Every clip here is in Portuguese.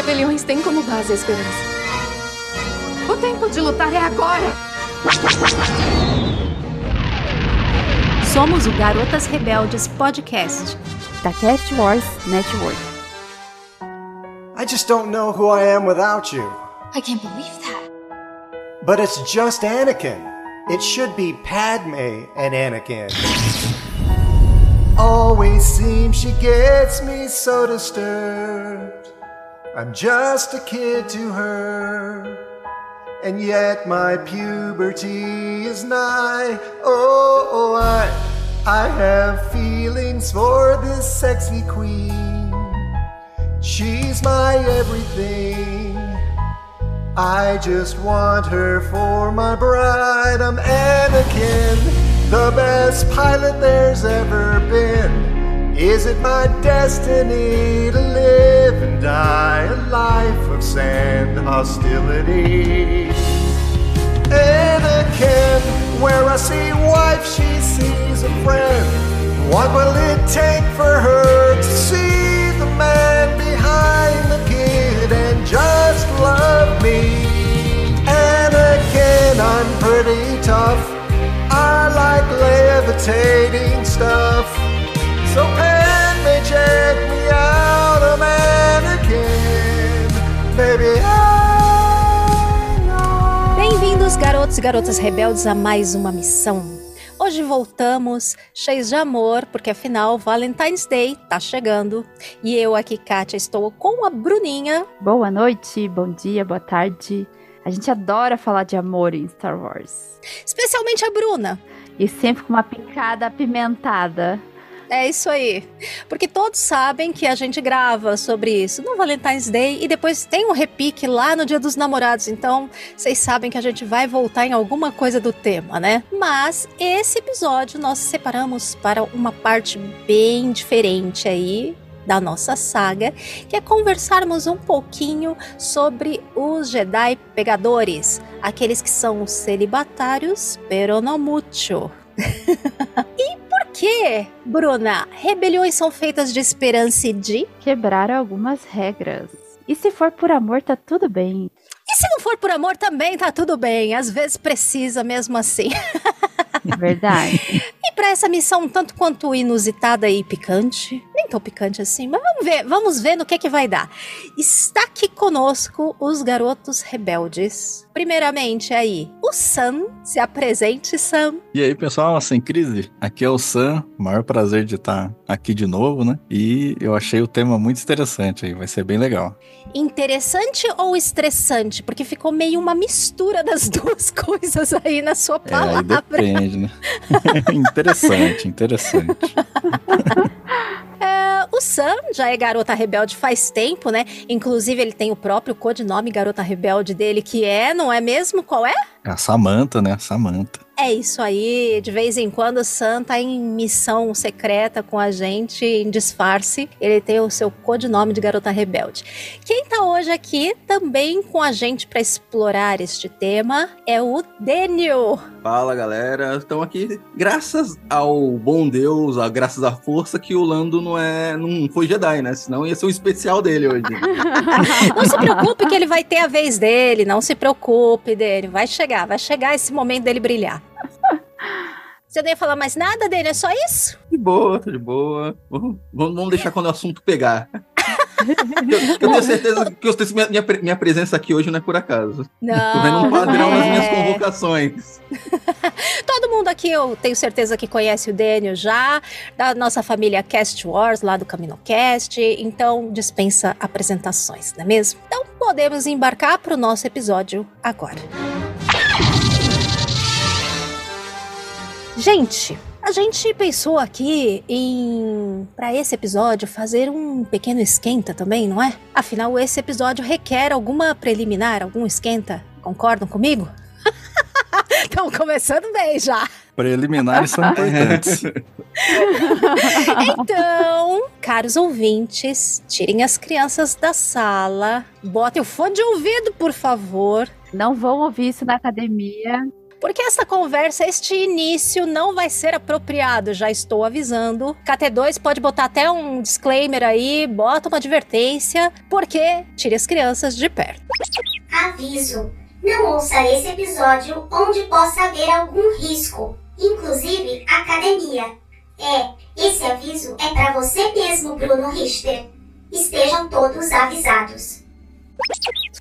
rebeliões têm como base a esperança. O tempo de lutar é agora! Somos o Garotas Rebeldes Podcast, da Cast Wars Network. I just don't know who I am without you. I can't believe that. But it's just Anakin. It should be Padme and Anakin. Always seems she gets me so disturbed. I'm just a kid to her. And yet my puberty is nigh. Oh, oh, I, I have feelings for this sexy queen. She's my everything. I just want her for my bride. I'm Anakin, the best pilot there's ever been. Is it my destiny to live and die a life of sand hostility? Anakin, where I see wife, she sees a friend. What will it take for her to see the man behind the kid and just love me? Anakin, I'm pretty tough. I like levitating stuff. So Pan may check me out. Baby, I know. Bem-vindos, garotos e garotas rebeldes, a mais uma missão. Hoje voltamos cheios de amor, porque afinal Valentine's Day tá chegando. E eu aqui, Kátia, estou com a Bruninha. Boa noite, bom dia, boa tarde. A gente adora falar de amor em Star Wars. Especialmente a Bruna. E sempre com uma picada apimentada. É isso aí. Porque todos sabem que a gente grava sobre isso no Valentine's Day e depois tem um repique lá no Dia dos Namorados. Então, vocês sabem que a gente vai voltar em alguma coisa do tema, né? Mas esse episódio nós separamos para uma parte bem diferente aí da nossa saga, que é conversarmos um pouquinho sobre os Jedi pegadores, aqueles que são celibatários, pero no mucho. e que, Bruna, rebeliões são feitas de esperança e de? Quebrar algumas regras. E se for por amor, tá tudo bem. E se não for por amor também tá tudo bem, às vezes precisa mesmo assim. É verdade. E para essa missão um tanto quanto inusitada e picante, nem tão picante assim, mas vamos ver, vamos ver no que que vai dar. Está aqui conosco os garotos rebeldes. Primeiramente aí, o Sam, se apresente Sam. E aí, pessoal, sem crise? Aqui é o Sam, maior prazer de estar aqui de novo, né? E eu achei o tema muito interessante aí, vai ser bem legal. Interessante ou estressante? Porque ficou meio uma mistura das duas coisas aí na sua É, aí depende, né? interessante, interessante. É, o Sam já é garota rebelde faz tempo, né? Inclusive, ele tem o próprio codinome garota rebelde dele, que é, não é mesmo? Qual é? É a Samantha, né? Samantha. É isso aí. De vez em quando o Sam tá em missão secreta com a gente, em disfarce. Ele tem o seu codinome de garota rebelde. Quem tá hoje aqui também com a gente para explorar este tema é o Daniel. Fala galera, estão aqui graças ao bom Deus, a, graças à força que o Lando não é, não foi Jedi, né? Senão ia ser um especial dele hoje. Não se preocupe que ele vai ter a vez dele. Não se preocupe dele. Vai chegar, vai chegar esse momento dele brilhar. Você não ia falar mais nada dele? É só isso? De boa, de boa. Vamos, vamos deixar quando o assunto pegar. Eu, eu tenho certeza que eu minha, minha, pre- minha presença aqui hoje não é por acaso. Tô vendo um Não, padrão nas minhas é. convocações. Todo mundo aqui, eu tenho certeza que conhece o Daniel já, da nossa família Cast Wars, lá do CaminoCast, então dispensa apresentações, não é mesmo? Então podemos embarcar para o nosso episódio agora. Gente, a gente pensou aqui em, para esse episódio, fazer um pequeno esquenta também, não é? Afinal, esse episódio requer alguma preliminar, algum esquenta. Concordam comigo? Estamos começando bem já. Preliminares são importantes. Então, caros ouvintes, tirem as crianças da sala, botem o fone de ouvido, por favor. Não vão ouvir isso na academia. Porque essa conversa, este início não vai ser apropriado, já estou avisando. KT2 pode botar até um disclaimer aí, bota uma advertência, porque tire as crianças de perto. Aviso: não ouça esse episódio onde possa haver algum risco, inclusive academia. É, esse aviso é para você mesmo, Bruno Richter. Estejam todos avisados.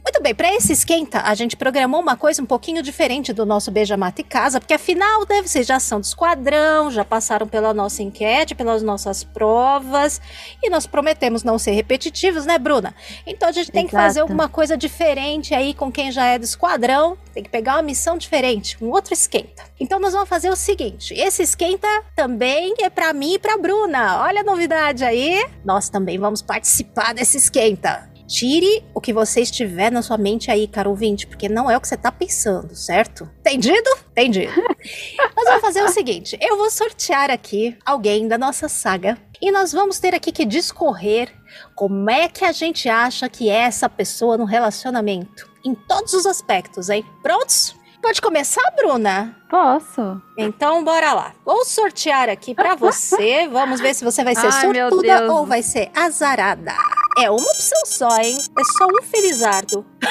Muito bem, para esse esquenta, a gente programou uma coisa um pouquinho diferente do nosso Beija Mata e Casa, porque afinal, deve ser já são do esquadrão, já passaram pela nossa enquete, pelas nossas provas, e nós prometemos não ser repetitivos, né, Bruna? Então a gente tem que fazer Exato. alguma coisa diferente aí com quem já é do esquadrão, tem que pegar uma missão diferente, um outro esquenta. Então nós vamos fazer o seguinte, esse esquenta também é para mim e para Bruna. Olha a novidade aí. Nós também vamos participar desse esquenta. Tire o que você estiver na sua mente aí, caro ouvinte, porque não é o que você tá pensando, certo? Entendido? Entendido. nós vamos fazer o seguinte: eu vou sortear aqui alguém da nossa saga e nós vamos ter aqui que discorrer como é que a gente acha que é essa pessoa no relacionamento. Em todos os aspectos, hein? Prontos? Pode começar, Bruna? Posso? Então, bora lá. Vou sortear aqui pra você. Vamos ver se você vai ser Ai, sortuda ou vai ser azarada. É uma opção só, hein? É só um felizardo.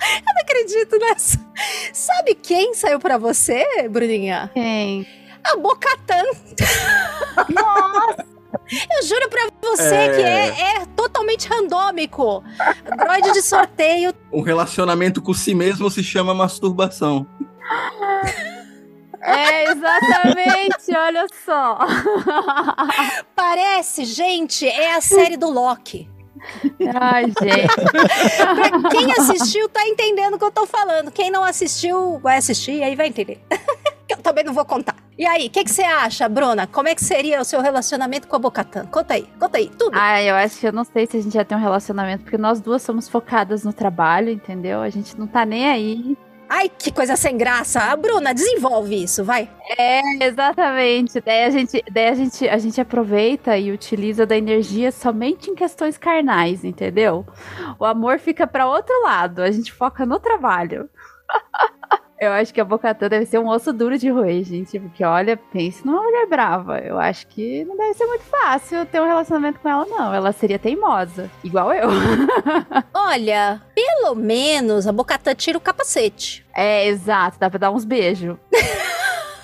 Eu não acredito nessa. Sabe quem saiu pra você, Bruninha? Quem? A Bocatan. Nossa! Eu juro pra você É. que é, é totalmente randômico. Droid de sorteio. Um relacionamento com si mesmo se chama masturbação. É, exatamente, olha só. Parece, gente, é a série do Loki. Ai, gente. Pra quem assistiu, tá entendendo o que eu tô falando. Quem não assistiu, vai assistir e aí vai entender. Também não vou contar. E aí, o que que você acha, Bruna? Como é que seria o seu relacionamento com a Bocatan? Conta aí, conta aí, tudo. Ah, eu acho que eu não sei se a gente já tem um relacionamento, porque nós duas somos focadas no trabalho, entendeu? A gente não tá nem aí. Ai, que coisa sem graça. A Bruna, desenvolve isso, vai. É, exatamente. Daí a gente, daí a gente, a gente aproveita e utiliza da energia somente em questões carnais, entendeu? O amor fica pra outro lado, a gente foca no trabalho. Eu acho que a Bocatã deve ser um osso duro de roer, gente. Porque, olha, pense numa mulher brava. Eu acho que não deve ser muito fácil ter um relacionamento com ela, não. Ela seria teimosa, igual eu. Olha, pelo menos a Bocatan tira o capacete. É, exato, dá pra dar uns beijos.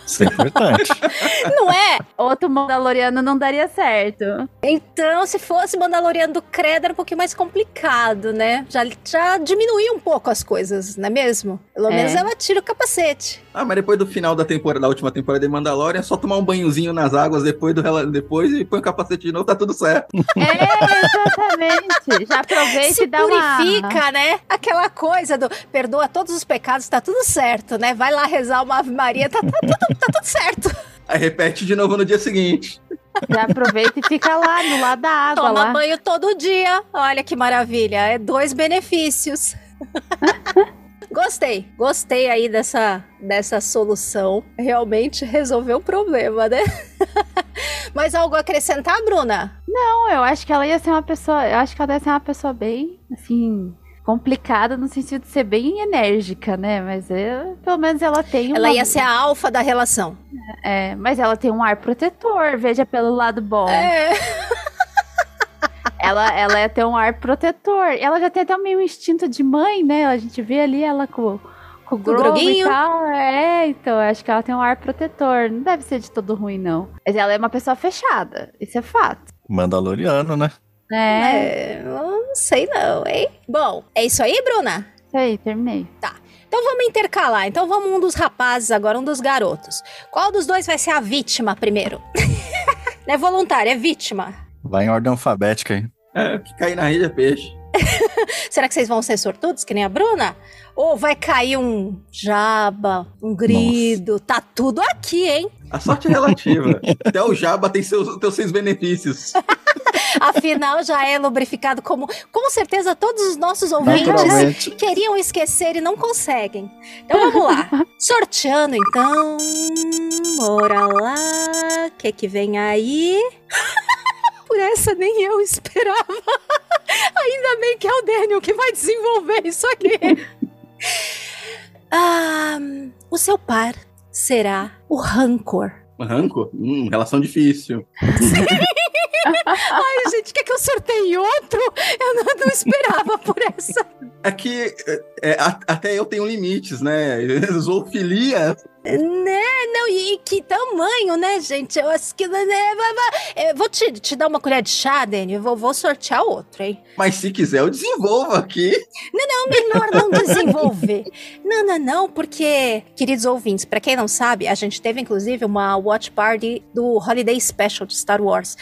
Isso é importante. Não é? Outro Mandaloriano não daria certo. Então, se fosse Mandaloriano do Credo, era um pouquinho mais complicado, né? Já, já diminuía um pouco as coisas, não é mesmo? Pelo É. menos ela tira o capacete. Ah, mas depois do final da temporada, da última temporada de Mandalorian, é só tomar um banhozinho nas águas depois, do, depois e põe o capacete de novo, tá tudo certo. É, exatamente. Já aproveita se e dá uma... purifica, né? Aquela coisa do perdoa todos os pecados, tá tudo certo, né? Vai lá rezar uma Ave Maria, tá, tá tudo, tá tudo certo. Aí repete de novo no dia seguinte. Já aproveita e fica lá, do lado da água Toma lá. banho todo dia. Olha que maravilha. É dois benefícios. Gostei, gostei aí dessa, dessa solução. Realmente resolveu o problema, né? Mas algo a acrescentar, Bruna? Não, eu acho que ela ia ser uma pessoa... Eu acho que ela deve ser uma pessoa bem, assim... Complicada no sentido de ser bem enérgica, né? Mas é, pelo menos ela tem uma... Ela ia ser a alfa da relação. É, mas ela tem um ar protetor, veja pelo lado bom. É. Ela, ela ia ter um ar protetor. Ela já tem até meio instinto de mãe, né? A gente vê ali ela com, com o Grogu e Groguinho. tal. É, então, acho que ela tem um ar protetor. Não deve ser de todo ruim, não. Mas ela é uma pessoa fechada. Isso é fato. Mandaloriano, né? É, É, não sei não, hein? Bom, é isso aí, Bruna? isso aí, terminei. Então vamos intercalar. Então vamos um dos rapazes agora, um dos garotos. Qual dos dois vai ser a vítima primeiro? Não é voluntária, é vítima. Vai em ordem alfabética aí. É, que cair na rede é peixe. Será que vocês vão ser sortudos, que nem a Bruna? Ou vai cair um jaba, um grido? Tá tudo aqui, hein? A sorte é relativa. Até o Jabba tem seus, teus seus benefícios. Afinal, já é lubrificado como. Com certeza, todos os nossos ouvintes queriam esquecer e não conseguem. Então vamos lá. Sorteando, então. Bora lá. O que que vem aí? Por essa nem eu esperava. Ainda bem que é o Daniel que vai desenvolver isso aqui. Ah, o seu par será o Rancor. Rancor? Hum, relação difícil. Ai, gente, quer que eu sorteie outro? Eu não, não esperava por essa. É que é, a, até eu tenho limites, né? Zoofilia né? Não, e que tamanho, né, gente? Eu acho que. Né, eu vou te, te dar uma colher de chá, Dani. Vou, vou sortear outro, hein? Mas se quiser, eu desenvolvo aqui. Não, não, melhor não desenvolver. não, não, não, porque, queridos ouvintes, para quem não sabe, a gente teve inclusive uma watch party do Holiday Special de Star Wars.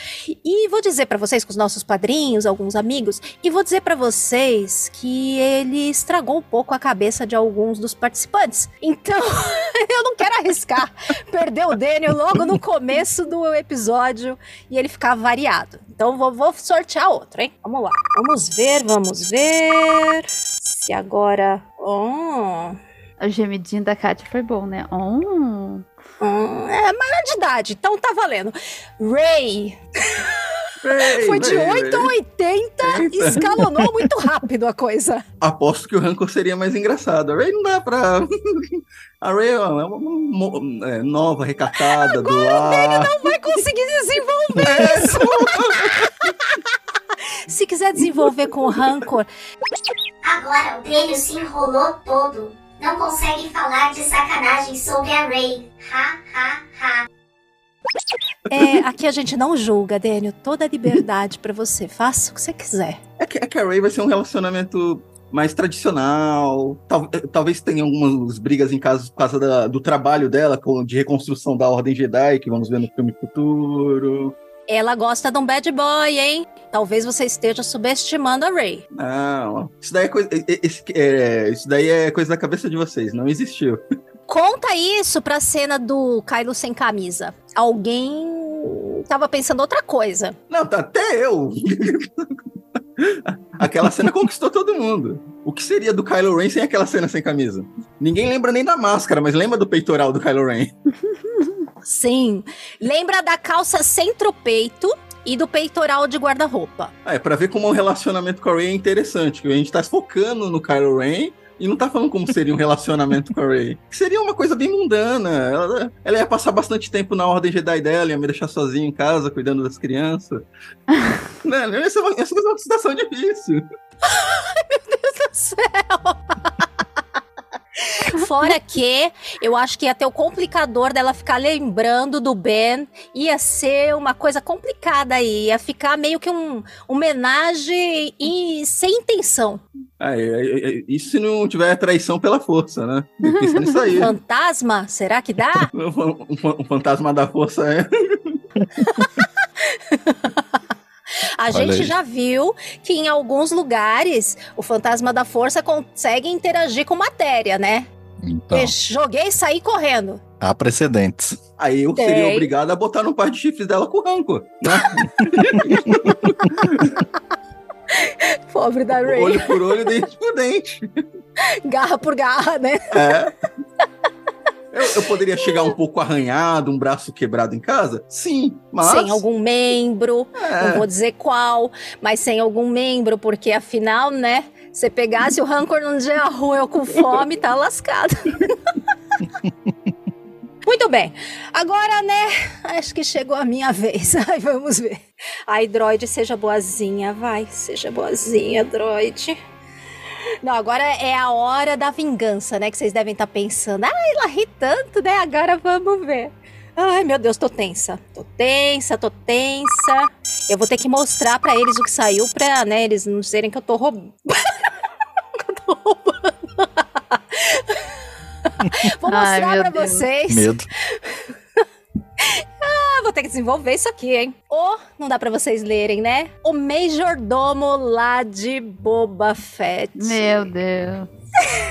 E vou dizer para vocês, com os nossos padrinhos, alguns amigos, e vou dizer para vocês que ele estragou um pouco a cabeça de alguns dos participantes. Então, eu não não quero arriscar perder o Daniel logo no começo do episódio e ele ficar variado. Então vou, vou sortear outro, hein? Vamos lá. Vamos ver, vamos ver. Se agora. Oh. O gemidinho da Kátia foi bom, né? Oh. oh é maior de idade, então tá valendo. Ray. Foi de 8 a 80 e escalonou muito rápido a coisa. Aposto que o Rancor seria mais engraçado. A Ray não dá pra. A Ray é uma, uma é, nova, recatada, Agora do ar. Ele não vai conseguir desenvolver é. isso. Se quiser desenvolver com o Rancor. Agora o Daniel se enrolou todo. Não consegue falar de sacanagem sobre a Ray. Ha, ha, ha. É, aqui a gente não julga, Daniel. Toda a liberdade para você. Faça o que você quiser. É que, é que a Ray vai ser um relacionamento mais tradicional. Tal, é, talvez tenha algumas brigas em casa por causa da, do trabalho dela de reconstrução da Ordem Jedi, que vamos ver no filme futuro. Ela gosta de um bad boy, hein? Talvez você esteja subestimando a Ray. Não, isso daí é coisa, esse, é, isso daí é coisa da cabeça de vocês, não existiu. Conta isso pra cena do Kylo sem camisa. Alguém tava pensando outra coisa. Não, tá até eu. aquela cena conquistou todo mundo. O que seria do Kylo Ren sem aquela cena sem camisa? Ninguém lembra nem da máscara, mas lembra do peitoral do Kylo Ren. Sim. Lembra da calça centro-peito e do peitoral de guarda-roupa. É, pra ver como o relacionamento com a Rey é interessante. A gente tá focando no Kylo Ren e não tá falando como seria um relacionamento com a Rey. Seria uma coisa bem mundana. Ela, ela, ia passar bastante tempo na Ordem Jedi dela, ia me deixar sozinha em casa, cuidando das crianças. né, essa, é essa é uma situação difícil. Ai, meu Deus do céu! Fora que eu acho que ia ter o complicador dela ficar lembrando do Ben. Ia ser uma coisa complicada aí. Ia ficar meio que um homenagem e sem intenção. Ah, isso se não tiver traição pela força, né? Pensa nisso aí. Fantasma? Será que dá? um, um fantasma da força é. A Olha gente aí. já viu que em alguns lugares o fantasma da força consegue interagir com matéria, né? Então. Eu joguei e saí correndo. Há precedentes. Aí eu Tem. seria obrigado a botar no par de chifres dela com rancor, né? Pobre da Ray. Olho por olho, dente por dente. Garra por garra, né? É. Eu, eu, poderia chegar um pouco arranhado, um braço quebrado em casa? Sim, mas. Sem algum membro, é. não vou dizer qual, mas sem algum membro, porque afinal, né? Você pegasse o rancor num dia ruim ou com fome, tá lascado. Muito bem. Agora, né? Acho que chegou a minha vez. Ai, vamos ver. Ai, droid, seja boazinha, vai. Seja boazinha, droid. Não, agora é a hora da vingança, né? Que vocês devem estar tá pensando. Ai, ela ri tanto, né? Agora vamos ver. Ai, meu Deus, tô tensa. Tô tensa, tô tensa. Eu vou ter que mostrar para eles o que saiu pra, né, eles não dizerem que eu tô roubando. eu tô roubando. vou mostrar Ai, pra Deus. vocês. Medo. Ah, vou ter que desenvolver isso aqui, hein? Ou, não dá para vocês lerem, né? O Majordomo lá de Boba Fett. Meu Deus.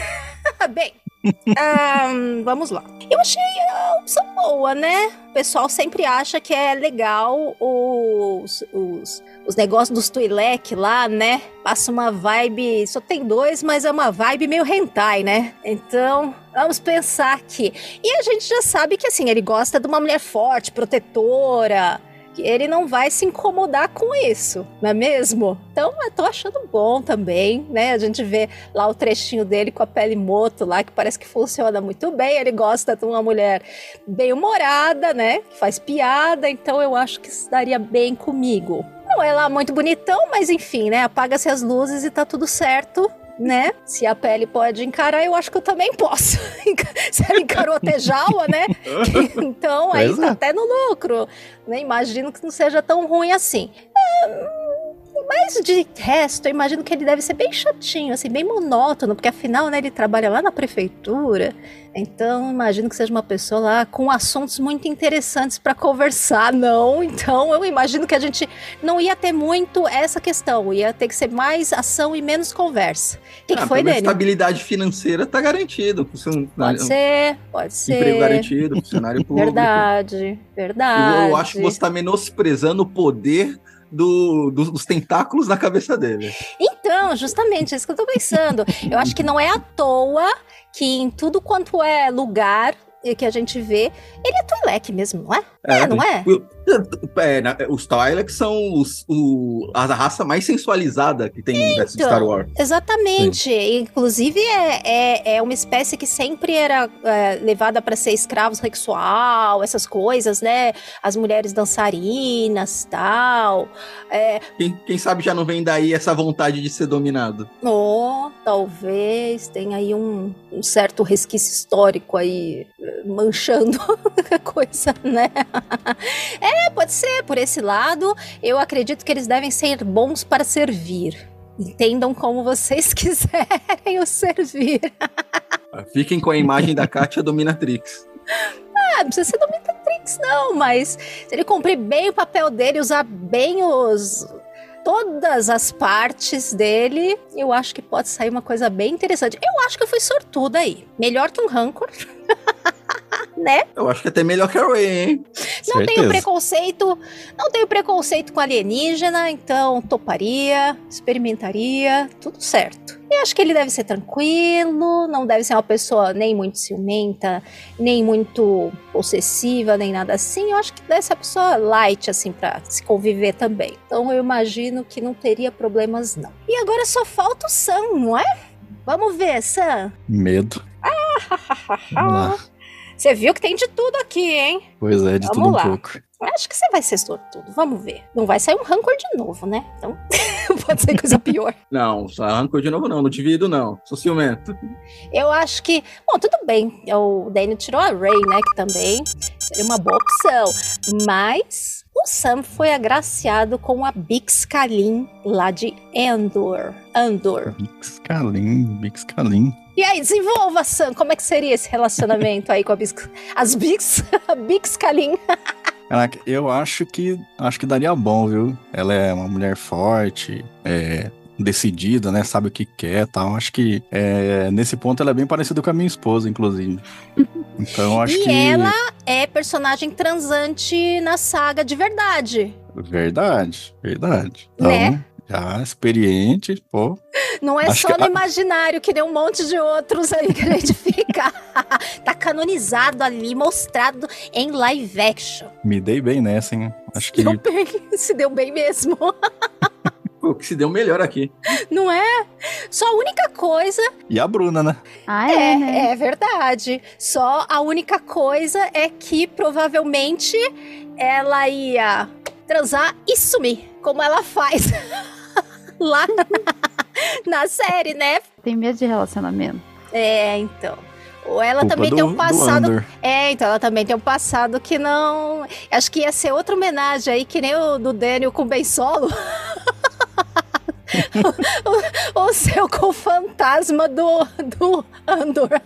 Bem, um, vamos lá. Eu achei a opção boa, né? O pessoal sempre acha que é legal os, os, os negócios dos Twi'lek lá, né? Passa uma vibe. Só tem dois, mas é uma vibe meio hentai, né? Então, vamos pensar aqui. E a gente já sabe que, assim, ele gosta de uma mulher forte, protetora ele não vai se incomodar com isso, não é mesmo? Então, eu tô achando bom também, né? A gente vê lá o trechinho dele com a pele moto lá, que parece que funciona muito bem. Ele gosta de uma mulher bem humorada, né? Que faz piada, então eu acho que isso daria bem comigo. Não é lá muito bonitão, mas enfim, né? Apaga-se as luzes e tá tudo certo né? Se a pele pode encarar, eu acho que eu também posso. Se ela encarou até Jawa, né? então aí tá é. até no lucro. Né? Imagino que não seja tão ruim assim. É, mas de resto, eu imagino que ele deve ser bem chatinho, assim, bem monótono, porque afinal, né, ele trabalha lá na prefeitura. Então, imagino que seja uma pessoa lá com assuntos muito interessantes para conversar, não. Então, eu imagino que a gente não ia ter muito essa questão, ia ter que ser mais ação e menos conversa. O que, que Ah, foi pelo menos dele? Estabilidade financeira tá garantido. Pode ser, pode ser. Emprego garantido, funcionário público. Verdade, verdade. Eu, eu acho que você tá menosprezando o poder do- dos, dos tentáculos na cabeça dele. Então, justamente, é isso que eu tô pensando. Eu acho que não é à toa que em tudo quanto é lugar que a gente vê, ele é Twi'lek mesmo, não é? É, não é? É, na- os Twi'lek são os, o- a raça mais sensualizada que tem no universo de Então. Star Wars. Exatamente. Inclusive, é, é, é uma espécie que sempre era é, levada para ser escravo sexual, essas coisas, né? As mulheres dançarinas tal. É, Quem, quem sabe já não vem daí essa vontade de ser dominado. Ou talvez tenha aí um, um certo resquício histórico aí eh, manchando a coisa, né? É, pode ser, por esse lado, eu acredito que eles devem ser bons para servir. Entendam como vocês quiserem o servir. Fiquem com a imagem da Katia Dominatrix. Ah, não precisa ser Dominatrix, não, mas se ele cumprir bem o papel dele, usar bem os. Todas as partes dele, eu acho que pode sair uma coisa bem interessante. Eu acho que eu fui sortuda aí. Melhor que um Rancor. né? Eu acho que até melhor que a Ray, hein? Não tenho Certeza. preconceito, não tenho preconceito com alienígena, então toparia, experimentaria, tudo certo. E acho que ele deve ser tranquilo, não deve ser uma pessoa nem muito ciumenta, nem muito possessiva, nem nada assim. Eu acho que deve ser uma pessoa light, assim, pra se conviver também. Então eu imagino que não teria problemas, não. E agora só falta o Sam, não é? Vamos ver, Sam. Medo. Vamos lá. Você viu que tem de tudo aqui, hein? Pois é, de Vamos tudo um lá. pouco. Acho que você vai ser sortudo. Vamos ver. Não vai sair um rancor de novo, né? Então, pode ser coisa pior. Não, só arrancou de novo, não. Não divido, não. Sou ciumento. Eu acho que. Bom, tudo bem. O Daniel tirou a Ray, né? Que também seria uma boa opção. Mas o Sam foi agraciado com a Bix Kalin lá de Endor. Andor. Bix Kalim, Bix Kalim. E aí, desenvolva, Sam. Como é que seria esse relacionamento aí com a Bix? As Bix? A Bix Kalin. Caraca, eu acho que acho que daria bom, viu? Ela é uma mulher forte, é decidida, né? Sabe o que quer, tal. Acho que é, nesse ponto ela é bem parecida com a minha esposa, inclusive. Então acho E que ela é personagem transante na saga de verdade. verdade, verdade. Então, Né? já experiente, pô. Não é Acho só no a- imaginário, que nem um monte de outros aí que a gente fica. tá canonizado ali, mostrado em live action. Me dei bem nessa, hein? Acho que Deu bem, se deu bem mesmo. O que se deu melhor aqui. Não é? Só a única coisa e a Bruna, né? Ah, é, é, né? é verdade. Só a única coisa é que provavelmente ela ia transar e sumir, como ela faz lá na série, né? Tem medo de relacionamento. É, então. Ou ela Culpa também do, tem um do passado. É, então ela também tem um passado que não. Acho que ia ser outra homenagem aí, que nem o do Daniel com o Ben Solo. o, o seu com o fantasma do, do Andor.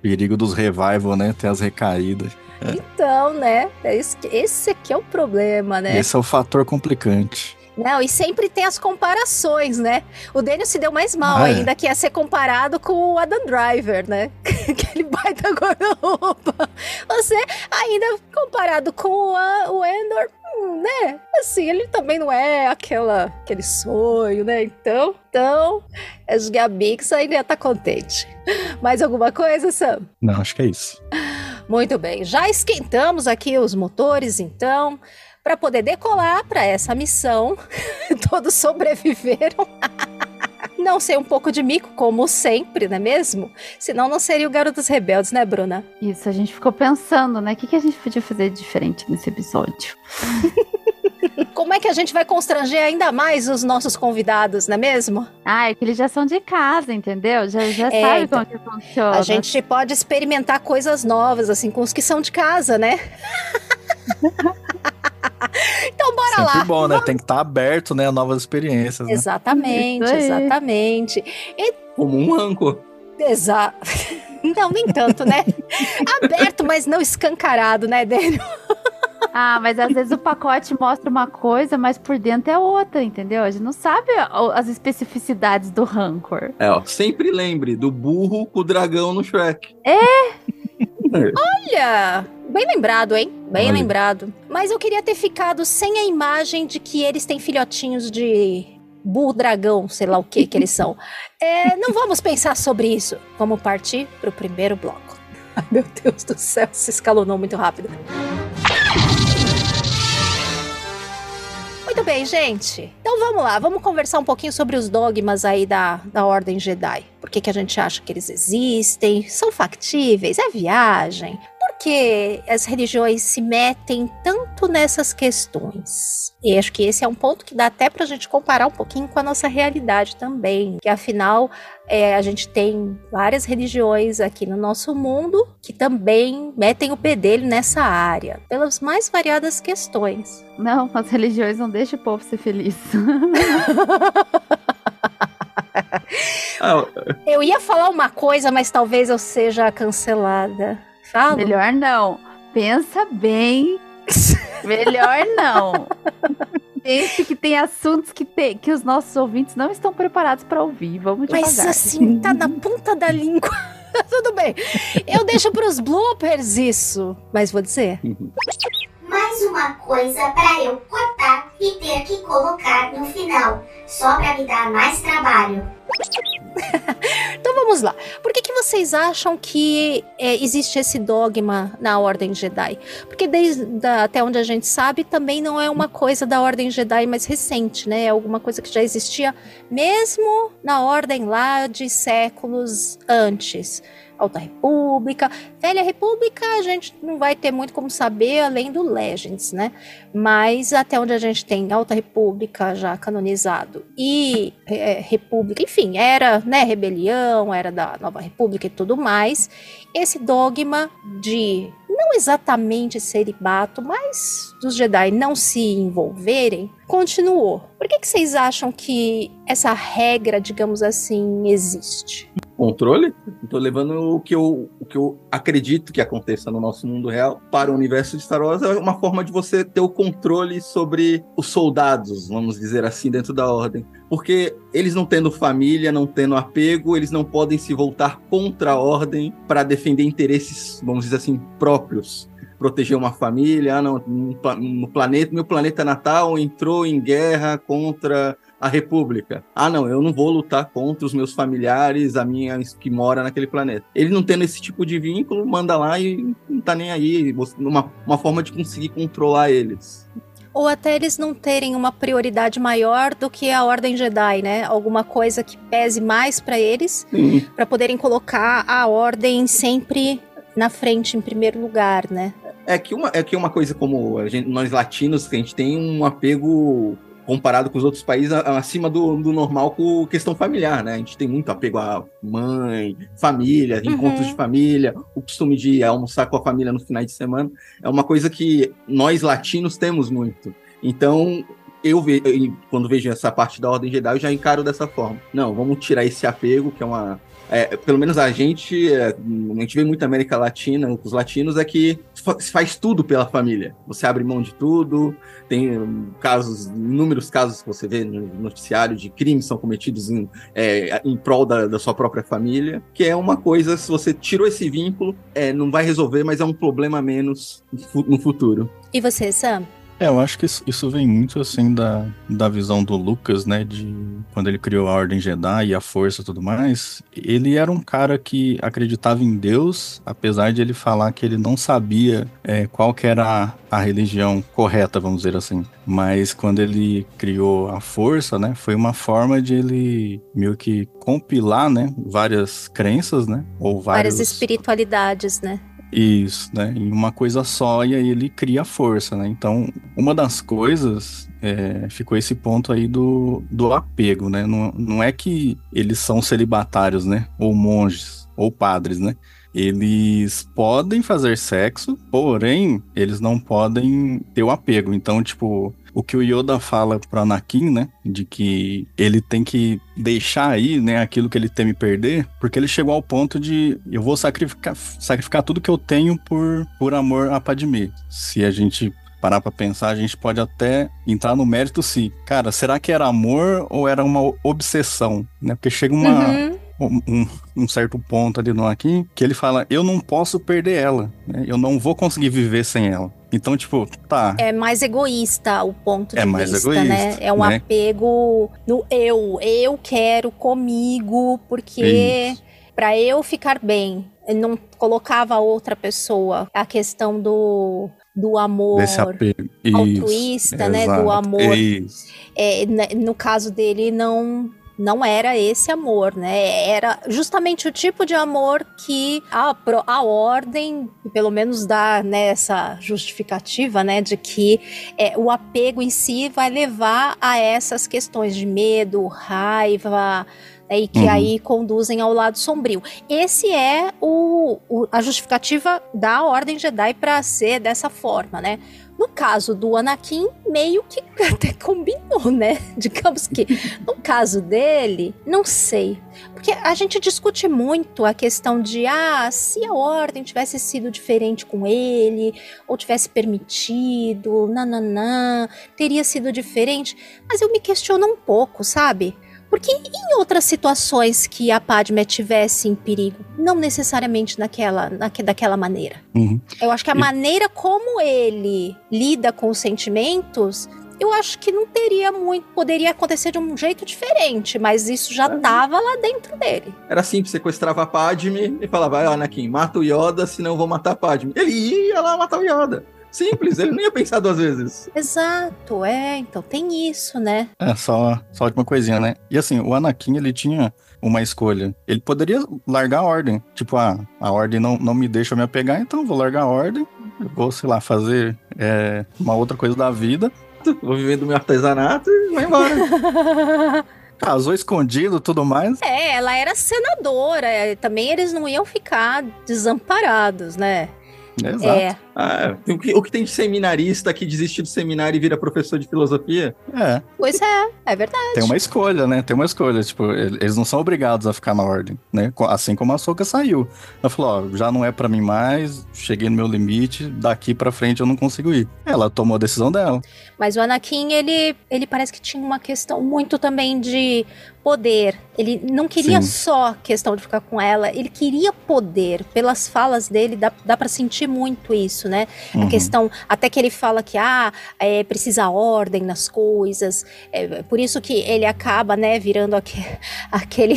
Perigo dos revival, né? Tem as recaídas. Então, né? é Esse aqui é o problema, né? Esse é o fator complicante. Não, e sempre tem as comparações, né? O Daniel se deu mais mal Ah, é. ainda, que ia ser comparado com o Adam Driver, né? Aquele baita guarda-roupa. Você ainda comparado com o, A- o Endor, hum, né? Assim, ele também não é aquela, aquele sonho, né? Então, então, acho que a Bix ainda tá contente. Mais alguma coisa, Sam? Não, acho que é isso. Muito bem, já esquentamos aqui os motores, então. Para poder decolar para essa missão. Todos sobreviveram. Não sei um pouco de mico, como sempre, não é mesmo? Senão não seria o Garotos Rebeldes, né, Bruna? Isso, a gente ficou pensando, né? O que, que a gente podia fazer de diferente nesse episódio? Como é que a gente vai constranger ainda mais os nossos convidados, não é mesmo? Ah, é que eles já são de casa, entendeu? Já, já É, sabe então, como que funciona. A gente pode experimentar coisas novas, assim, com os que são de casa, né? então bora Sempre lá. bom, né? Tem que estar aberto, né, a novas experiências, né? Exatamente, exatamente. Como um rancor. Exato. Não, nem tanto, né? Aberto, mas não escancarado, né, Daniel? Ah, mas às vezes o pacote mostra uma coisa, mas por dentro é outra, entendeu? A gente não sabe as especificidades do rancor. É, ó, sempre lembre do burro com o dragão no Shrek. Olha, bem lembrado, hein? Bem Olha. lembrado. Mas eu queria ter ficado sem a imagem de que eles têm filhotinhos de burro dragão, sei lá o que que eles são. É, não vamos pensar sobre isso. Vamos partir pro primeiro bloco. Ai, meu Deus do céu, se escalonou muito rápido. Muito bem, gente. Então vamos lá, vamos conversar um pouquinho sobre os dogmas aí da, da Ordem Jedi. Por que, que a gente acha que eles existem? São factíveis? É viagem? Por que as religiões se metem tanto nessas questões? E acho que esse é um ponto que dá até pra gente comparar um pouquinho com a nossa realidade também. Que afinal, é, a gente tem várias religiões aqui no nosso mundo que também metem o pé dele nessa área, pelas mais variadas questões. Não, as religiões não deixam o povo ser feliz. Ah, Eu ia falar uma coisa, mas talvez eu seja cancelada. Fala. Melhor não. Pensa bem. Melhor não. Pense que tem assuntos que, tem, que os nossos ouvintes não estão preparados para ouvir. Vamos Mas devagar. assim, tá na ponta da língua. Tudo bem. Eu deixo pros bloopers isso. Mas vou dizer. Mais uma coisa pra eu cortar e ter que colocar no final, só pra me dar mais trabalho. Então vamos lá. Por que, que vocês acham que é, existe esse dogma na Ordem Jedi? Porque desde da- até onde a gente sabe, também não é uma coisa da Ordem Jedi mais recente, né? É alguma coisa que já existia mesmo na Ordem lá de séculos antes. Alta República, Velha República, a gente não vai ter muito como saber além do Legends, né? Mas até onde a gente tem Alta República já canonizado e é, República, enfim, era né, rebelião, era da Nova República e tudo mais. Esse dogma de não exatamente celibato, mas dos Jedi não se envolverem, continuou. Por que, que vocês acham que essa regra, digamos assim, existe? Controle. Tô levando o que, eu, o que eu acredito que aconteça no nosso mundo real para o universo de Star Wars. É uma forma de você ter o controle sobre os soldados, vamos dizer assim, dentro da ordem. Porque eles não tendo família, não tendo apego, eles não podem se voltar contra a ordem para defender interesses, vamos dizer assim, próprios. Proteger uma família, ah, no planeta, meu planeta natal entrou em guerra contra a República. Ah, não, eu não vou lutar contra os meus familiares, a minha que mora naquele planeta. Ele não tendo esse tipo de vínculo, manda lá e não tá nem aí. Uma, uma forma de conseguir controlar eles. Ou até eles não terem uma prioridade maior do que a Ordem Jedi, né? Alguma coisa que pese mais pra eles, para poderem colocar a Ordem sempre na frente, em primeiro lugar, né? É que uma, é que uma coisa como gente- nós latinos, que a gente tem um apego comparado com os outros países acima do, do normal com questão familiar, né? A gente tem muito apego à mãe, família, Uhum. encontros de família, o costume de almoçar com a família no final de semana. É uma coisa que nós latinos temos muito. Então, eu ve, eu- quando vejo essa parte da Ordem Jedi, eu já encaro dessa forma. Não, vamos tirar esse apego, que é uma. É, pelo menos a gente, é, a gente vê muito América Latina, os latinos, é que faz tudo pela família. Você abre mão de tudo, tem hum, casos, inúmeros casos que você vê no noticiário de crimes são cometidos em, é, em prol da, da sua própria família, que é uma coisa, se você tirou esse vínculo, é, não vai resolver, mas é um problema menos no futuro. E você, Sam? É, eu acho que isso, vem muito assim da, da visão do Lucas, né? De quando ele criou a Ordem Jedi e a Força e tudo mais. Ele era um cara que acreditava em Deus, apesar de ele falar que ele não sabia é, qual que era a, a religião correta, vamos dizer assim. Mas quando ele criou a Força, né? Foi uma forma de ele meio que compilar, né? Várias crenças, né? Ou. Várias espiritualidades, né? Isso, né? Em uma coisa só, e aí ele cria força, né? Então, uma das coisas é, ficou esse ponto aí do, do apego, né? Não, não é que eles são celibatários, né? Ou monges, ou padres, né? Eles podem fazer sexo, porém, eles não podem ter o apego. Então, tipo, o que o Yoda fala pro Anakin, né? De que ele tem que deixar aí, né, aquilo que ele teme perder, porque ele chegou ao ponto de eu vou sacrificar, sacrificar tudo que eu tenho por, por amor a Padmé. Se a gente parar pra pensar, a gente pode até entrar no mérito se, cara, será que era amor ou era uma obsessão, né? Porque chega uma. Uhum. Um, um, certo ponto ali no Anakin que ele fala: Eu não posso perder ela, né? eu não vou conseguir viver sem ela. Então, tipo, tá. É mais egoísta o ponto de É mais vista, egoísta, né? É um né? apego no eu. Eu quero comigo, porque Isso. pra eu ficar bem. Ele não colocava a outra pessoa. A questão do, do amor altruísta, né? Do exato, amor. Isso. É, né, no caso dele, não. Não era esse amor, né? Era justamente o tipo de amor que a, a ordem, pelo menos dá né, essa justificativa, né? De que é, o apego em si vai levar a essas questões de medo, raiva, né, e que Uhum. aí conduzem ao lado sombrio. Esse é o, o- a justificativa da Ordem Jedi para ser dessa forma, né? No caso do Anakin, meio que até combinou, né? Digamos que no caso dele, não sei. Porque a gente discute muito a questão de ah, se a ordem tivesse sido diferente com ele, ou tivesse permitido, nananã, teria sido diferente. Mas eu me questiono um pouco, sabe? Porque em outras situações que a Padme tivesse em perigo, não necessariamente naquela, naque, daquela maneira. Uhum. Eu acho que a E- maneira como ele lida com os sentimentos, eu acho que não teria muito, poderia acontecer de um jeito diferente, mas isso já tava lá dentro dele. Era simples, sequestrava a Padme e falava, vai, Anakin, mata o Yoda, senão eu vou matar a Padme. Ele ia lá matar o Yoda. Simples, ele não ia pensar duas vezes. Exato, é, então tem isso, né? É, só, só última coisinha, né? E assim, o Anakin, ele tinha uma escolha. Ele poderia largar a ordem. Tipo, ah, a ordem não, não me deixa me apegar, então eu vou largar a ordem. Eu vou, sei lá, fazer é, uma outra coisa da vida. Vou vivendo meu artesanato e vai embora. Casou escondido tudo mais. É, ela era senadora, também eles não iam ficar desamparados, né? Exato. É, Ah, o, que, o que tem de seminarista que desiste do seminário e vira professor de filosofia? É, pois é, é verdade. tem uma escolha, né? Tem uma escolha. Tipo, ele- eles não são obrigados a ficar na ordem, né? Assim como a Soca saiu. Ela falou, ó, já não é pra mim mais, cheguei no meu limite, daqui pra frente eu não consigo ir. Ela tomou a decisão dela. Mas o Anakin, ele, ele parece que tinha uma questão muito também de poder. Ele não queria Sim. só questão de ficar com ela, ele queria poder. Pelas falas dele, dá, dá para sentir muito isso, né? A Uhum. questão, até que ele fala que, ah, é, precisa ordem nas coisas. É, por isso que ele acaba, né, virando aque- aquele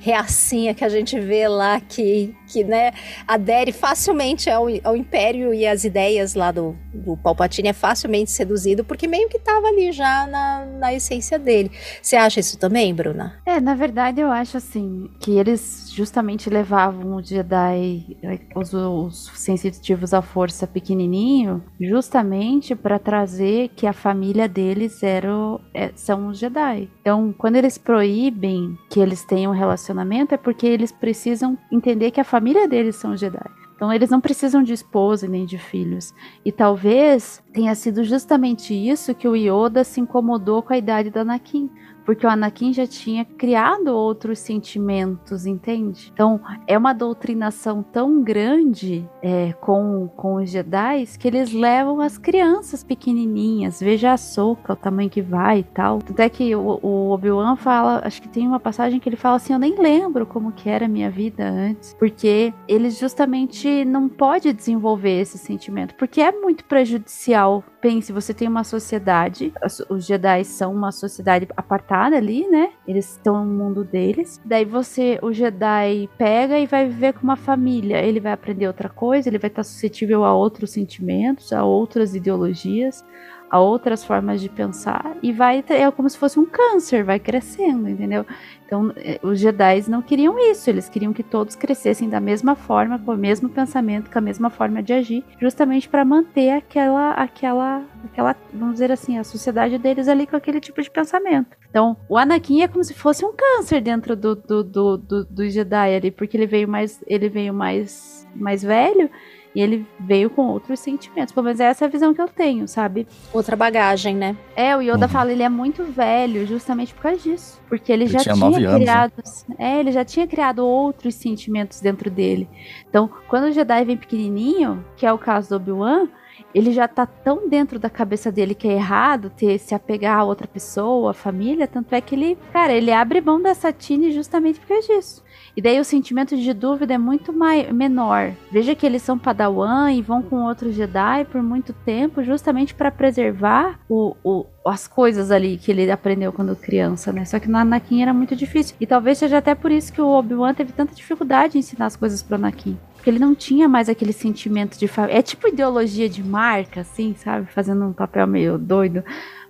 reacinha que a gente vê lá, que, que né, adere facilmente ao, ao império e às ideias lá do, do Palpatine, é facilmente seduzido, porque meio que tava ali já na, na essência dele. Você acha isso também, Bruna? É, na verdade eu acho assim que eles justamente levavam o Jedi, os, os sensitivos à força pequenininho, justamente para trazer que a família deles era, o- é, são os Jedi. Então, quando eles proíbem que eles tenham um relacionamento, é porque eles precisam entender que a família deles são Jedi. Então eles não precisam de esposa nem de filhos. E talvez tenha sido justamente isso que o Yoda se incomodou com a idade do Anakin. Porque o Anakin já tinha criado outros sentimentos, entende? Então, é uma doutrinação tão grande é, com, com os Jedi que eles levam as crianças pequenininhas. Veja a Soca, o tamanho que vai e tal. Tanto é que o, o Obi-Wan fala, acho que tem uma passagem que ele fala assim: Eu nem lembro como que era a minha vida antes, porque eles justamente não pode desenvolver esse sentimento, porque é muito prejudicial. Pense, você tem uma sociedade, os Jedi são uma sociedade apartada ali, né? Eles estão no mundo deles. Daí você, o Jedi pega e vai viver com uma família. Ele vai aprender outra coisa, ele vai estar suscetível a outros sentimentos, a outras ideologias a outras formas de pensar e vai é como se fosse um câncer, vai crescendo, entendeu? Então, eh, os Jedi não queriam isso, eles queriam que todos crescessem da mesma forma, com o mesmo pensamento, com a mesma forma de agir, justamente para manter aquela aquela aquela, vamos dizer assim, a sociedade deles ali com aquele tipo de pensamento. Então, o Anakin é como se fosse um câncer dentro do do, do, do, do Jedi ali, porque ele veio mais ele veio mais mais velho e ele veio com outros sentimentos. Pelo menos essa é a visão que eu tenho, sabe? Outra bagagem, né? É, o Yoda uhum. fala, ele é muito velho, justamente por causa disso. Porque ele, ele já tinha, tinha criado. Anos, né? É, ele já tinha criado outros sentimentos dentro dele. Então, quando o Jedi vem pequenininho, que é o caso do Obi-Wan, ele já tá tão dentro da cabeça dele que é errado ter se apegar a outra pessoa, a família, tanto é que ele, cara, ele abre mão da Satine justamente por causa disso. E daí o sentimento de dúvida é muito menor. Veja que eles são padawan e vão com outros Jedi por muito tempo, justamente para preservar o, o, as coisas ali que ele aprendeu quando criança, né? Só que no Anakin era muito difícil. E talvez seja até por isso que o Obi-Wan teve tanta dificuldade em ensinar as coisas pro Anakin. Porque ele não tinha mais aquele sentimento de família. É tipo ideologia de marca, assim, sabe? Fazendo um papel meio doido.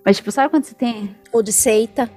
Mas, tipo, sabe quando você tem. Ou de seita.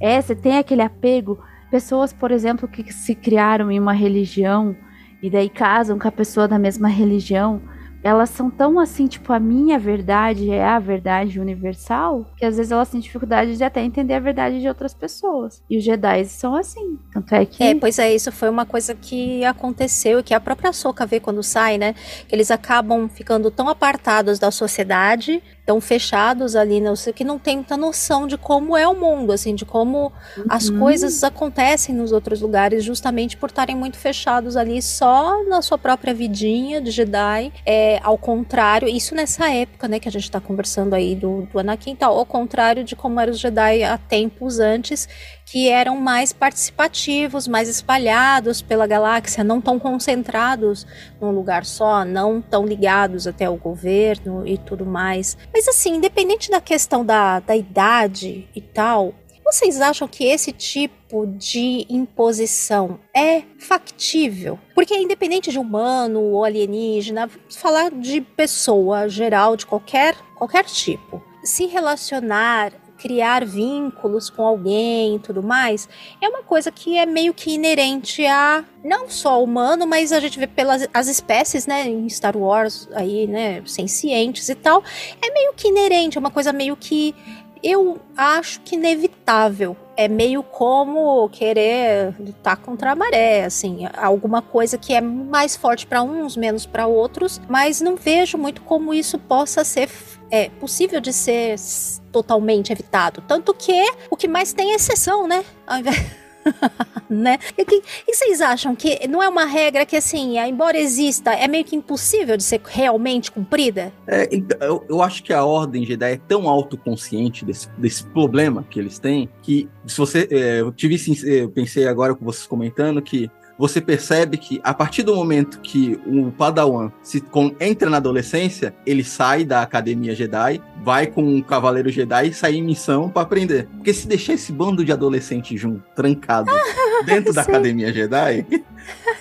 É, você tem aquele apego. Pessoas, por exemplo, que se criaram em uma religião e daí casam com a pessoa da mesma religião elas são tão assim, tipo, a minha verdade é a verdade universal, que às vezes elas têm dificuldade de até entender a verdade de outras pessoas. E os Jedi são assim. Tanto é que. É, pois é, isso foi uma coisa que aconteceu e que a própria Soca vê quando sai, né? Que eles acabam ficando tão apartados da sociedade tão fechados ali, né? que não tem muita noção de como é o mundo, assim, de como uhum. as coisas acontecem nos outros lugares, justamente por estarem muito fechados ali só na sua própria vidinha de Jedi. É, ao contrário, isso nessa época, né, que a gente tá conversando aí do, do Anakin tal, ao contrário de como eram os Jedi há tempos antes, que eram mais participativos, mais espalhados pela galáxia, não tão concentrados num lugar só, não tão ligados até o governo e tudo mais. Mas assim, independente da questão da, da idade e tal, vocês acham que esse tipo de imposição é factível? Porque independente de humano ou alienígena, falar de pessoa geral, de qualquer, qualquer tipo. Se relacionar criar vínculos com alguém e tudo mais, é uma coisa que é meio que inerente a não só humano, mas a gente vê pelas as espécies, né, em Star Wars aí, né, sencientes e tal, é meio que inerente, é uma coisa meio que eu acho que inevitável. É meio como querer lutar contra a maré, assim, alguma coisa que é mais forte para uns, menos para outros, mas não vejo muito como isso possa ser é, possível de ser totalmente evitado. Tanto que o que mais tem é exceção, né? Ao invés né? E que, e vocês acham que não é uma regra que, assim, embora exista, é meio que impossível de ser realmente cumprida? É, eu, eu, acho que a Ordem Jedi é tão autoconsciente desse, desse problema que eles têm que, se você. É, eu tive, eu pensei agora com vocês comentando que você percebe que a partir do momento que o Padawan se com, entra na adolescência, ele sai da academia Jedi, vai com um cavaleiro Jedi e sai em missão para aprender. Porque se deixar esse bando de adolescente junto, trancado, dentro da academia Jedi,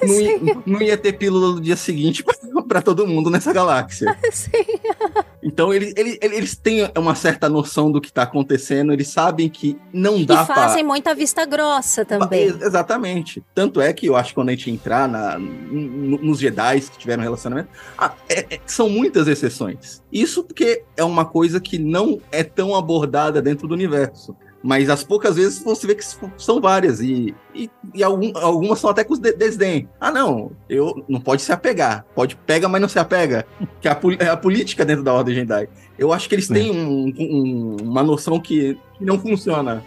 não ia, não ia, ter pílula no dia seguinte para todo mundo nessa galáxia. Sim. Então eles, eles, eles têm uma certa noção do que está acontecendo, eles sabem que não dá para. E fazem pra... muita vista grossa também. Exatamente. Tanto é que eu acho que quando a gente entrar na, nos Jedi que tiveram relacionamento, ah, é, é, são muitas exceções. Isso porque é uma coisa que não é tão abordada dentro do universo. Mas as poucas vezes você vê que são várias. E, e, e algum, algumas são até com desdém. Ah, não, eu não pode se apegar. Pode pega, mas não se apega. Que é a, é a política dentro da Ordem Jedi. Eu acho que eles têm um, um, uma noção que, que não funciona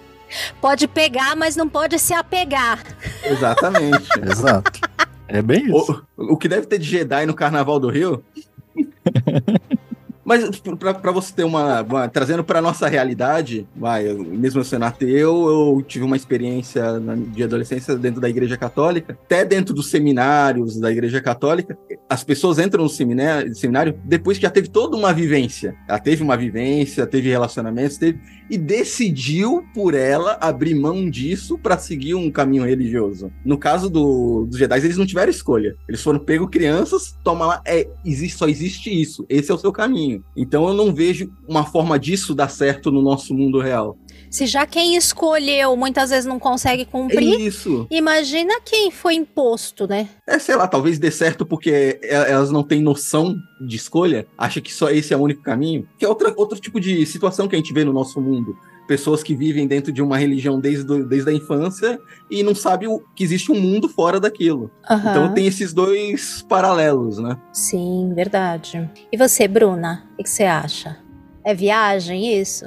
Pode pegar, mas não pode se apegar. Exatamente. Exato. É bem isso. o, o que deve ter de Jedi no Carnaval do Rio? Mas para você ter uma, uma trazendo para nossa realidade, vai, mesmo sendo ateu, eu tive uma experiência de adolescência dentro da Igreja Católica, até dentro dos seminários da Igreja Católica, as pessoas entram no seminário, seminário depois que já teve toda uma vivência. Ela teve uma vivência, teve relacionamentos, teve e decidiu por ela abrir mão disso para seguir um caminho religioso. No caso do, dos Jedi, eles não tiveram escolha. Eles foram pego crianças, toma lá, é, existe, só existe isso. Esse é o seu caminho. Então eu não vejo uma forma disso dar certo no nosso mundo real. Se já quem escolheu muitas vezes não consegue cumprir, é isso. imagina quem foi imposto, né? É, sei lá, talvez dê certo porque elas não têm noção de escolha, acha que só esse é o único caminho, que é outra, outro tipo de situação que a gente vê no nosso mundo. Pessoas que vivem dentro de uma religião desde, desde a infância e não sabem que existe um mundo fora daquilo. Uhum. Então tem esses dois paralelos, né? Sim, verdade. E você, Bruna, o que você acha? É viagem isso?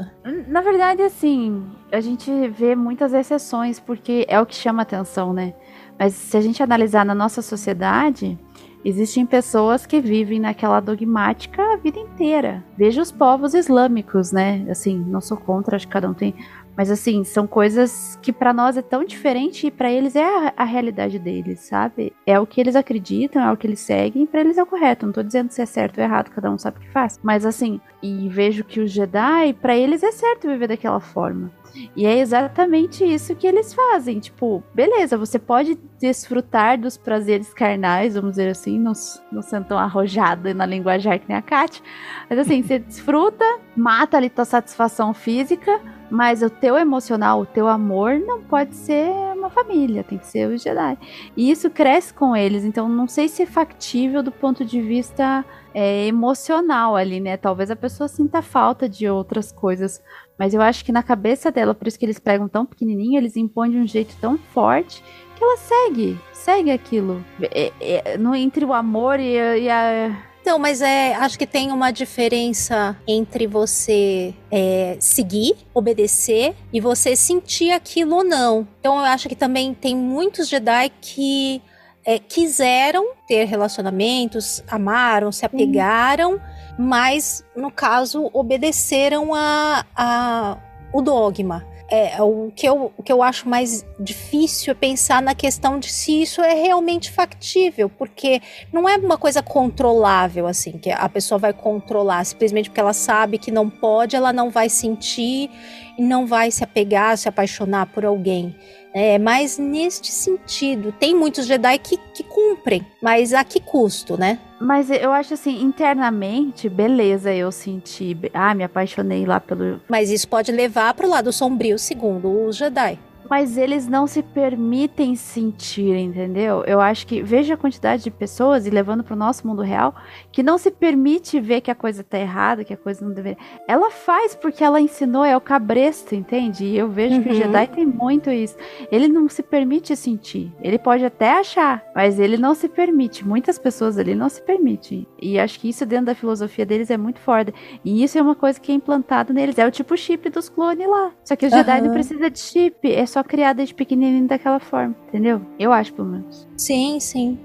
Na verdade, assim, a gente vê muitas exceções, porque é o que chama atenção, né? Mas se a gente analisar na nossa sociedade, existem pessoas que vivem naquela dogmática a vida inteira. Veja os povos islâmicos, né? Assim, não sou contra, acho que cada um tem mas assim, são coisas que para nós é tão diferente e para eles é a, a, realidade deles, sabe? É o que eles acreditam, é o que eles seguem, para eles é o correto. Não tô dizendo se é certo ou errado, cada um sabe o que faz. Mas assim, e vejo que os Jedi, para eles é certo viver daquela forma. E é exatamente isso que eles fazem. Tipo, beleza, você pode desfrutar dos prazeres carnais, vamos dizer assim, não, não sendo tão arrojada na linguagem que nem a Kat. Mas assim, você desfruta, mata ali tua satisfação física, mas o teu emocional, o teu amor não pode ser uma família, tem que ser os Jedi. E isso cresce com eles, então não sei se é factível do ponto de vista é, emocional ali, né? Talvez a pessoa sinta falta de outras coisas, mas eu acho que na cabeça dela, por isso que eles pegam tão pequenininho, eles impõem de um jeito tão forte que ela segue, segue aquilo. É, é, no, entre o amor e, e a então, mas é, acho que tem uma diferença entre você é, seguir, obedecer e você sentir aquilo ou não. Então, eu acho que também tem muitos Jedi que é, quiseram ter relacionamentos, amaram, se apegaram, mas no caso obedeceram a, a o dogma. É, o, que eu, o que eu acho mais difícil é pensar na questão de se isso é realmente factível, porque não é uma coisa controlável, assim, que a pessoa vai controlar simplesmente porque ela sabe que não pode, ela não vai sentir e não vai se apegar, se apaixonar por alguém. É, mas neste sentido, tem muitos Jedi que, que cumprem, mas a que custo, né? Mas eu acho assim, internamente, beleza, eu senti. Ah, me apaixonei lá pelo. Mas isso pode levar para o lado sombrio, segundo os Jedi mas eles não se permitem sentir, entendeu? Eu acho que veja a quantidade de pessoas e levando para o nosso mundo real que não se permite ver que a coisa tá errada, que a coisa não deveria. Ela faz porque ela ensinou, é o cabresto, entende? E eu vejo uhum. que o uhum. Jedi tem muito isso. Ele não se permite sentir. Ele pode até achar, mas ele não se permite. Muitas pessoas ali não se permitem. E acho que isso dentro da filosofia deles é muito forte. E isso é uma coisa que é implantada neles. É o tipo chip dos clones lá. Só que o Jedi uhum. não precisa de chip, é só só criar desde pequenininho daquela forma, entendeu? Eu acho, pelo menos. Sim, sim.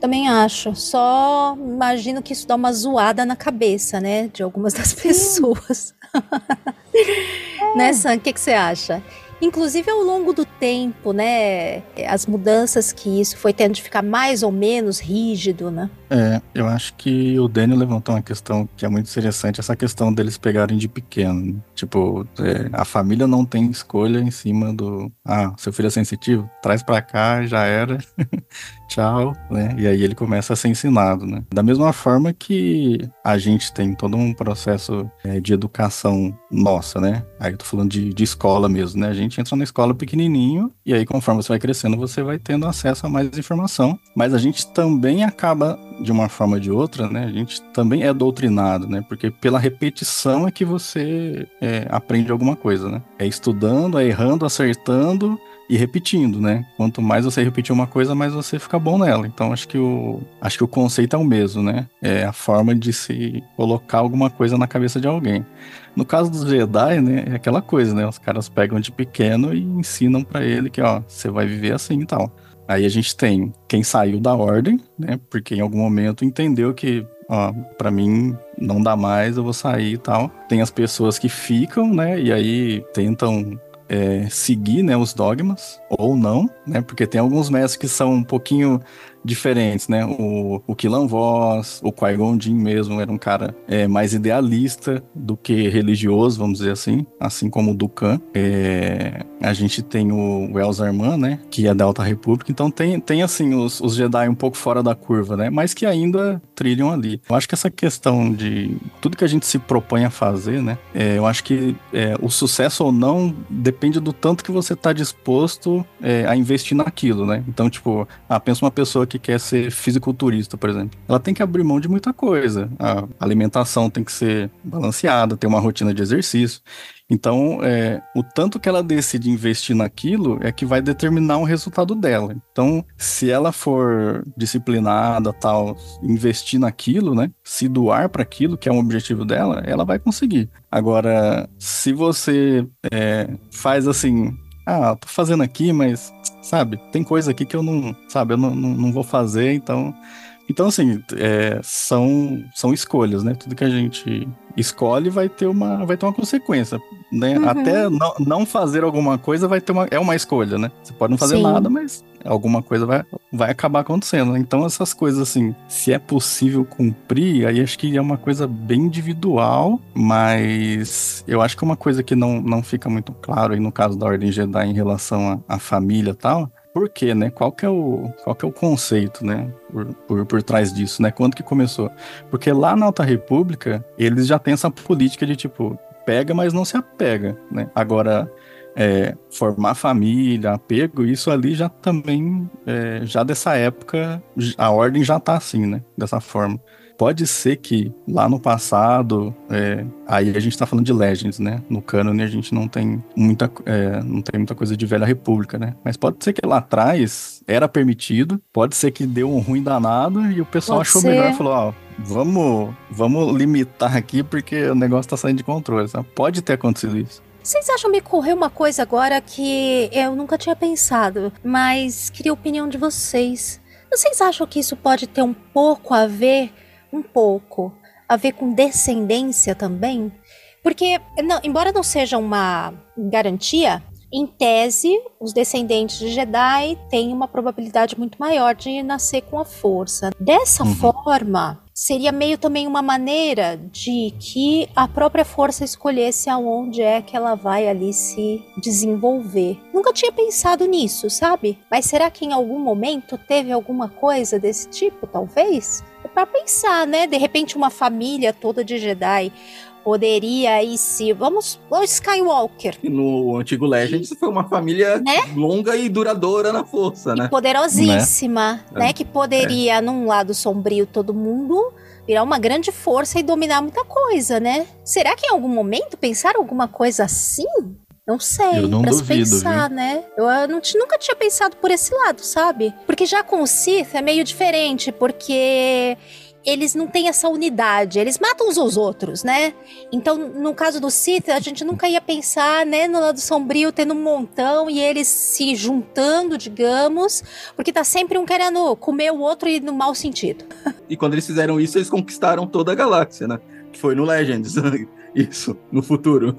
Também acho. Só imagino que isso dá uma zoada na cabeça, né? De algumas das pessoas. é. né, Sam? O que, que você acha? Inclusive ao longo do tempo, né? As mudanças que isso foi tendo de ficar mais ou menos rígido, né? É, eu acho que o Daniel levantou uma questão que é muito interessante, essa questão deles pegarem de pequeno. Tipo, é, a família não tem escolha em cima do. Ah, seu filho é sensitivo? Traz pra cá, já era. Tchau, né? E aí ele começa a ser ensinado, né? Da mesma forma que a gente tem todo um processo é, de educação nossa, né? Aí eu tô falando de, de escola mesmo, né? A gente entra na escola pequenininho e aí conforme você vai crescendo, você vai tendo acesso a mais informação. Mas a gente também acaba de uma forma ou de outra, né? A gente também é doutrinado, né? Porque pela repetição é que você é, aprende alguma coisa, né? É estudando, é errando, acertando e repetindo, né? Quanto mais você repetir uma coisa, mais você fica bom nela. Então acho que o acho que o conceito é o mesmo, né? É a forma de se colocar alguma coisa na cabeça de alguém. No caso dos Jedi, né, é aquela coisa, né? Os caras pegam de pequeno e ensinam pra ele que, ó, você vai viver assim e tal. Aí a gente tem quem saiu da ordem, né? Porque em algum momento entendeu que, ó, pra mim não dá mais, eu vou sair e tal. Tem as pessoas que ficam, né? E aí tentam é, seguir né, os dogmas, ou não, né? Porque tem alguns mestres que são um pouquinho diferentes, né? O, o Kilan Voss, o Qui-Gon Jinn mesmo era um cara é, mais idealista do que religioso, vamos dizer assim, assim como o Dukan. É, a gente tem o Elzar Mann, né? Que é da Alta República, então tem, tem assim, os, os Jedi um pouco fora da curva, né? Mas que ainda trilham ali. Eu acho que essa questão de tudo que a gente se propõe a fazer, né? É, eu acho que é, o sucesso ou não depende do tanto que você está disposto é, a investir naquilo, né? Então, tipo, ah, pensa uma pessoa que quer ser fisiculturista, por exemplo. Ela tem que abrir mão de muita coisa. A alimentação tem que ser balanceada, ter uma rotina de exercício. Então, é, o tanto que ela decide investir naquilo é que vai determinar o resultado dela. Então, se ela for disciplinada, tal, investir naquilo, né, se doar para aquilo que é um objetivo dela, ela vai conseguir. Agora, se você é, faz assim, ah, tô fazendo aqui, mas sabe? Tem coisa aqui que eu não, sabe, eu não, não, não vou fazer, então. Então, assim, é, são, são escolhas, né? Tudo que a gente escolhe vai ter uma, vai ter uma consequência, né? Uhum. Até não, não fazer alguma coisa vai ter uma, é uma escolha, né? Você pode não fazer Sim. nada, mas alguma coisa vai, vai acabar acontecendo. Então, essas coisas, assim, se é possível cumprir, aí acho que é uma coisa bem individual, mas eu acho que uma coisa que não, não fica muito claro aí no caso da Ordem Jedi em relação à, à família e tal, por quê, né? Qual que é o, qual que é o conceito, né? Por, por, por trás disso, né? Quando que começou? Porque lá na Alta República, eles já têm essa política de tipo, pega, mas não se apega, né? Agora, é, formar família, apego, isso ali já também, é, já dessa época, a ordem já tá assim, né? Dessa forma. Pode ser que lá no passado, é, aí a gente tá falando de Legends, né? No cânone a gente não tem muita, é, não tem muita coisa de Velha República, né? Mas pode ser que lá atrás era permitido, pode ser que deu um ruim danado e o pessoal Pode achou ser. melhor e falou, ó, vamos, vamos limitar aqui porque o negócio tá saindo de controle, sabe? Pode ter acontecido isso. Vocês acham me correu uma coisa agora que eu nunca tinha pensado, mas queria a opinião de vocês. Vocês acham que isso pode ter um pouco a ver, um pouco, a ver com descendência também? Porque, não- embora não seja uma garantia, em tese, os descendentes de Jedi têm uma probabilidade muito maior de nascer com a força. Dessa Uhum. forma, seria meio também uma maneira de que a própria força escolhesse aonde é que ela vai ali se desenvolver. Nunca tinha pensado nisso, sabe? Mas será que em algum momento teve alguma coisa desse tipo, talvez? É pra pensar, né? De repente uma família toda de Jedi poderia aí se vamos o Skywalker E no antigo Legends foi uma família Né? longa e duradoura na força, né? poderosíssima, É. né? Que poderia, num lado sombrio, todo mundo virar uma grande força e dominar muita coisa, né? Será que em algum momento pensaram alguma coisa assim? Não sei, Eu não pra se duvido, pensar, né? Eu não nunca tinha pensado por esse lado, sabe? Porque já com o Sith é meio diferente, porque eles não têm essa unidade, eles matam uns aos outros, né? Então, no caso do Sith, a gente nunca ia pensar, né, no lado sombrio, tendo um montão e eles se juntando, digamos, porque tá sempre um querendo comer o outro e no mau sentido. E quando eles fizeram isso, eles conquistaram toda a galáxia, né? Que foi no Legends. Isso, no futuro.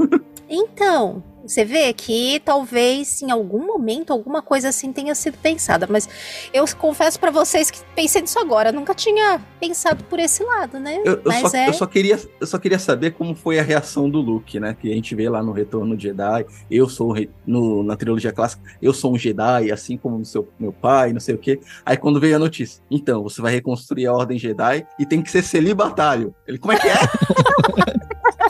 Então, você vê que talvez em algum momento alguma coisa assim tenha sido pensada, mas eu confesso pra vocês que pensei nisso agora, nunca tinha pensado por esse lado, né? Eu, eu mas só, é. eu, só queria, eu só queria saber como foi a reação do Luke, né? Que a gente vê lá no Retorno de Jedi. Eu sou no, na trilogia clássica, eu sou um Jedi, assim como o seu, meu pai, não sei o quê. Aí quando veio a notícia, então, você vai reconstruir a Ordem Jedi e tem que ser celibatário. Ele, como é que é?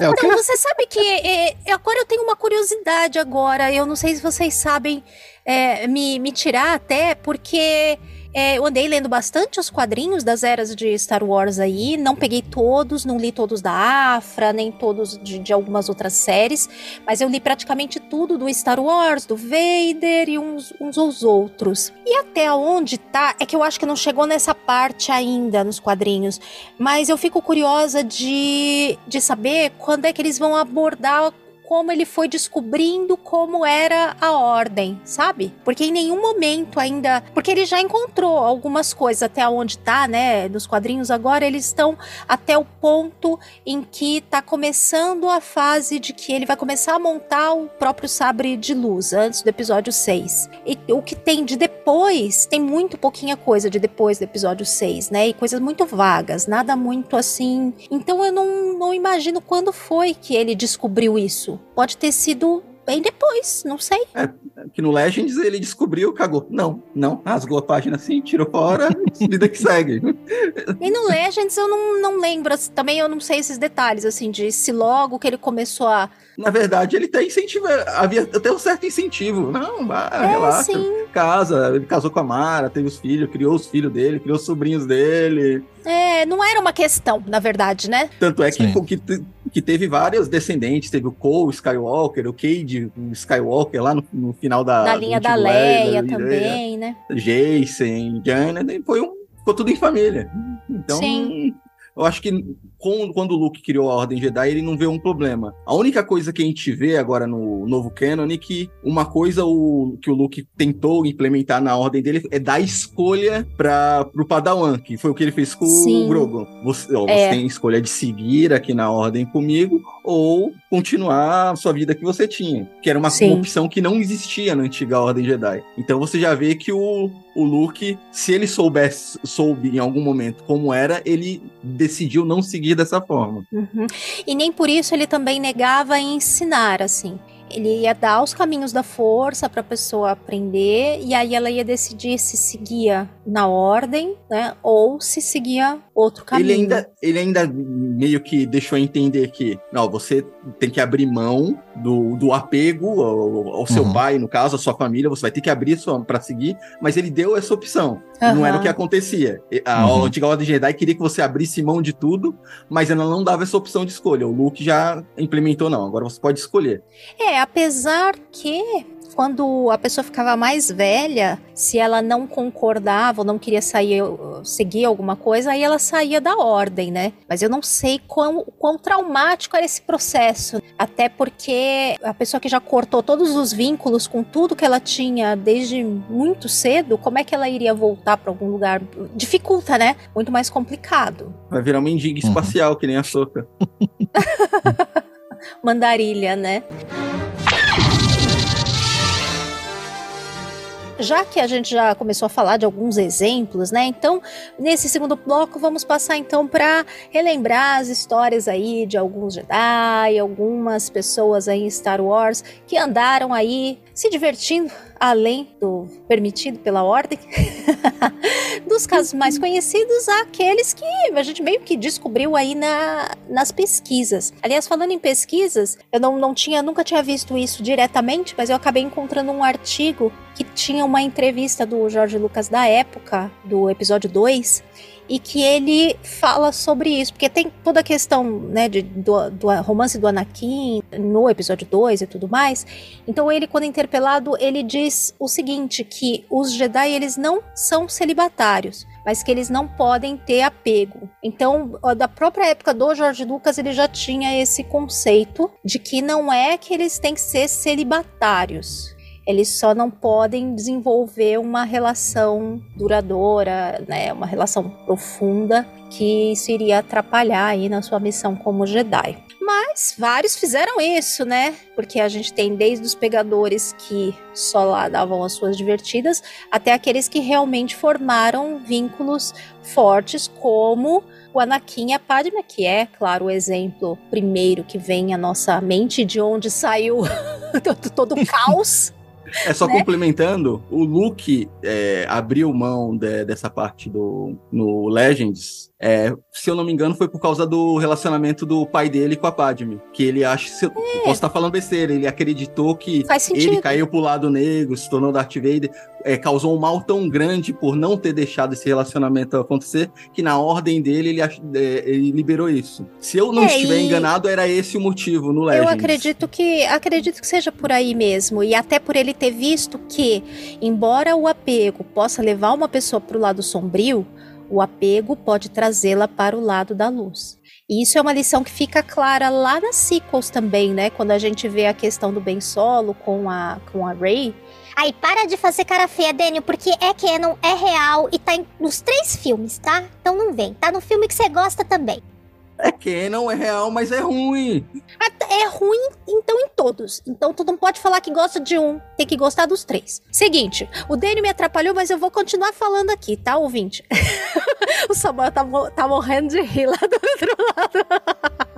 É? Então, você sabe que é, é, agora eu tenho uma curiosidade agora. Eu não sei se vocês sabem é, me, me tirar até, porque É, eu andei lendo bastante os quadrinhos das eras de Star Wars aí, não peguei todos, não li todos da Afra, nem todos de, de algumas outras séries, mas eu li praticamente tudo do Star Wars, do Vader e uns, uns os outros. E até onde tá, é que eu acho que não chegou nessa parte ainda nos quadrinhos, mas eu fico curiosa de, de saber quando é que eles vão abordar como ele foi descobrindo como era a ordem, sabe? Porque em nenhum momento ainda. Porque ele já encontrou algumas coisas até onde tá, né? Nos quadrinhos agora, eles estão até o ponto em que tá começando a fase de que ele vai começar a montar o próprio sabre de luz, antes do episódio 6. E o que tem de depois, tem muito pouquinha coisa de depois do episódio 6, né? E coisas muito vagas, nada muito assim. Então eu não, não imagino quando foi que ele descobriu isso. Pode ter sido bem depois, não sei. É, que no Legends ele descobriu, cagou. Não, não, rasgou a página assim, tirou fora, vida que segue. E no Legends eu não, não lembro, assim, também eu não sei esses detalhes, assim, de se logo que ele começou a. Na verdade, ele tem incentivo, havia até um certo incentivo. Não, vai, É, relaxa. sim. Casa, ele casou com a Mara, teve os filhos, criou os filhos dele, criou os sobrinhos dele. É, não era uma questão, na verdade, né? Tanto é que, que, que teve vários descendentes, teve o Cole Skywalker, o Cade o Skywalker lá no, no final da. Na linha da Leia Leia, também, né? Jason, daí foi um. Ficou tudo em família. Então, Sim. eu acho que quando o Luke criou a Ordem Jedi, ele não vê um problema. A única coisa que a gente vê agora no novo canon é que uma coisa o, que o Luke tentou implementar na ordem dele é dar escolha para pro Padawan, que foi o que ele fez com Sim. o Grogu. Você, ó, você É. tem a escolha de seguir aqui na ordem comigo ou continuar a sua vida que você tinha, que era uma opção que não existia na antiga Ordem Jedi. Então você já vê que o, o Luke, se ele soubesse, soube em algum momento como era, ele decidiu não seguir dessa forma. Uhum. E nem por isso ele também negava ensinar, assim. Ele ia dar os caminhos da força para a pessoa aprender e aí ela ia decidir se seguia na ordem, né, ou se seguia outro caminho. Ele ainda, ele ainda meio que deixou entender que, não, você tem que abrir mão do, do apego ao, ao seu Uhum. pai, no caso, à sua família, você vai ter que abrir para seguir, mas ele deu essa opção. E Não era o que acontecia. A Uhum. antiga Ordem Jedi queria que você abrisse mão de tudo, mas ela não dava essa opção de escolha. O Luke já implementou, não. Agora você pode escolher. É, apesar que quando a pessoa ficava mais velha, se ela não concordava ou não queria sair, seguir alguma coisa, aí ela saía da ordem, né? Mas eu não sei quão, quão traumático era esse processo. Até porque a pessoa que já cortou todos os vínculos com tudo que ela tinha desde muito cedo, como é que ela iria voltar para algum lugar? Dificulta, né? Muito mais complicado. Vai virar uma mendiga Uhum. espacial, que nem a Soca. Mandarilha, né? Já que a gente já começou a falar de alguns exemplos, né? Então, nesse segundo bloco, vamos passar então para relembrar as histórias aí de alguns Jedi, algumas pessoas aí em Star Wars que andaram aí se divertindo além do permitido pela ordem. Dos casos mais conhecidos, aqueles que a gente meio que descobriu aí na, nas pesquisas. Aliás, falando em pesquisas, eu não, não tinha, nunca tinha visto isso diretamente, mas eu acabei encontrando um artigo que tinha uma entrevista do Jorge Lucas da época, do episódio 2, e que ele fala sobre isso, porque tem toda a questão né, de, do, do romance do Anakin no episódio 2 e tudo mais. Então ele, quando interpelado, ele diz o seguinte, que os Jedi eles não são celibatários, mas que eles não podem ter apego. Então, da própria época do Jorge Lucas, ele já tinha esse conceito de que não é que eles têm que ser celibatários. Eles só não podem desenvolver uma relação duradoura, né, uma relação profunda, que isso iria atrapalhar aí na sua missão como Jedi. Mas vários fizeram isso, né? Porque a gente tem desde os pegadores que só lá davam as suas divertidas, até aqueles que realmente formaram vínculos fortes, como o Anakin e a Padme, que é, claro, o exemplo primeiro que vem à nossa mente de onde saiu todo, todo o caos. É só Né? complementando, o Luke é, abriu mão de- dessa parte do no Legends. É, se eu não me engano, foi por causa do relacionamento do pai dele com a Padme. Que ele acha. Se, eu Posso estar falando besteira, ele acreditou que ele caiu pro lado negro, se tornou Darth Vader, é, causou um mal tão grande por não ter deixado esse relacionamento acontecer que na ordem dele ele, ach- é, ele liberou isso. Se eu não É, estiver e- enganado, era esse o motivo no Legends. Eu acredito que acredito que seja por aí mesmo e até por ele ter visto que, embora o apego possa levar uma pessoa para o lado sombrio, o apego pode trazê-la para o lado da luz. E isso é uma lição que fica clara lá nas sequels também, né? Quando a gente vê a questão do Ben Solo com a com a Rey. Aí para de fazer cara feia, Daniel, porque é canon, é real e tá em- nos três filmes, tá? Então não vem. Tá no filme que você gosta também. É canon, é real, mas é ruim. É ruim, então, em todos. Então, tu não pode falar que gosta de um, tem que gostar dos três. Seguinte, o Daniel me atrapalhou, mas eu vou continuar falando aqui, tá, ouvinte? o Samuel tá, tá morrendo de rir lá do outro lado.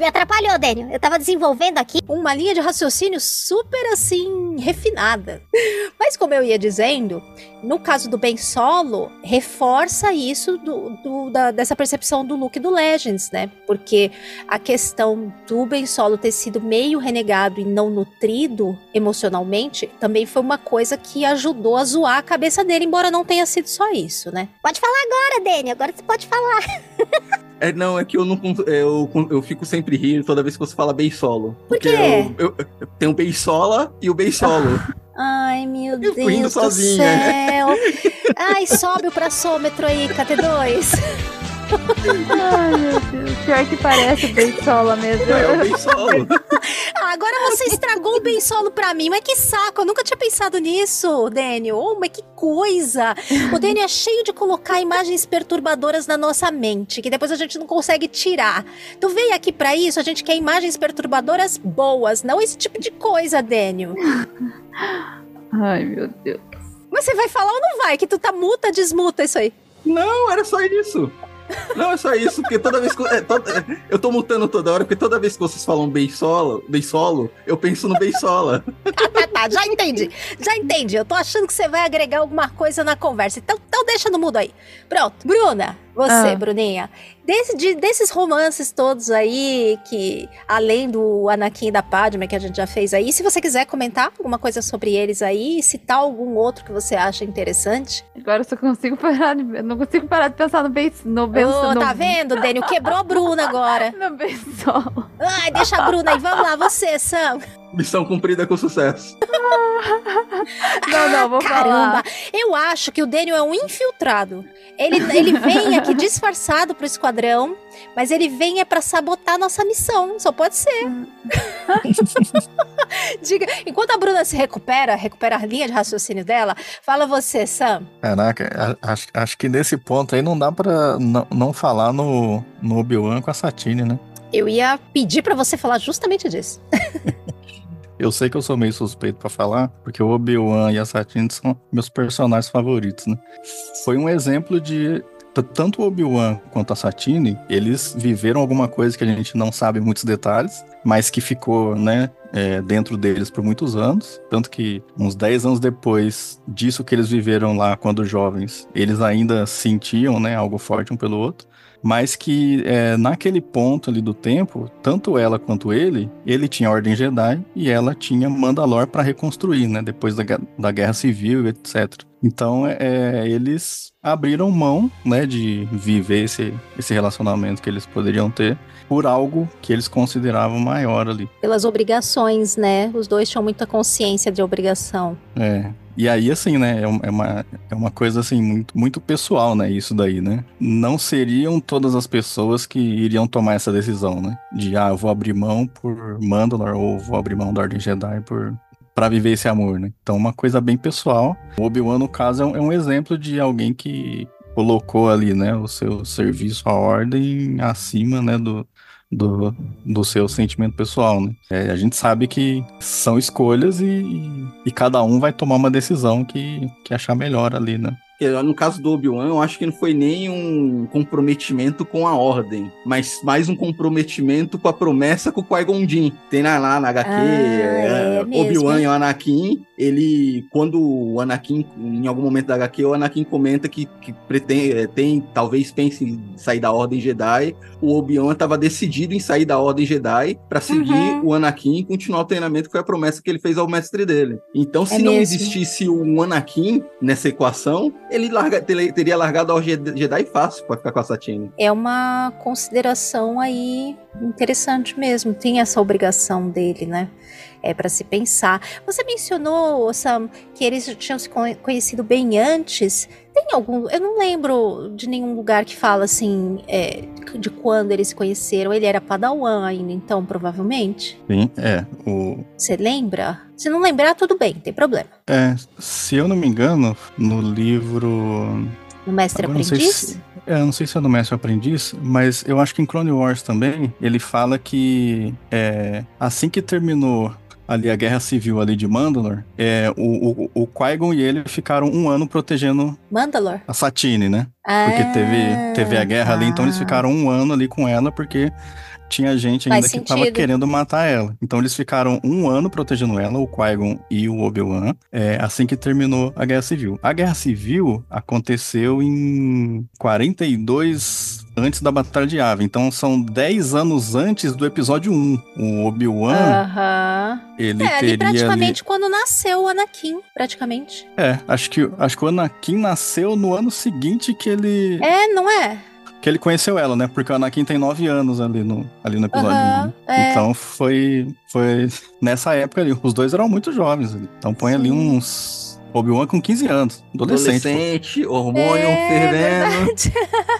Me atrapalhou, Daniel. Eu tava desenvolvendo aqui. Uma linha de raciocínio super, assim, refinada. Mas, como eu ia dizendo, no caso do Ben Solo, reforça isso do, do- da- dessa percepção do Luke do Legends, né? Porque a questão do Ben Solo ter sido meio renegado e não nutrido emocionalmente também foi uma coisa que ajudou a zoar a cabeça dele, embora não tenha sido só isso, né? Pode falar agora, Daniel. Agora você pode falar. É, não, é que eu não é, eu, eu fico sempre rindo toda vez que você fala bem solo. Por Porque quê? Eu, eu, eu tenho o bem sola e o bem solo. Ai, meu Deus do sozinha. céu. Ai, sobe o praçômetro aí, KT2. Ai, meu Deus. Pior que parece bem sola mesmo. é o bem solo. Ah, agora você estragou o bem solo pra mim. Mas que saco, eu nunca tinha pensado nisso, Daniel. Oh, mas que coisa. O Daniel é cheio de colocar imagens perturbadoras na nossa mente, que depois a gente não consegue tirar. Tu veio aqui pra isso, a gente quer imagens perturbadoras boas, não esse tipo de coisa, Daniel. Ai, meu Deus. Mas você vai falar ou não vai? Que tu tá muta, desmuta isso aí. Não, era só isso. Não, é só isso, porque toda vez que. é, toda- eu tô mutando toda hora, porque toda vez que vocês falam bem solo, bem solo, eu penso no bem sola. Tá, tá, tá, já entendi. Já entendi. Eu tô achando que você vai agregar alguma coisa na conversa. Então, então deixa no mudo aí. Pronto. Bruna, você, Ah. Bruninha. Desse- de- desses romances todos aí, que além do Anakin e da Padme que a gente já fez aí, se você quiser comentar alguma coisa sobre eles aí, citar algum outro que você acha interessante. Agora eu só consigo parar de, não consigo parar de pensar no bem no no, tá vendo, Daniel? Quebrou a Bruna agora. no solo. Ai, deixa a Bruna aí. Vamos lá, você, Sam. Missão cumprida com sucesso. Não, não, vou Caramba, falar. eu acho que o Daniel é um infiltrado. Ele, ele vem aqui disfarçado pro esquadrão, mas ele vem é pra sabotar nossa missão. Só pode ser. Diga, enquanto a Bruna se recupera, recupera a linha de raciocínio dela, fala você, Sam. Caraca, acho, acho que nesse ponto aí não dá pra não, não falar no, no Obi-Wan com a Satine, né? Eu ia pedir pra você falar justamente disso. Eu sei que eu sou meio suspeito pra falar, porque o Obi-Wan e a Satine são meus personagens favoritos, né? Foi um exemplo de tanto o Obi-Wan quanto a Satine, eles viveram alguma coisa que a gente não sabe muitos detalhes, mas que ficou, né, é, dentro deles por muitos anos. Tanto que uns 10 anos depois disso que eles viveram lá quando jovens, eles ainda sentiam, né, algo forte um pelo outro. Mas que é, naquele ponto ali do tempo, tanto ela quanto ele, ele tinha Ordem Jedi e ela tinha Mandalor para reconstruir, né? Depois da, da Guerra Civil, etc. Então, é, eles abriram mão, né, de viver esse, esse relacionamento que eles poderiam ter por algo que eles consideravam maior ali. Pelas obrigações, né? Os dois tinham muita consciência de obrigação. É. E aí, assim, né, é é uma, é uma coisa, assim, muito, muito pessoal, né, isso daí, né? Não seriam todas as pessoas que iriam tomar essa decisão, né? De, ah, eu vou abrir mão por Mandalor ou vou abrir mão da Ordem Jedi por para viver esse amor, né? Então, uma coisa bem pessoal. O Obi-Wan, no caso, é um, é um exemplo de alguém que colocou ali, né, o seu serviço à ordem acima, né, do, do, do seu sentimento pessoal, né? É, a gente sabe que são escolhas e, e cada um vai tomar uma decisão que, que achar melhor ali, né? No caso do Obi-Wan, eu acho que não foi nem um comprometimento com a ordem, mas mais um comprometimento com a promessa com o Qui-Gon Jinn. Tem lá, lá na HQ, Ah, é, é. Obi-Wan e o Anakin, ele, quando o Anakin, em algum momento da HQ, o Anakin comenta que, que pretende, é, tem, talvez pense em sair da Ordem Jedi, o Obi-Wan estava decidido em sair da Ordem Jedi para seguir Uhum. o Anakin e continuar o treinamento, que foi a promessa que ele fez ao mestre dele. Então, se É não mesmo. existisse um Anakin nessa equação, ele larga- teria largado a Ordem Jedi fácil para ficar com a Satine. É uma consideração aí interessante mesmo. Tem essa obrigação dele, né? É para se pensar. Você mencionou, Sam, que eles tinham se con- conhecido bem antes. Tem algum. Eu não lembro de nenhum lugar que fala assim é, de quando eles se conheceram. Ele era Padawan ainda, então, provavelmente. Sim, é. O, Você lembra? Se não lembrar, tudo bem, não tem problema. é, se eu não me engano, no livro. O mestre Agora, aprendiz? É, eu não sei se é do Mestre Aprendiz, mas eu acho que em Clone Wars também, ele fala que é, assim que terminou ali a Guerra Civil ali de Mandalor, é, o, o, o Qui-Gon e ele ficaram um ano protegendo Mandalor? a Satine, né? Porque teve, teve a guerra ali, então eles Ah. ficaram um ano ali com ela, porque tinha gente ainda Faz que tava sentido. querendo matar ela. Então eles ficaram um ano protegendo ela, o Qui-Gon e o Obi-Wan, é, assim que terminou a Guerra Civil. A Guerra Civil aconteceu em 42 antes da Batalha de Yavin, então são 10 anos antes do episódio 1. O Obi-Wan, Aham. ele É, ali teria ali... praticamente quando nasceu o Anakin, praticamente. É, acho que, acho que o Anakin nasceu no ano seguinte que ele... É, não é? Que ele conheceu ela, né? Porque o Anakin tem nove anos ali no, ali no episódio. Aham, um. é. Então foi, foi nessa época ali. Os dois eram muito jovens. ali. Então põe ali Sim. uns. Obi-Wan com 15 anos. Adolescente. pô. Adolescente, hormônio É, fervendo.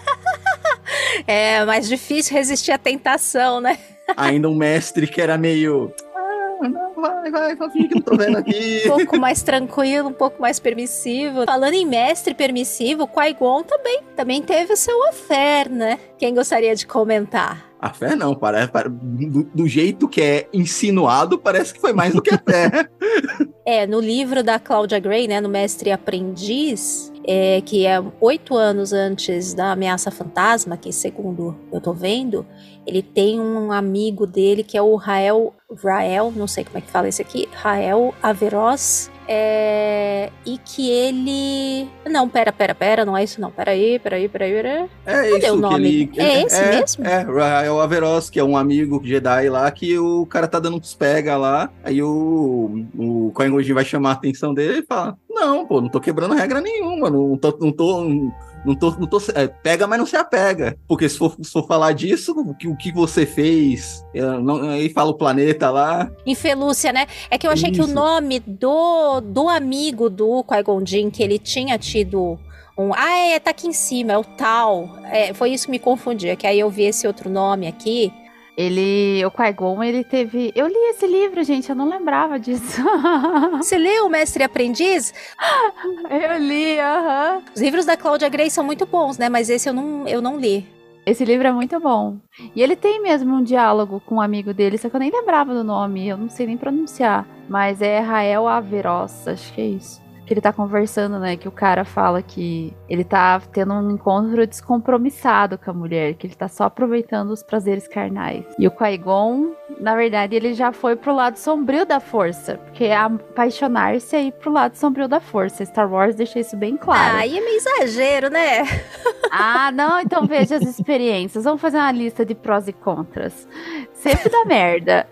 é mais difícil resistir à tentação, né? Ainda um mestre que era meio. Ah, não, vai, vai, vai, finge que não tô vendo aqui. Um pouco mais tranquilo, um pouco mais permissivo. Falando em mestre permissivo, Qui-Gon também, também teve o seu affair, né? Quem gostaria de comentar? A fé não, parece, pare- do, do jeito que é insinuado, parece que foi mais do que a fé. É, no livro da Claudia Gray, né, no Mestre e Aprendiz, é, que é oito anos antes da Ameaça Fantasma, que segundo eu tô vendo, ele tem um amigo dele que é o Rael, Rael, não sei como é que fala esse aqui, Rael Averoz, é, e que ele... Não, pera, pera, pera, não é isso não, peraí, peraí, peraí, peraí. É Cadê isso o nome? que ele. É esse mesmo? É, Rael Averoz, que é um amigo Jedi lá, que o cara tá dando uns pega lá. Aí o, o Jinn vai chamar a atenção dele e fala: Não, pô, não tô quebrando regra nenhuma, não tô. Não tô não tô, não tô, é, pega, mas não se apega. Porque se for, se for falar disso, o que, o que você fez, é, não- aí fala o planeta lá. Em Felúcia, né? É que eu achei que o Isso. nome do, do amigo do Qui-Gon que ele tinha tido um... Ah, é, tá aqui em cima, é o tal. É, foi isso que me confundia, que aí eu vi esse outro nome aqui. Ele, o Qui-Gon, ele teve... Eu li esse livro, gente, eu não lembrava disso. Você leu Mestre e Aprendiz? eu li, aham. Os livros da Cláudia Gray são muito bons, né? Mas esse eu não, eu não li. Esse livro é muito bom. E ele tem mesmo um diálogo com um amigo dele, só que eu nem lembrava do nome, eu não sei nem pronunciar. Mas é Rael Averoz, acho que é isso. Que ele tá conversando, né? Que o cara fala que ele tá tendo um encontro descompromissado com a mulher, que ele tá só aproveitando os prazeres carnais. E o Qui-Gon, na verdade, ele já foi pro lado sombrio da força, porque é apaixonar-se é ir pro lado sombrio da força. Star Wars deixa isso bem claro. Ah, aí é meio exagero, né? Ah, não, então veja as experiências. Vamos fazer uma lista de prós e contras. Sempre dá merda.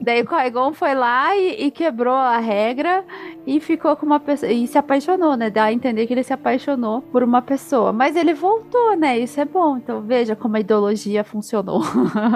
Daí o Qui-Gon foi lá e, e quebrou a regra e ficou com uma pessoa. E se apaixonou, né? Dá a entender que ele se apaixonou por uma pessoa. Mas ele voltou, né? Isso é bom. Então veja como a ideologia funcionou.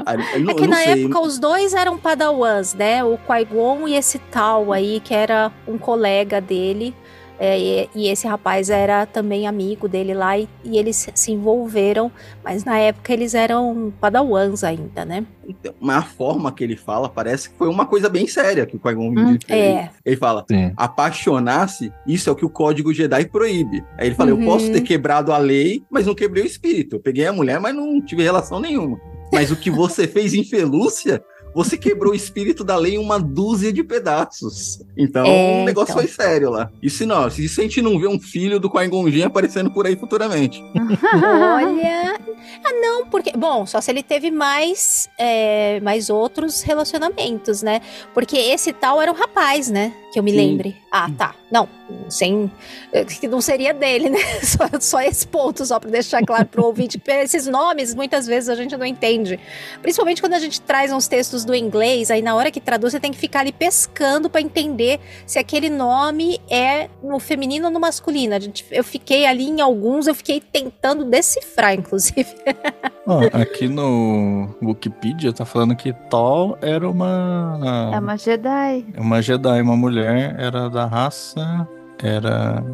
Ah, É que na sei. época os dois eram padawans, né? O Qui-Gon e esse tal aí, que era um colega dele. É, e, e esse rapaz era também amigo dele lá e, e eles se- envolveram, mas na época eles eram padawans ainda, né? Então, Mas a forma que ele fala parece que foi uma coisa bem séria que o Qui-Gon Hum. É, Ele fala, apaixonar-se, isso é o que o código Jedi proíbe. Aí ele fala, Uhum. eu posso ter quebrado a lei, mas não quebrei o espírito. Eu peguei a mulher, mas não tive relação nenhuma. Mas o que você fez em Felúcia, você quebrou o espírito da lei em uma dúzia de pedaços. Então, É, o negócio então. foi sério lá. E se não, se a gente não vê um filho do Qui-Gon aparecendo por aí futuramente. Olha. Ah, não, porque. Bom, só se ele teve mais, é, mais outros relacionamentos, né? Porque esse tal era um rapaz, né? Que eu me Sim. lembre. Ah, tá. Não, sem. eh, Que não seria dele, né? Só, só esse ponto, só pra deixar claro pro ouvinte. Porque esses nomes, muitas vezes, a gente não entende. Principalmente quando a gente traz uns textos do inglês, aí na hora que traduz, você tem que ficar ali pescando pra entender se aquele nome é no feminino ou no masculino. A gente- eu fiquei ali em alguns, eu fiquei tentando decifrar, inclusive. Ó, aqui no Wikipedia tá falando que Tol era uma. É uma Jedi. uma Jedi, uma mulher, era da raça. Era.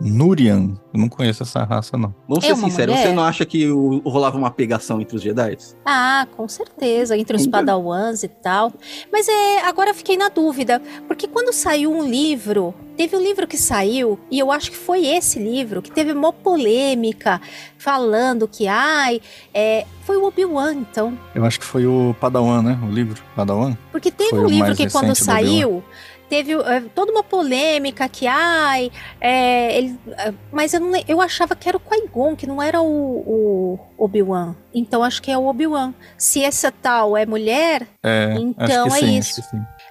Nurian. Eu não conheço essa raça, não. Vamos É ser sinceros, mulher? você não acha que o- rolava uma pegação entre os Jedi? Ah, com certeza, entre os Então. padawans e tal. Mas é, agora eu fiquei na dúvida, porque quando saiu um livro, teve um livro que saiu, e eu acho que foi esse livro, que teve uma polêmica, falando que, ai, é, foi o Obi-Wan, então. Eu acho que foi o Padawan, né? O livro Padawan. Porque teve Foi um livro que quando saiu, teve é, toda uma polêmica que, ai, é, ele, é, mas eu, não, eu achava que era o Qui-Gon, que não era o, o Obi-Wan. Então acho que é o Obi-Wan. Se essa tal é mulher, É, Então é sim, isso.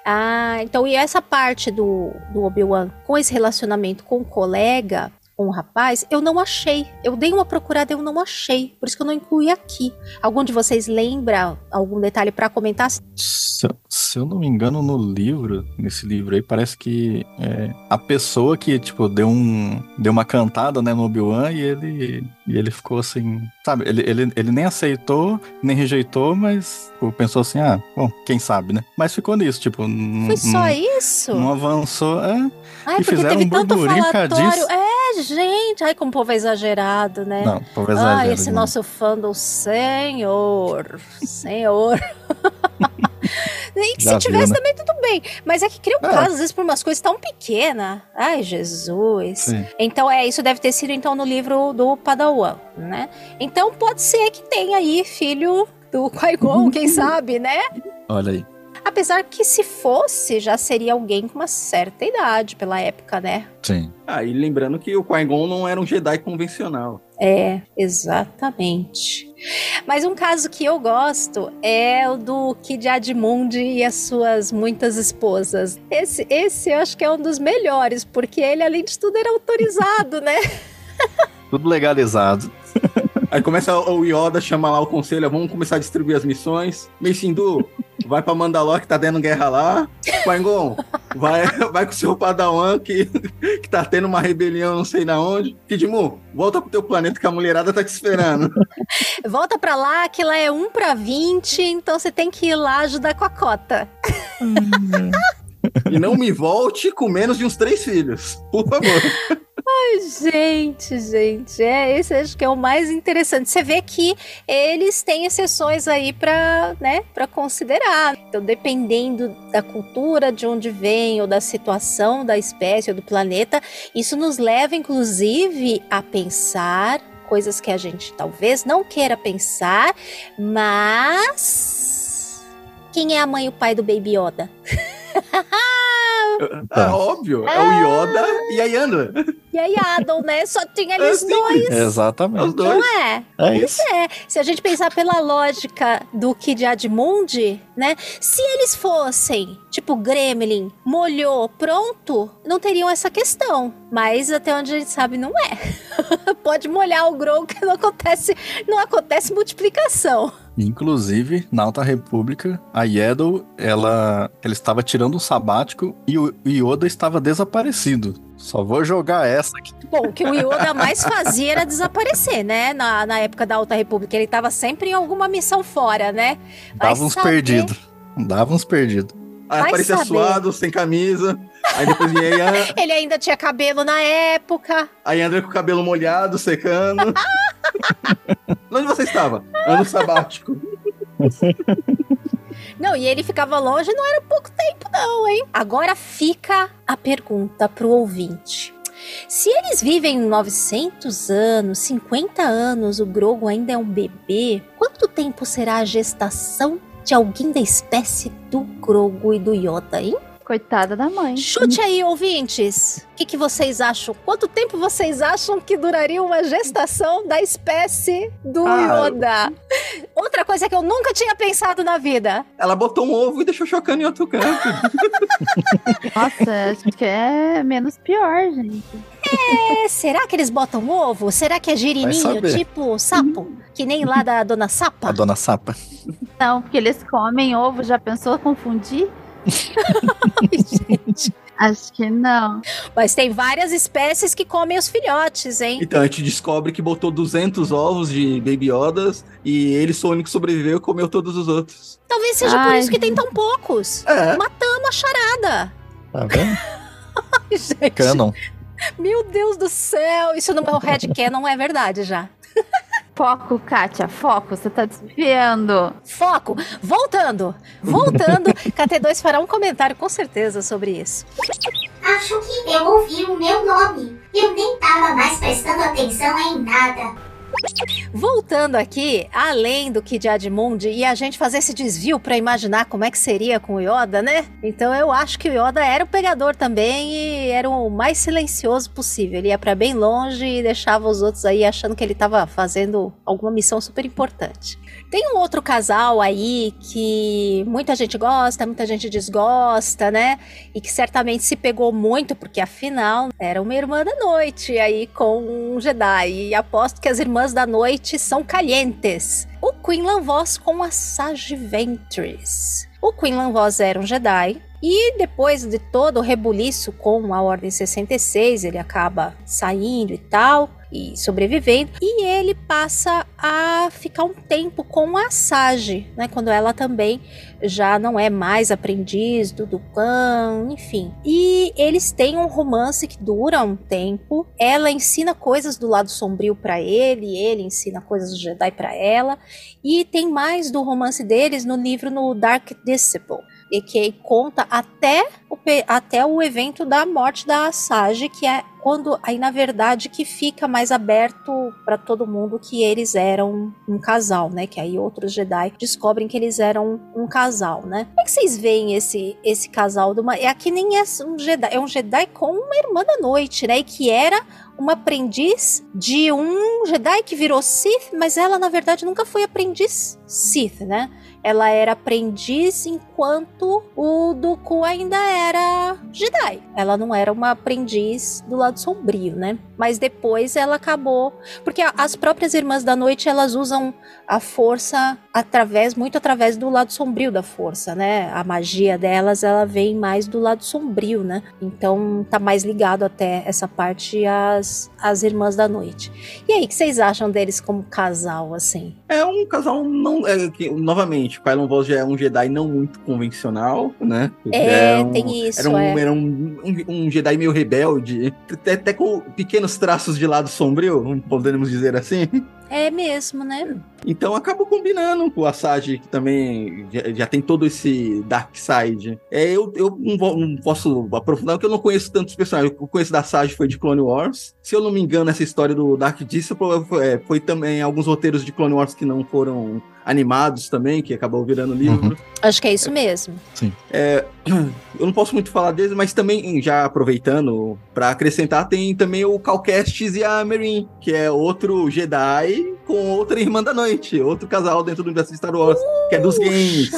ah, então e essa parte do, do Obi-Wan com esse relacionamento com o colega, com o rapaz, eu não achei. Eu dei uma procurada, eu não achei. Por isso que eu não incluí aqui. Algum de vocês lembra algum detalhe pra comentar? Se, eu- se eu não me engano, no livro, nesse livro aí, parece que é, a pessoa que, tipo, deu, um, deu uma cantada, né, no Obi-Wan e ele, e ele ficou assim, sabe? Ele, ele, ele nem aceitou, nem rejeitou, mas tipo, pensou assim, ah, bom, quem sabe, né? Mas ficou nisso, tipo, Foi só isso? não avançou. É, Ai, e porque fizeram teve um tanto falatório. disso. É, gente. Ai, como o povo é exagerado, né? não, por Ai, exagero. esse né? nosso fã do Senhor. Senhor. E que Já se viu, tivesse né? também, tudo bem. Mas é que cria um É. caso, às vezes, por umas coisas tão pequenas. Ai, Jesus. Sim. Então, é, isso deve ter sido, então, no livro do Padawan, né? Então, pode ser que tenha aí filho do Qui-Gon, quem sabe, né? Olha aí. Apesar que, se fosse, já seria alguém com uma certa idade pela época, né? Sim. Ah, e lembrando que o Qui-Gon não era um Jedi convencional. É, exatamente. Mas um caso que eu gosto é o do Kid Admund e as suas muitas esposas. Esse, esse eu acho que é um dos melhores, porque ele, além de tudo, era autorizado, né? Tudo legalizado. Aí começa o Yoda chamar lá o conselho, vamos começar a distribuir as missões. Meicindu, vai pra Mandalor que tá dando guerra lá. Qui-Gon, vai, vai com o seu Padawan que, que tá tendo uma rebelião não sei na onde. Kidmu, volta pro teu planeta que a mulherada tá te esperando. Volta pra lá, que lá é 1 pra 20, então você tem que ir lá ajudar com a cota. E não me volte com menos de uns três filhos, por favor. Gente, gente, é esse acho que é o mais interessante. Você vê que eles têm exceções aí para, né, para considerar. Então, dependendo da cultura, de onde vem ou da situação da espécie ou do planeta, isso nos leva inclusive a pensar coisas que a gente talvez não queira pensar, mas quem é a mãe e o pai do Baby Yoda? Ah, óbvio, é o Yoda e a Yanda. E aí, Adam, né? Só tinha É eles simples. dois. Exatamente. Os dois. Não é? É isso. É, se a gente pensar pela lógica do Kid Admund, né? Se eles fossem, tipo, Gremlin, molhou, pronto, não teriam essa questão. Mas até onde a gente sabe, não é. Pode molhar o Grogu que não acontece, não acontece multiplicação. Inclusive, na Alta República, a Yaddle, ela, ela estava tirando um sabático e o Yoda estava desaparecido. Só vou jogar essa aqui. Bom, o que o Yoda mais fazia era desaparecer, né? Na, na época da Alta República. Ele tava sempre em alguma missão fora, né? Vai Dava uns saber. perdidos. Dava uns perdidos. Aí Vai aparecia saber. suado, sem camisa. Aí depois vinha a Ele ainda tinha cabelo na época. a Yandra com o cabelo molhado, secando. Onde você estava? Ano sabático. Não, e ele ficava longe, não era pouco tempo, não, hein? Agora fica a pergunta pro ouvinte. Se eles vivem 900 anos, 50 anos, o Grogo ainda é um bebê, quanto tempo será a gestação de alguém da espécie do Grogu e do Yoda, hein? Coitada da mãe. Chute aí, ouvintes. O que, que vocês acham? Quanto tempo vocês acham que duraria uma gestação da espécie do Ah. Yoda? Outra coisa que eu nunca tinha pensado na vida. Ela botou um ovo e deixou chocando em outro canto. Nossa, acho que é menos pior, gente. É, será que eles botam ovo? Será que é girininho, tipo sapo? Que nem lá da Dona A Sapa? dona Sapa. Não, porque eles comem ovo, já pensou confundir? Gente. Acho que não. Mas tem várias espécies que comem os filhotes, hein? Então a gente descobre que botou 200 ovos de Baby Yodas e ele só o único que sobreviveu e comeu todos os outros. Talvez seja por Ai. isso que tem tão poucos. É. Matamos a charada. Tá vendo? Ai, gente. Canon. Meu Deus do céu. Isso no meu headcanon não é verdade já. Foco, Kátia, foco. Você tá desviando. Foco. Voltando. Voltando. KT2 fará um comentário com certeza sobre isso. Acho que eu ouvi o meu nome. Eu nem tava mais prestando atenção em nada. Voltando aqui, além do Kid Admund e a gente fazer esse desvio pra imaginar como é que seria com o Yoda, né? Então eu acho que o Yoda era o pegador também e era o mais silencioso possível. Ele ia pra bem longe e deixava os outros aí achando que ele tava fazendo alguma missão super importante. Tem um outro casal aí que muita gente gosta, muita gente desgosta, né? E que certamente se pegou muito, porque afinal era uma irmã da noite aí com um Jedi. E aposto que as irmãs da noite são calientes. O Quinlan Voss com a Sage Ventress. O Quinlan Voss era um Jedi. E depois de todo o rebuliço com a Ordem 66, ele acaba saindo e tal, e sobrevivendo. E ele passa a ficar um tempo com a Sage, né? Quando ela também já não é mais aprendiz do Dukan, enfim. E eles têm um romance que dura um tempo. Ela ensina coisas do lado sombrio pra ele, ele ensina coisas do Jedi pra ela. E tem mais do romance deles no livro no Dark Disciple. E que conta até o, até o evento da morte da Sage, que é quando aí na verdade que fica mais aberto pra todo mundo que eles eram um casal, né? Que aí outros Jedi descobrem que eles eram um casal, né? Como é que vocês veem esse esse casal de uma é aqui nem é um Jedi, é um Jedi com uma irmã da noite, né? E que era uma aprendiz de um Jedi que virou Sith, mas ela na verdade nunca foi aprendiz Sith, né? Ela era aprendiz enquanto o Dooku ainda era Jedi. Ela não era uma aprendiz do lado sombrio, né? Mas depois ela acabou, porque as próprias irmãs da noite elas usam a força através, muito através do lado sombrio da força, né? A magia delas ela vem mais do lado sombrio, né? Então tá mais ligado até essa parte às, às irmãs da noite. E aí, o que vocês acham deles como casal, assim? É um casal não. É, que, novamente, o Kylo Voss já é um Jedi não muito convencional, né? É, um- tem isso, Era, um, é. era um, um, um Jedi meio rebelde, até, até com pequenos traços de lado sombrio, podemos dizer assim. É mesmo, né? Então acaba combinando com a Sage, que também já, já tem todo esse dark side. É, eu, eu não, não posso aprofundar, porque eu não conheço tantos personagens. O que eu conheço da Sage foi de Clone Wars. Se eu não me engano, essa história do Dark Disciple foi, é, foi também alguns roteiros de Clone Wars que não foram animados também, que acabou virando livro. Acho que é isso mesmo. Eu não posso muito falar deles, mas também, já aproveitando, pra acrescentar, tem também o Cal Kestis e a Merin, que é outro Jedi com outra irmã da noite, outro casal dentro do universo de Star Wars, que é dos games,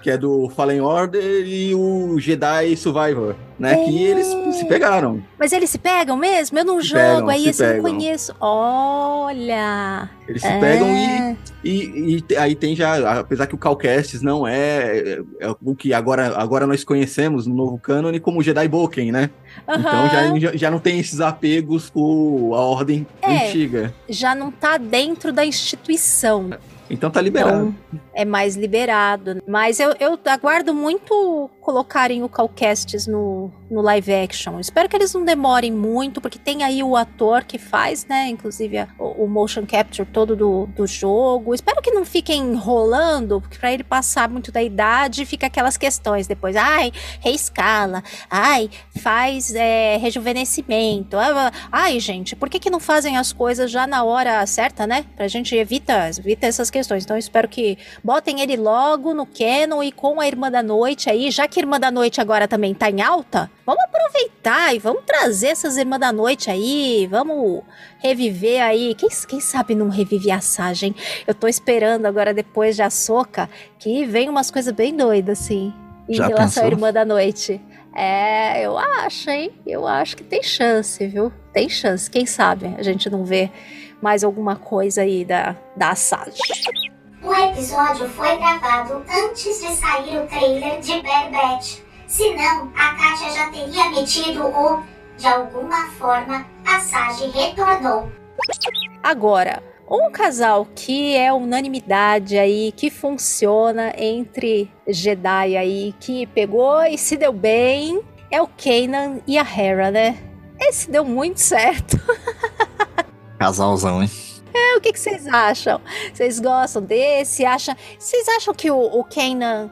que é do Fallen Order e o Jedi Survivor, né? Que eles se pegaram. Mas eles se pegam mesmo? Eu não Se jogo, pegam, aí eu não conheço. Olha! Eles se É. pegam e E, e aí tem já, apesar que o Cal Kestis não é, é, é o que agora, agora nós conhecemos no novo cânone como Jedi Boken, né? Então Aham. já, já, já não tem esses apegos com a ordem É. antiga. já não tá dentro da instituição. Então tá liberado. Então é mais liberado. Mas eu, eu aguardo muito colocarem o Calcastes no, no live action. Espero que eles não demorem muito, porque tem aí o ator que faz, né? Inclusive a, o, motion capture todo do, do jogo. Espero que não fiquem enrolando, porque pra ele passar muito da idade, fica aquelas questões depois. Ai, reescala. Ai, faz é, rejuvenescimento. Ah, Ai, gente, por que, que não fazem as coisas já na hora certa, né? Pra gente evita, evita essas questões. Então, espero que botem ele logo no canon e com a Irmã da Noite aí, já que Irmã da Noite agora também tá em alta, vamos aproveitar e vamos trazer essas Irmãs da Noite aí, vamos reviver aí. Quem, quem sabe não revive a Sagem? Eu tô esperando agora, depois de Açoka, que vem umas coisas bem doidas, assim, em Já relação à pensou? Irmã da Noite. É, eu acho, hein? Eu acho que tem chance, viu? Tem chance. Quem sabe a gente não vê mais alguma coisa aí da, da Sage. O episódio foi gravado antes de sair o trailer de Bad Batch. Senão, a Katia já teria metido o. De alguma forma, a Sage retornou. Agora, um casal que é unanimidade aí, que funciona entre Jedi aí, que pegou e se deu bem, é o Kanan e a Hera, né? Esse deu muito certo. Casalzão, hein? É, o que, que vocês acham? Vocês gostam desse? Acha... Vocês acham que o, o Kanan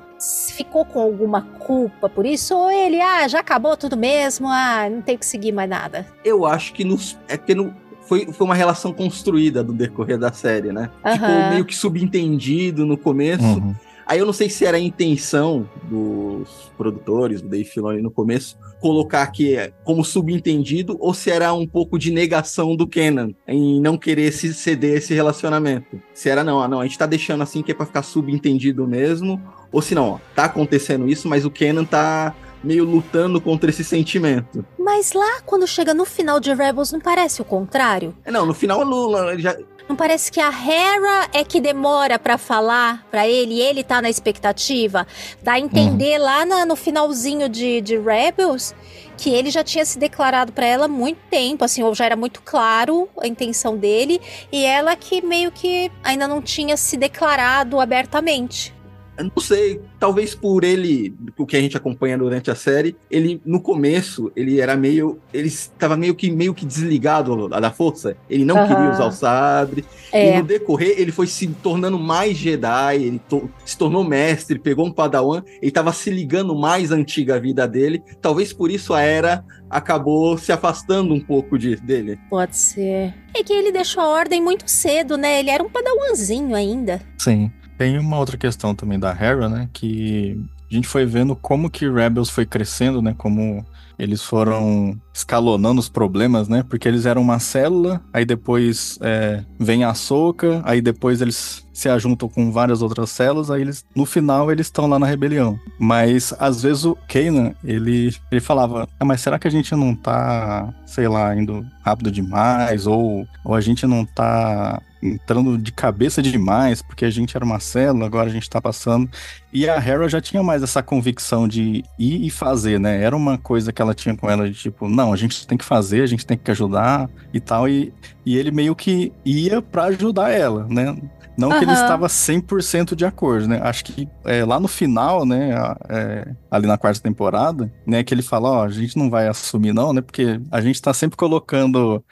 ficou com alguma culpa por isso? Ou ele, ah, já acabou tudo mesmo, ah, não tem que seguir mais nada? Eu acho que nos, é que no, foi, foi uma relação construída do decorrer da série, né? Ficou Aham. meio que subentendido no começo. Uhum. Aí eu não sei se era a intenção dos produtores, do Dave Filoni no começo, colocar aqui é, como subentendido, ou se era um pouco de negação do Kenan em não querer se ceder esse relacionamento. Se era, não, ah, não, a gente tá deixando assim que é pra ficar subentendido mesmo, ou se não, ó, tá acontecendo isso, mas o Kenan tá meio lutando contra esse sentimento. Mas lá, quando chega no final de Rebels, não parece o contrário? É, Não, no final Lula ele já, Não parece que a Hera é que demora pra falar pra ele e ele tá na expectativa? Dá a entender lá na- no finalzinho de, de Rebels que ele já tinha se declarado pra ela há muito tempo, assim, ou já era muito claro a intenção dele, e ela que meio que ainda não tinha se declarado abertamente. Eu não sei, talvez por ele, o que a gente acompanha durante a série, ele no começo, ele era meio, ele estava meio que meio que desligado da força, ele não Aham. queria usar o sabre. E É, no decorrer, ele foi se tornando mais Jedi, ele to- se tornou mestre, pegou um padawan, ele estava se ligando mais à antiga vida dele. Talvez por isso a Era acabou se afastando um pouco de, dele. pode ser. É que ele deixou a ordem muito cedo, né? Ele era um padawanzinho ainda. Sim. Tem uma outra questão também da Hera, né? Que a gente foi vendo como que Rebels foi crescendo, né? Como eles foram escalonando os problemas, né? Porque eles eram uma célula, aí depois é, vem a Soca, aí depois eles se ajuntam com várias outras células, aí eles, no final eles estão lá na rebelião. Mas às vezes o Kanan, ele, ele falava, ah, mas será que a gente não tá, sei lá, indo rápido demais? Ou, ou a gente não tá entrando de cabeça demais, porque a gente era uma célula, agora a gente tá passando. E a Hera já tinha mais essa convicção de ir e fazer, né? Era uma coisa que ela tinha com ela de tipo, não, a gente tem que fazer, a gente tem que ajudar e tal. E, e ele meio que ia pra ajudar ela, né? Não que ele estava 100% de acordo, né? Acho que é, lá no final, né, é, ali na quarta temporada, né, que ele fala, ó, a gente não vai assumir não, né? Porque a gente tá sempre colocando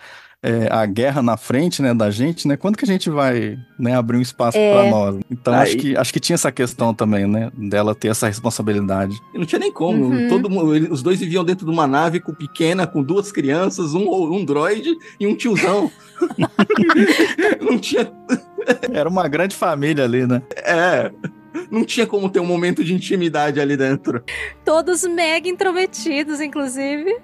é, a guerra na frente, né, da gente, né? Quando que a gente vai, né, abrir um espaço É. pra nós? Então Aí- acho que acho que tinha essa questão também, né, dela ter essa responsabilidade. E não tinha nem como. Uhum. Todo mundo, ele- os dois viviam dentro de uma nave com pequena, com duas crianças, um, um droid e um tiozão. não tinha. Era uma grande família ali, né? É. Não tinha como ter um momento de intimidade ali dentro. Todos mega intrometidos, inclusive.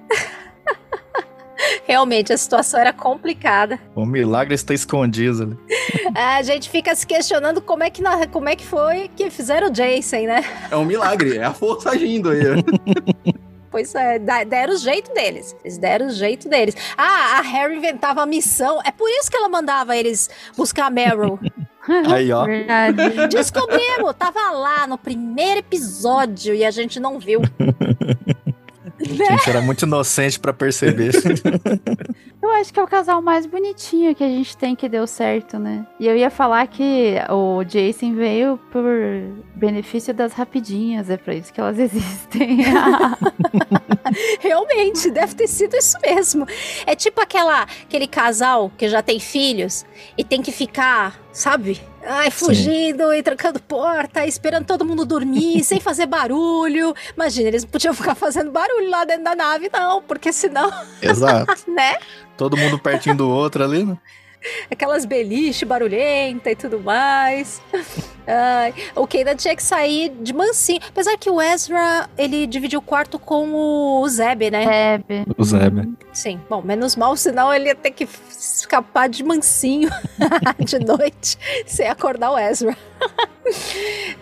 Realmente, a situação era complicada. O milagre está escondido ali. A gente fica se questionando como é que, na- como é que foi que fizeram o Jason, né? É um milagre, é a força agindo aí. Pois é, deram o jeito deles. Eles deram o jeito deles. Ah, a Harry inventava a missão. É por isso que ela mandava eles buscar a Meryl. Aí, ó. Verdade. Descobrimos! Tava lá no primeiro episódio e a gente não viu. A gente era muito inocente pra perceber. Eu acho que é o casal mais bonitinho que a gente tem que deu certo, né? E eu ia falar que o Jason veio por benefício das rapidinhas, é pra isso que elas existem. Realmente, deve ter sido isso mesmo. É tipo aquela, aquele casal que já tem filhos e tem que ficar, sabe? Ai, fugindo e trancando porta, esperando todo mundo dormir, sem fazer barulho. Imagina, eles não podiam ficar fazendo barulho lá dentro da nave, não, porque senão, Exato. né? Todo mundo pertinho do outro ali, né? Aquelas beliche barulhenta e tudo mais. Ai, o Kanan tinha que sair de mansinho. Apesar que o Ezra, ele dividiu o quarto com o Zeb, né? Be- O Zeb. Sim, bom, menos mal, senão ele ia ter que escapar de mansinho de noite sem acordar o Ezra.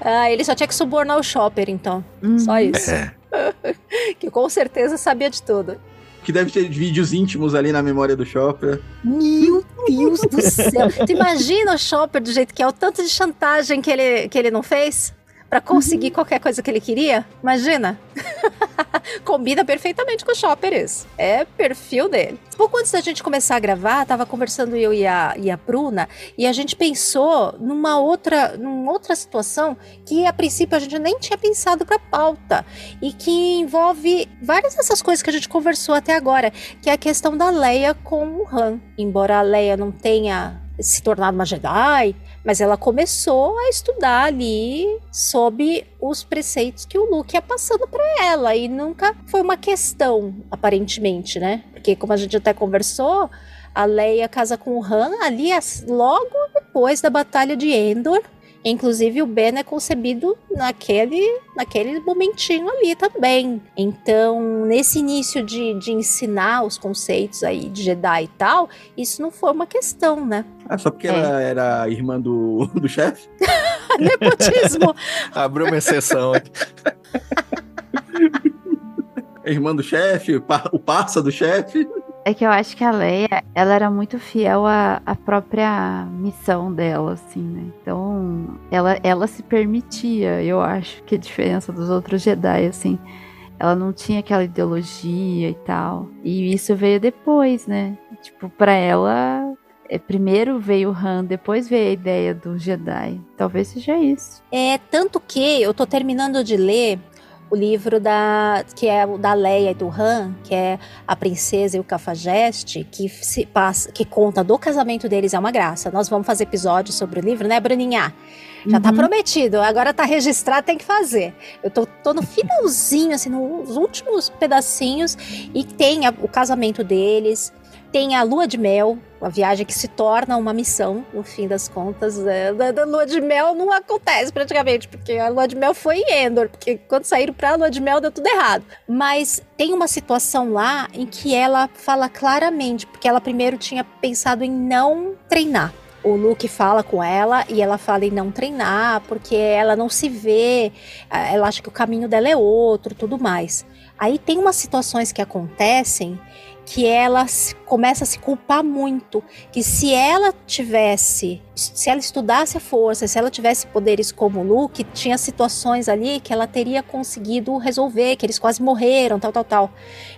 ah, ele só tinha que subornar o Chopper, então. Uhum. Só isso. É. Que com certeza sabia de tudo. Que deve ter vídeos íntimos ali na memória do Chopper. Meu Deus do céu. Tu imagina o Chopper do jeito que é, o tanto de chantagem que ele, que ele não fez? Pra conseguir qualquer coisa que ele queria? Imagina. Combina perfeitamente com o Chopper isso. É perfil dele. Pouco antes da gente começar a gravar, tava conversando eu e a, e a Bruna, e a gente pensou numa outra, numa outra situação que a princípio a gente nem tinha pensado pra pauta. E que envolve várias dessas coisas que a gente conversou até agora que é a questão da Leia com o Han. Embora a Leia não tenha se tornado uma Jedi, mas ela começou a estudar ali sob os preceitos que o Luke ia passando para ela e nunca foi uma questão, aparentemente, né? Porque como a gente até conversou, a Leia casa com o Han ali logo depois da batalha de Endor. Inclusive o Ben é concebido naquele, naquele momentinho ali também. Então, nesse início de, de ensinar os conceitos aí de Jedi e tal, isso não foi uma questão, né? Ah, só porque É. ela era irmã do, do chefe? Nepotismo. Abriu uma exceção aqui. Irmã do chefe? O parça do chefe? É que eu acho que a Leia, ela era muito fiel à, à própria missão dela, assim, né? Então, ela, ela se permitia, eu acho, que a diferença dos outros Jedi, assim. Ela não tinha aquela ideologia e tal. E isso veio depois, né? Tipo, pra ela, é, primeiro veio o Han, depois veio a ideia do Jedi. Talvez seja isso. É tanto que eu tô terminando de ler o livro da que é o da Leia e do Han, que é a princesa e o cafajeste, que se passa, que conta do casamento deles é uma graça. Nós vamos fazer episódio sobre o livro, né, Bruninha? Já tá Uhum. prometido, agora tá registrado, tem que fazer. Eu tô, tô no finalzinho, assim, nos últimos pedacinhos, e tem a- o casamento deles, tem a lua de mel, a viagem que se torna uma missão, no fim das contas. É, da, da lua de mel não acontece praticamente, porque a lua de mel foi em Endor, porque quando saíram pra lua de mel deu tudo errado. Mas tem uma situação lá em que ela fala claramente, porque ela primeiro tinha pensado em não treinar. O Luke fala com ela e ela fala em não treinar, porque ela não se vê, ela acha que o caminho dela é outro, tudo mais. Aí tem umas situações que acontecem que ela começa a se culpar muito, que se ela tivesse, se ela estudasse a força, se ela tivesse poderes como o Luke, tinha situações ali que ela teria conseguido resolver, que eles quase morreram, tal, tal, tal.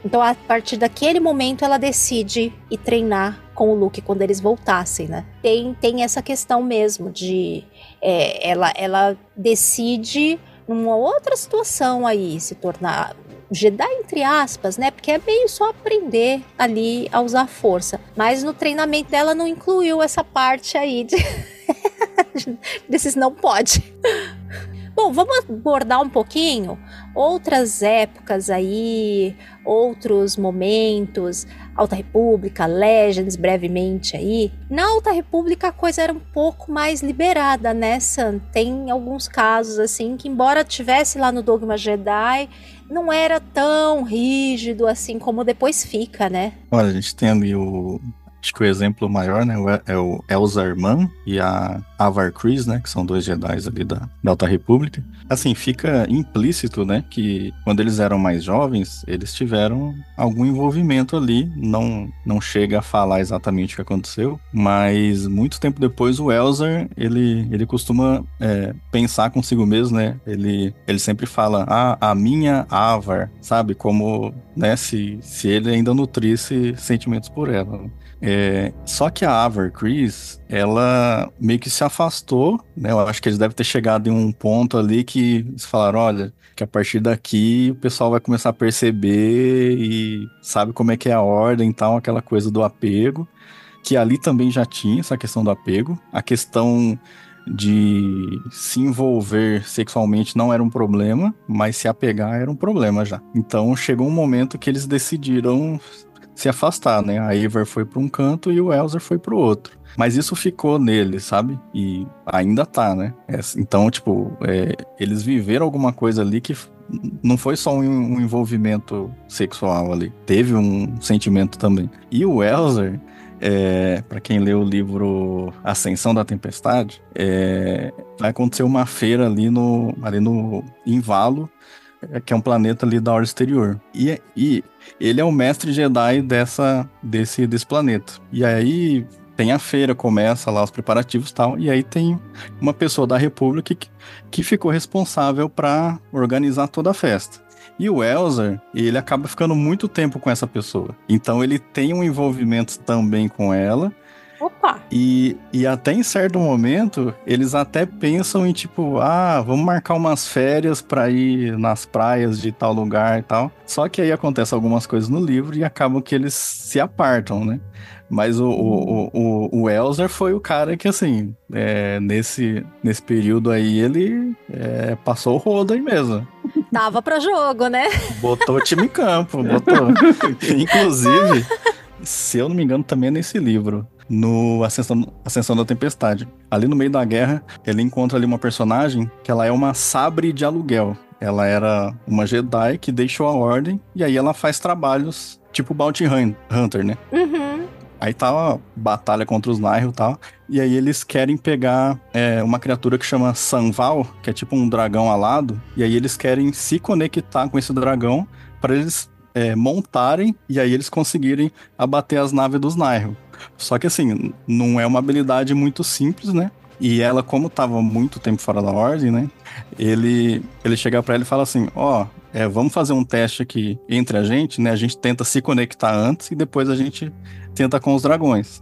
Então, a partir daquele momento, ela decide ir treinar com o Luke quando eles voltassem, né? Tem, tem essa questão mesmo de é, ela, ela decide numa outra situação aí se tornar Jedi entre aspas, né? Porque é meio só aprender ali a usar força. Mas no treinamento dela não incluiu essa parte aí de desses não pode. Bom, vamos abordar um pouquinho outras épocas aí, outros momentos, Alta República, Legends, brevemente aí. Na Alta República a coisa era um pouco mais liberada, né, Sam? Tem alguns casos assim que, embora tivesse lá no Dogma Jedi, não era tão rígido assim como depois fica, né? Olha, a gente tem ali o. Acho que o exemplo maior, né? É o Elzar Mann e a Avar Kriss, né? Que são dois Jedi ali da, da Alta República. Assim, fica implícito, né? Que quando eles eram mais jovens, eles tiveram algum envolvimento ali. Não, não chega a falar exatamente o que aconteceu, mas muito tempo depois o Elzar, ele, ele costuma é, pensar consigo mesmo, né? Ele, ele sempre fala, ah, a minha Avar, sabe? Como né, se, se ele ainda nutrisse sentimentos por ela. É, só que a Avar Chris, ela meio que se afastou, né? Eu acho que eles devem ter chegado em um ponto ali que eles falaram, olha, que a partir daqui o pessoal vai começar a perceber e sabe como é que é a ordem e tal, aquela coisa do apego, que ali também já tinha essa questão do apego, a questão de se envolver sexualmente não era um problema, mas se apegar era um problema já. Então chegou um momento que eles decidiram se afastar, né? A Ever foi para um canto e o Elzer foi para o outro. Mas isso ficou nele, sabe? E ainda tá, né? É, então, tipo, é, eles viveram alguma coisa ali que não foi só um, um envolvimento sexual ali. Teve um sentimento também. E o Elzer, é, para quem leu o livro Ascensão da Tempestade, é, vai acontecer uma feira ali no, ali no em Valo, é, que é um planeta ali da hora exterior. E, e ele é o mestre Jedi dessa, desse, desse planeta. E aí tem a feira, começa lá os preparativos e tal, e aí tem uma pessoa da República que, que ficou responsável para organizar toda a festa. E o Elzer, ele acaba ficando muito tempo com essa pessoa. Então ele tem um envolvimento também com ela, Opa! e, e até em certo momento, eles até pensam em tipo, ah, vamos marcar umas férias pra ir nas praias de tal lugar e tal. Só que aí acontece algumas coisas no livro e acabam que eles se apartam, né? Mas o, o, o, o Elzer foi o cara que, assim, é, nesse, nesse período aí, ele é, passou o rodo aí mesmo. Tava pra jogo, né? Botou o time em campo, botou. Inclusive, se eu não me engano, também é nesse livro, no Ascensão, Ascensão da Tempestade. Ali no meio da guerra, ele encontra ali uma personagem que ela é uma sabre de aluguel. Ela era uma Jedi que deixou a ordem e aí ela faz trabalhos tipo Bounty Hun- Hunter, né? Uhum. Aí tá a batalha contra os Nihil e tal. E aí eles querem pegar é, uma criatura que chama Sanval, que é tipo um dragão alado. E aí eles querem se conectar com esse dragão para eles é, montarem e aí eles conseguirem abater as naves dos Nihil. Só que assim, não é uma habilidade muito simples, né? E ela, como tava muito tempo fora da ordem, né? Ele, ele chega pra ela e fala assim: Ó, é, vamos fazer um teste aqui entre a gente, né? A gente tenta se conectar antes e depois a gente tenta com os dragões.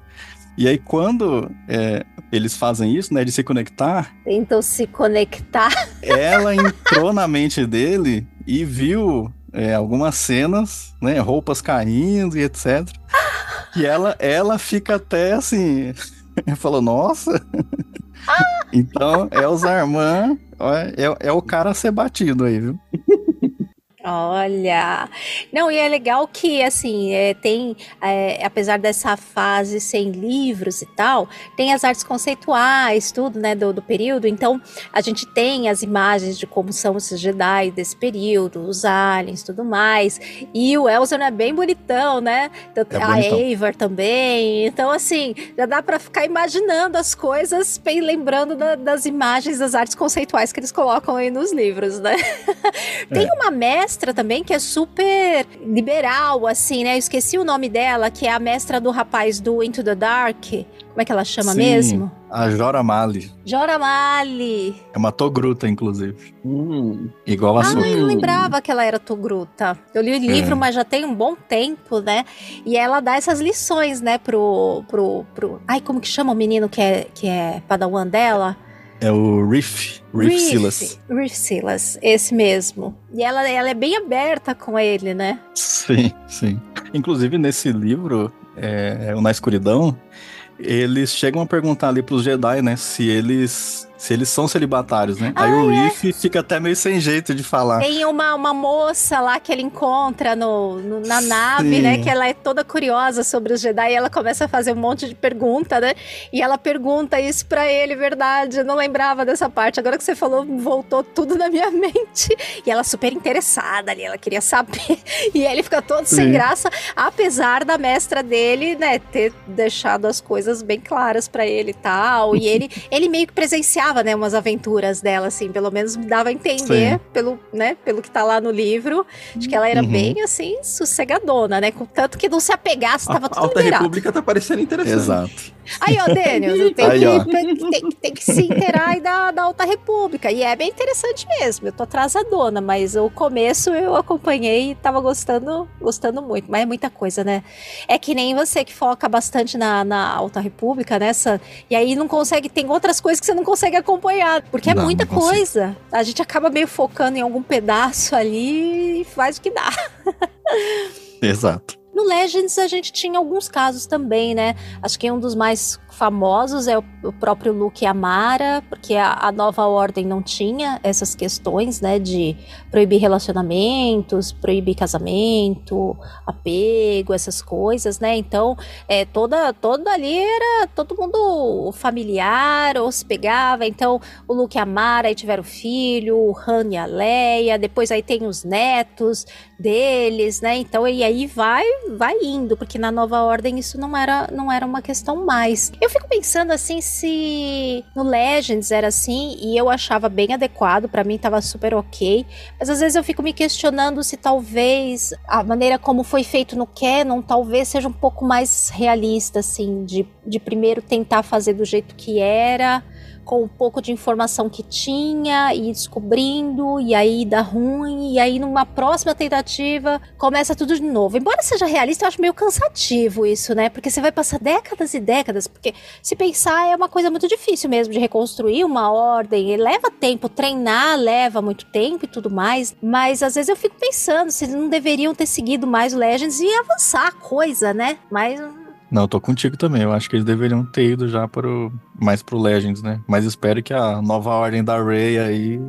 E aí, quando é, eles fazem isso, né, de se conectar, Tentam se conectar. ela entrou na mente dele e viu é, algumas cenas, né, roupas caindo e etc. E ela, ela fica até assim, falou, nossa. então, é os Armand, é, é o cara a ser batido aí, viu? Olha, não, e é legal que, assim, é, tem, é, apesar dessa fase sem livros e tal, tem as artes conceituais, tudo, né, do, do período, então a gente tem as imagens de como são esses Jedi desse período, os aliens, tudo mais, e o Elzer é bem bonitão, né, então, É a. Eivor também, então, assim, já dá pra ficar imaginando as coisas, bem lembrando da- das imagens, das artes conceituais que eles colocam aí nos livros, né. Tem uma mestra também que é super liberal, assim, né? Eu esqueci o nome dela, que é a mestra do rapaz do Into the Dark. Como é que ela chama Sim. mesmo? A Jora Mali. Jora Mali. É uma togruta, inclusive. Hum, Igual a Ah, sua. eu não lembrava que ela era Togruta. Eu li o livro, É. mas já tem um bom tempo, né? E ela dá essas lições, né, pro. pro, pro... Ai, como que chama o menino que é, que é padawan dela? É o Riff. Riff Silas. Riff Silas, esse mesmo. E ela, ela é bem aberta com ele, né? Sim, sim. Inclusive, nesse livro, é, o Na Escuridão, eles chegam a perguntar ali pros Jedi, né, se eles se eles são celibatários, né? Aí o Riff fica até meio sem jeito de falar. Tem uma, uma moça lá que ele encontra no, no- na nave, Sim. né? Que ela é toda curiosa sobre os Jedi e ela começa a fazer um monte de pergunta, né? E ela pergunta isso pra ele, verdade. Eu não lembrava dessa parte. Agora que você falou, voltou tudo na minha mente. E ela super interessada ali, ela queria saber. E ele fica todo sem Sim. graça, apesar da mestra dele, né, ter deixado as coisas bem claras pra ele e tal. E ele, ele meio que presenciava, né, umas aventuras dela, assim, pelo menos me dava a entender Sim. pelo, né, pelo que tá lá no livro, de que ela era Uhum. bem, assim, sossegadona, né, com tanto que não se apegasse, tava a tudo Alta liberado. República tá parecendo interessante. Exato. Aí, ó, Daniel, tem, Aí, que, ó. tem, tem- tem que se inteirar aí da, da Alta República. E é bem interessante mesmo. Eu tô atrasadona, mas o começo eu acompanhei e tava gostando, gostando muito. Mas é muita coisa, né? É que nem você que foca bastante na, na Alta República, nessa. E aí não consegue. Tem outras coisas que você não consegue acompanhar. Porque é Não, muita não coisa. A gente acaba meio focando em algum pedaço ali e faz o que dá. Exato. No Legends a gente tinha alguns casos também, né? Acho que um dos mais famosos é o, próprio Luke Amara, porque a, a nova ordem não tinha essas questões, né? De proibir relacionamentos, proibir casamento, apego, essas coisas, né? Então, é, toda, toda ali era todo mundo familiar, ou se pegava. Então, o Luke e a Mara aí tiveram filho, o Han e a Leia, depois aí tem os netos deles, né? Então, e aí vai vai indo, porque na nova ordem isso não era, não era uma questão mais. Eu fico pensando assim se no Legends era assim e eu achava bem adequado, pra mim tava super ok, mas às vezes eu fico me questionando se talvez a maneira como foi feito no Canon talvez seja um pouco mais realista, assim, de, de primeiro tentar fazer do jeito que era, com um pouco de informação que tinha, e descobrindo, e aí dá ruim, e aí numa próxima tentativa começa tudo de novo. Embora seja realista, eu acho meio cansativo isso, né? Porque você vai passar décadas e décadas, porque se pensar é uma coisa muito difícil mesmo de reconstruir uma ordem, leva tempo, treinar leva muito tempo e tudo mais, mas às vezes eu fico pensando se eles não deveriam ter seguido mais o Legends e avançar a coisa, né? Mas Não, eu tô contigo também. Eu acho que eles deveriam ter ido já pro, mais pro Legends, né? Mas espero que a nova ordem da Rey aí.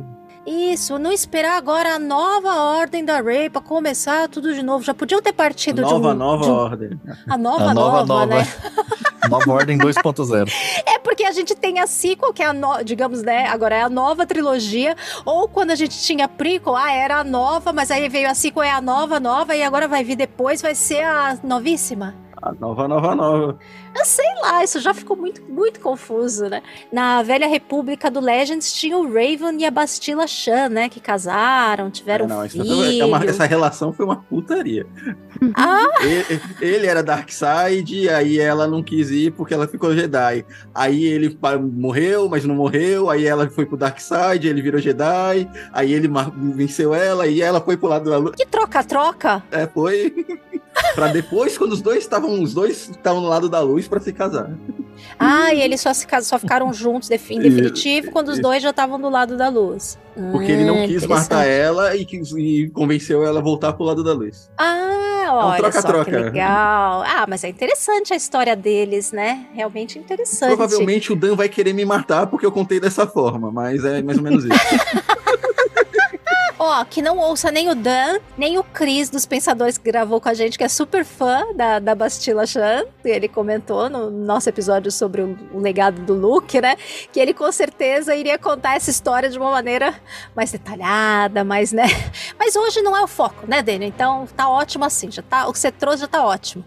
Isso, não esperar agora a nova ordem da Rey pra começar tudo de novo. Já podiam ter partido de Nova, um. nova de um- ordem. A nova, a nova, nova, nova. né? nova ordem 2.0. É porque a gente tem a sequel, que é a, no, digamos, né? Agora é a nova trilogia. Ou quando a gente tinha prequel, ah, era a nova, mas aí veio a sequel, é a nova, nova, e agora vai vir depois, vai ser a novíssima. A nova, nova, nova. Eu sei lá, isso já ficou muito, muito confuso, né? Na Velha República do Legends tinha o Raven e a Bastila Shan, né? Que casaram, tiveram É, não, filho. é uma- essa relação foi uma putaria. Ah, Ele, ele era Darkseid, aí ela não quis ir porque ela ficou Jedi. Aí ele morreu, mas não morreu. Aí ela foi pro Darkseid, ele virou Jedi. Aí ele venceu ela e ela foi pro lado da luz. que troca-troca. É, foi. Pra depois, quando os dois estavam, os dois estavam no lado da luz pra se casar. Ah, e eles só, se, só ficaram juntos em definitivo quando os dois já estavam do lado da luz. Porque ele não Hum, quis matar ela e, quis- e convenceu ela a voltar pro lado da luz. Ah, olha só que troca-troca. legal. Ah, mas é interessante a história deles, né? Realmente interessante. Provavelmente o Dan vai querer me matar porque eu contei dessa forma, mas é mais ou menos isso. Ó, que não ouça nem o Dan, nem o Cris dos Pensadores que gravou com a gente, que é super fã da, da Bastila Chan. Ele comentou no nosso episódio sobre o, o legado do Luke, né? Que ele com certeza iria contar essa história de uma maneira mais detalhada, mais, né? Mas hoje não é o foco, né, Daniel? Então tá ótimo assim, já tá, o que você trouxe já tá ótimo.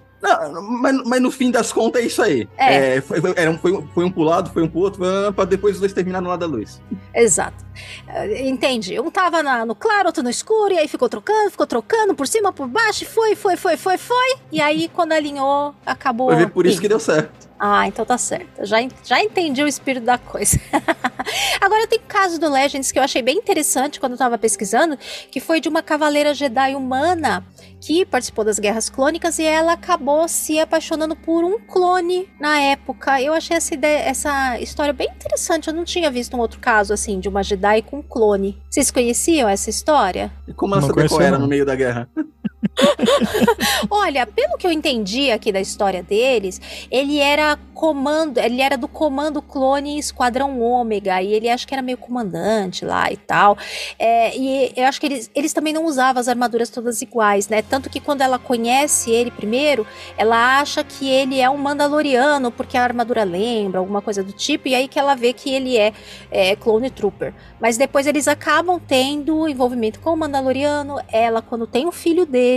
Não, mas, mas no fim das contas é isso aí. É. É, foi, foi- era um, foi, foi um pro lado, foi um pro outro, pra depois os dois terminar no lado da luz. Exato. Eh, Entendi. Um tava na- no claro, outro no escuro, e aí ficou trocando, ficou trocando, por cima, por baixo, e foi, foi, foi, foi, foi. E aí, quando alinhou, acabou. Foi por isso que deu certo. Ah, então tá certo. Já, já entendi o espírito da coisa. Agora tem um caso do Legends que eu achei bem interessante quando eu tava pesquisando, que foi de uma cavaleira Jedi humana que participou das guerras clônicas e ela acabou se apaixonando por um clone na época. Eu achei essa, ideia, essa história bem interessante. Eu não tinha visto um outro caso assim de uma Jedi com um clone. Vocês conheciam essa história? E como ela Não sabia qual conhecia, era não. no meio da guerra? Olha, pelo que eu entendi aqui da história deles, ele era comando, ele era do comando clone Esquadrão Ômega, e ele acho que era meio comandante lá e tal. É, e eu acho que eles, eles também não usavam as armaduras todas iguais, né? Tanto que quando ela conhece ele primeiro, ela acha que ele é um Mandaloriano, porque a armadura lembra, alguma coisa do tipo, e aí que ela vê que ele é, é Clone Trooper. Mas depois eles acabam tendo envolvimento com o Mandaloriano. Ela, quando tem o filho dele,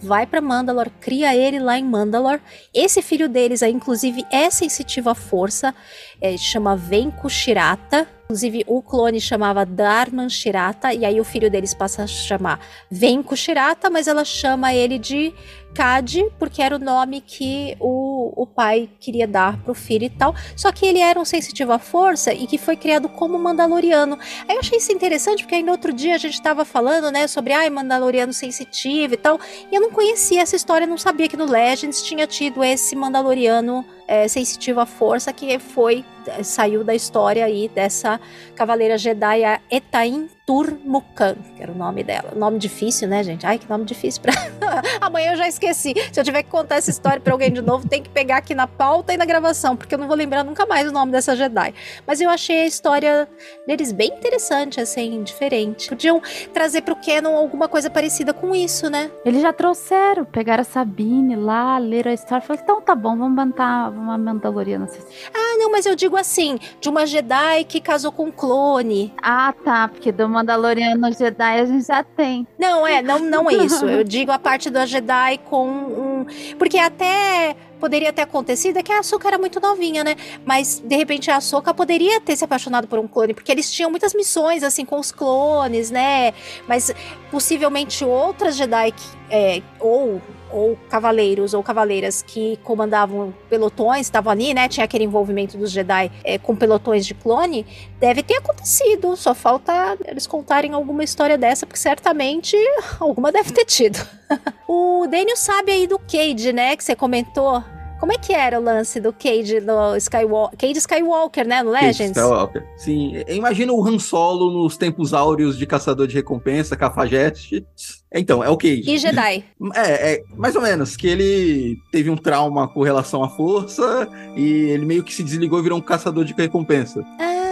vai pra Mandalor, cria ele lá em Mandalor. Esse filho deles aí, inclusive, é sensitivo à força, é, chama Venku Shirata. Inclusive, o clone chamava Dharman Shirata, e aí o filho deles passa a chamar Venku Shirata, mas ela chama ele de Cad, porque era o nome que o, o pai queria dar pro filho e tal. Só que ele era um sensitivo à força e que foi criado como Mandaloriano. Aí eu achei isso interessante, porque aí no outro dia a gente tava falando, né, sobre ai, Mandaloriano sensitivo e tal. E eu não conhecia essa história, não sabia que no Legends tinha tido esse Mandaloriano é, sensitivo à força que foi saiu da história aí dessa cavaleira Jedi a Etain Turmukan, que era o nome dela. Nome difícil, né, gente? Ai, que nome difícil pra... Amanhã eu já esqueci. Se eu tiver que contar essa história pra alguém de novo, tem que pegar aqui na pauta e na gravação, porque eu não vou lembrar nunca mais o nome dessa Jedi. Mas eu achei a história deles bem interessante, assim, diferente. Podiam trazer pro Canon alguma coisa parecida com isso, né? Eles já trouxeram, pegaram a Sabine lá, leram a história, falaram, então tá bom, vamos mandar uma Mandaloriana. Ah, não, mas eu digo assim, de uma Jedi que casou com um clone. Ah, tá, porque do Mandaloriano Jedi a gente já tem. Não, é, não, não é isso. Eu digo a parte da Jedi com um. Porque até poderia ter acontecido é que a Ahsoka era muito novinha, né? Mas de repente a Ahsoka poderia ter se apaixonado por um clone, porque eles tinham muitas missões assim com os clones, né? Mas possivelmente outras Jedi que, é, ou ou cavaleiros ou cavaleiras que comandavam pelotões, estavam ali, né? Tinha aquele envolvimento dos Jedi é, com pelotões de clone. Deve ter acontecido. Só falta eles contarem alguma história dessa, porque certamente alguma deve ter tido. o Daniel sabe aí do Cade, né? Que você comentou. Como é que era o lance do Cade no Skywalker? Cade Skywalker, né? No Legends? Cade Skywalker. Sim, imagina o Han Solo nos tempos áureos de Caçador de Recompensa, Cafajeste. Então, é o Cade. E Jedi. É, é, mais ou menos, que ele teve um trauma com relação à força e ele meio que se desligou e virou um caçador de recompensa. Ah.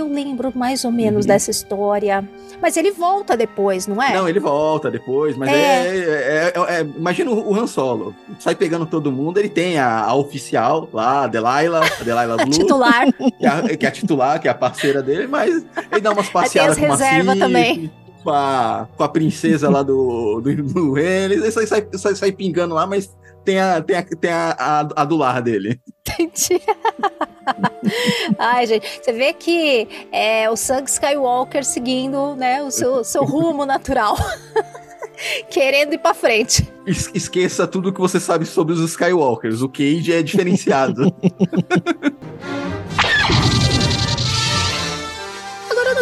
Eu lembro mais ou menos uhum. dessa história. Mas ele volta depois, não é? Não, ele volta depois, mas é. é, é, é, é imagina o Han Solo, sai pegando todo mundo, ele tem a, a oficial lá, a Delilah, a Delilah Blue. a titular. Que é, que é, a titular, que é a parceira dele, mas ele dá umas passeadas com reserva também. Com a, com a princesa lá do, do, do ele sai, sai, sai, sai pingando lá, mas tem a, tem a, tem a, a, a do lar dele. Entendi. Ai, gente, você vê que é o Sung Skywalker seguindo né, o seu, seu rumo natural. Querendo ir pra frente. Esqueça tudo que você sabe sobre os Skywalkers. O Cage é diferenciado.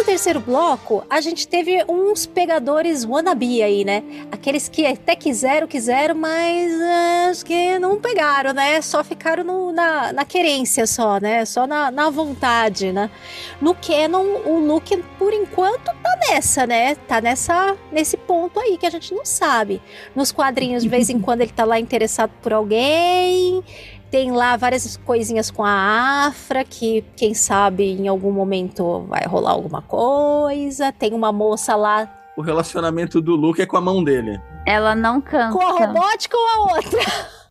terceiro bloco, a gente teve uns pegadores wannabe aí, né? Aqueles que até quiseram, quiseram, mas uh, acho que não pegaram, né? Só ficaram no, na, na querência só, né? Só na, na vontade, né? No Canon, o Luke, por enquanto, tá nessa, né? Tá nessa, nesse ponto aí que a gente não sabe. Nos quadrinhos, de vez em quando, ele tá lá interessado por alguém tem lá várias coisinhas com a Afra, que quem sabe em algum momento vai rolar alguma coisa. Tem uma moça lá. O relacionamento do Luke é com a mão dele. Ela não cansa. Com a robótica ou a outra?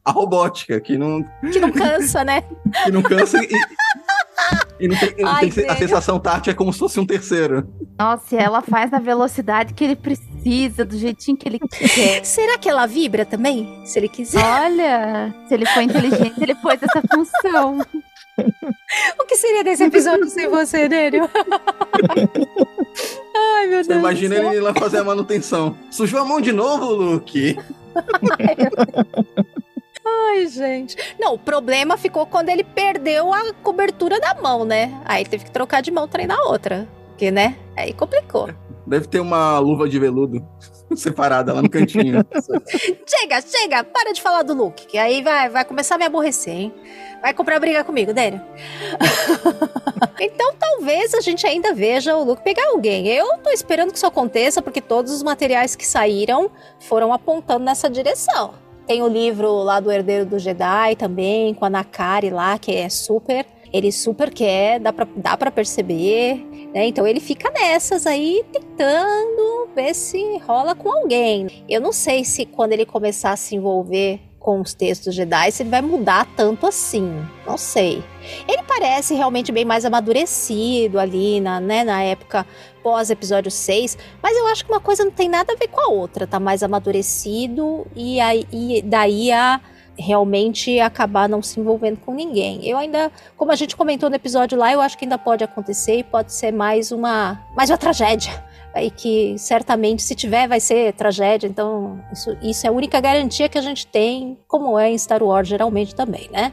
A robótica, que não. Que não cansa, né? que não cansa e. E não tem, Ai, tem a sensação tátil é como se fosse um terceiro. Nossa, e ela faz na velocidade que ele precisa, do jeitinho que ele quer. Será que ela vibra também? Se ele quiser. Olha, se ele for inteligente, ele pôs essa função. o que seria desse episódio sem você, Nélio? Ai, meu você Deus. Imagina ele ir lá fazer a manutenção. Sujou a mão de novo, Luke? Ai, gente. Não, o problema ficou quando ele perdeu a cobertura da mão, né? Aí teve que trocar de mão, treinar outra. Porque, né? Aí complicou. Deve ter uma luva de veludo separada lá no cantinho. chega, chega! Para de falar do Luke, que aí vai, vai começar a me aborrecer, hein? Vai comprar briga comigo, Daniel. então talvez a gente ainda veja o Luke pegar alguém. Eu tô esperando que isso aconteça, porque todos os materiais que saíram foram apontando nessa direção. Tem o livro lá do Herdeiro do Jedi também, com a Nakari lá, que é super. Ele super quer, dá pra, dá pra perceber, né? Então ele fica nessas aí, tentando ver se rola com alguém. Eu não sei se quando ele começar a se envolver com os textos Jedi, se ele vai mudar tanto assim. Não sei. Ele parece realmente bem mais amadurecido ali na, né, na época pós episódio 6, mas eu acho que uma coisa não tem nada a ver com a outra, tá mais amadurecido e, aí, e daí a realmente acabar não se envolvendo com ninguém. Eu ainda, como a gente comentou no episódio lá, eu acho que ainda pode acontecer e pode ser mais uma mais uma tragédia e que certamente, se tiver, vai ser tragédia. Então, isso, isso é a única garantia que a gente tem, como é em Star Wars geralmente também, né?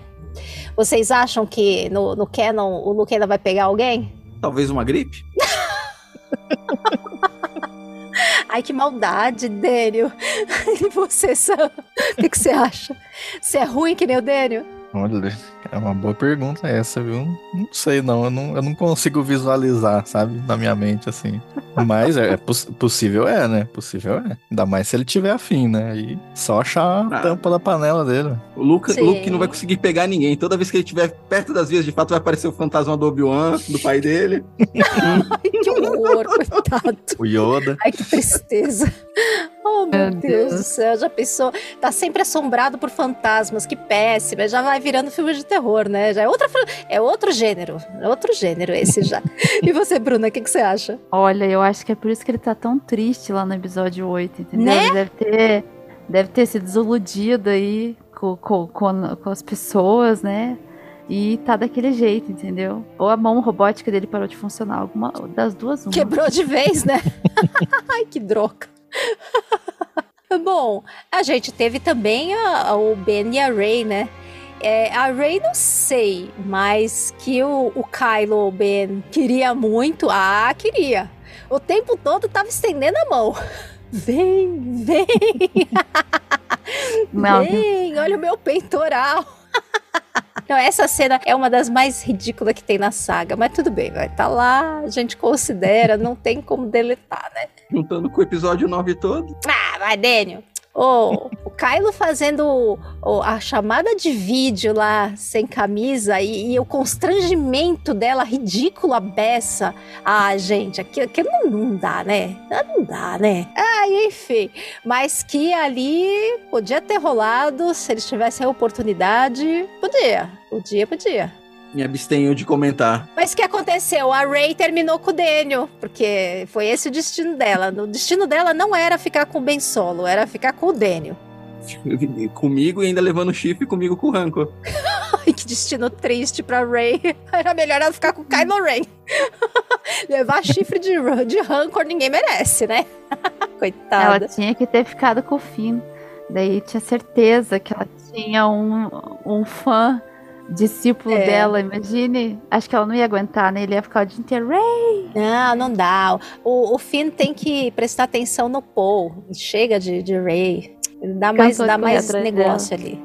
Vocês acham que no, no Canon o Luke ainda vai pegar alguém? Talvez uma gripe? Ai, que maldade, Dênio. E você, Sam? O que, que você acha? Você é ruim que nem o Dênio? Olha, é uma boa pergunta essa, viu? Não sei, não. Eu não, eu não consigo visualizar, sabe? Na minha mente, assim. Mas é, é poss- possível, é, né? Possível é. Ainda mais se ele tiver afim, né? E só achar a Ah. tampa da panela dele. O Luke, Sim. Luke não vai conseguir pegar ninguém. Toda vez que ele estiver perto das vias de fato, vai aparecer o fantasma do Obi-Wan, do pai dele. Ai, que horror, coitado. O Yoda. Ai, que tristeza. Oh, meu, Meu Deus. Deus. do céu, já pensou? Tá sempre assombrado por fantasmas, que péssimo. Já vai virando filme de terror, né? Já é, outra, é outro gênero. É outro gênero esse já. e você, Bruna, o que, que você acha? Olha, eu acho que é por isso que ele tá tão triste lá no episódio 8, entendeu? Né? Ele deve ter, deve ter se desiludido aí com, com, com, com as pessoas, né? E tá daquele jeito, entendeu? Ou a mão robótica dele parou de funcionar. Alguma das duas, uma. Quebrou de vez, né? Ai, que droga. Bom, a gente teve também a- a- o Ben e a Ray, né? É, a Ray não sei, mas que o, o Kylo Ben queria muito. Ah, queria. O tempo todo tava estendendo a mão. Vem, vem, Não, vem, olha o meu peitoral. Não, essa cena é uma das mais ridículas que tem na saga, mas tudo bem, vai tá lá, a gente considera, não tem como deletar, né? Juntando com o episódio 9 todo. Ah, vai, Daniel. Ô, o Kylo fazendo o- a chamada de vídeo lá sem camisa e, e o constrangimento dela ridículo a beça. Ah, gente, aquilo, aquilo não, não dá, né? Não dá, né? Ah, enfim. Mas que ali podia ter rolado se eles tivessem a oportunidade. Podia, podia, podia. Me abstenho de comentar. Mas o que aconteceu? A Ray terminou com o Daniel, porque foi esse o destino dela. O destino dela não era ficar com o Ben Solo, era ficar com o Daniel. Comigo e ainda levando chifre comigo com o Rancor. Ai, que destino triste pra Ray. Era melhor ela ficar com o Kylo Ren. Levar chifre de, de rancor ninguém merece, né? Ela Coitada. tinha que ter ficado com o Finn. Daí tinha certeza que ela tinha um, um fã discípulo É. dela, imagine. Acho que ela não ia aguentar, né? Ele ia ficar o dia inteiro. "Ray!" Não, não dá. O, o Finn tem que prestar atenção no Paul. Chega de, de Ray. Dá mais, dá mais negócio ali.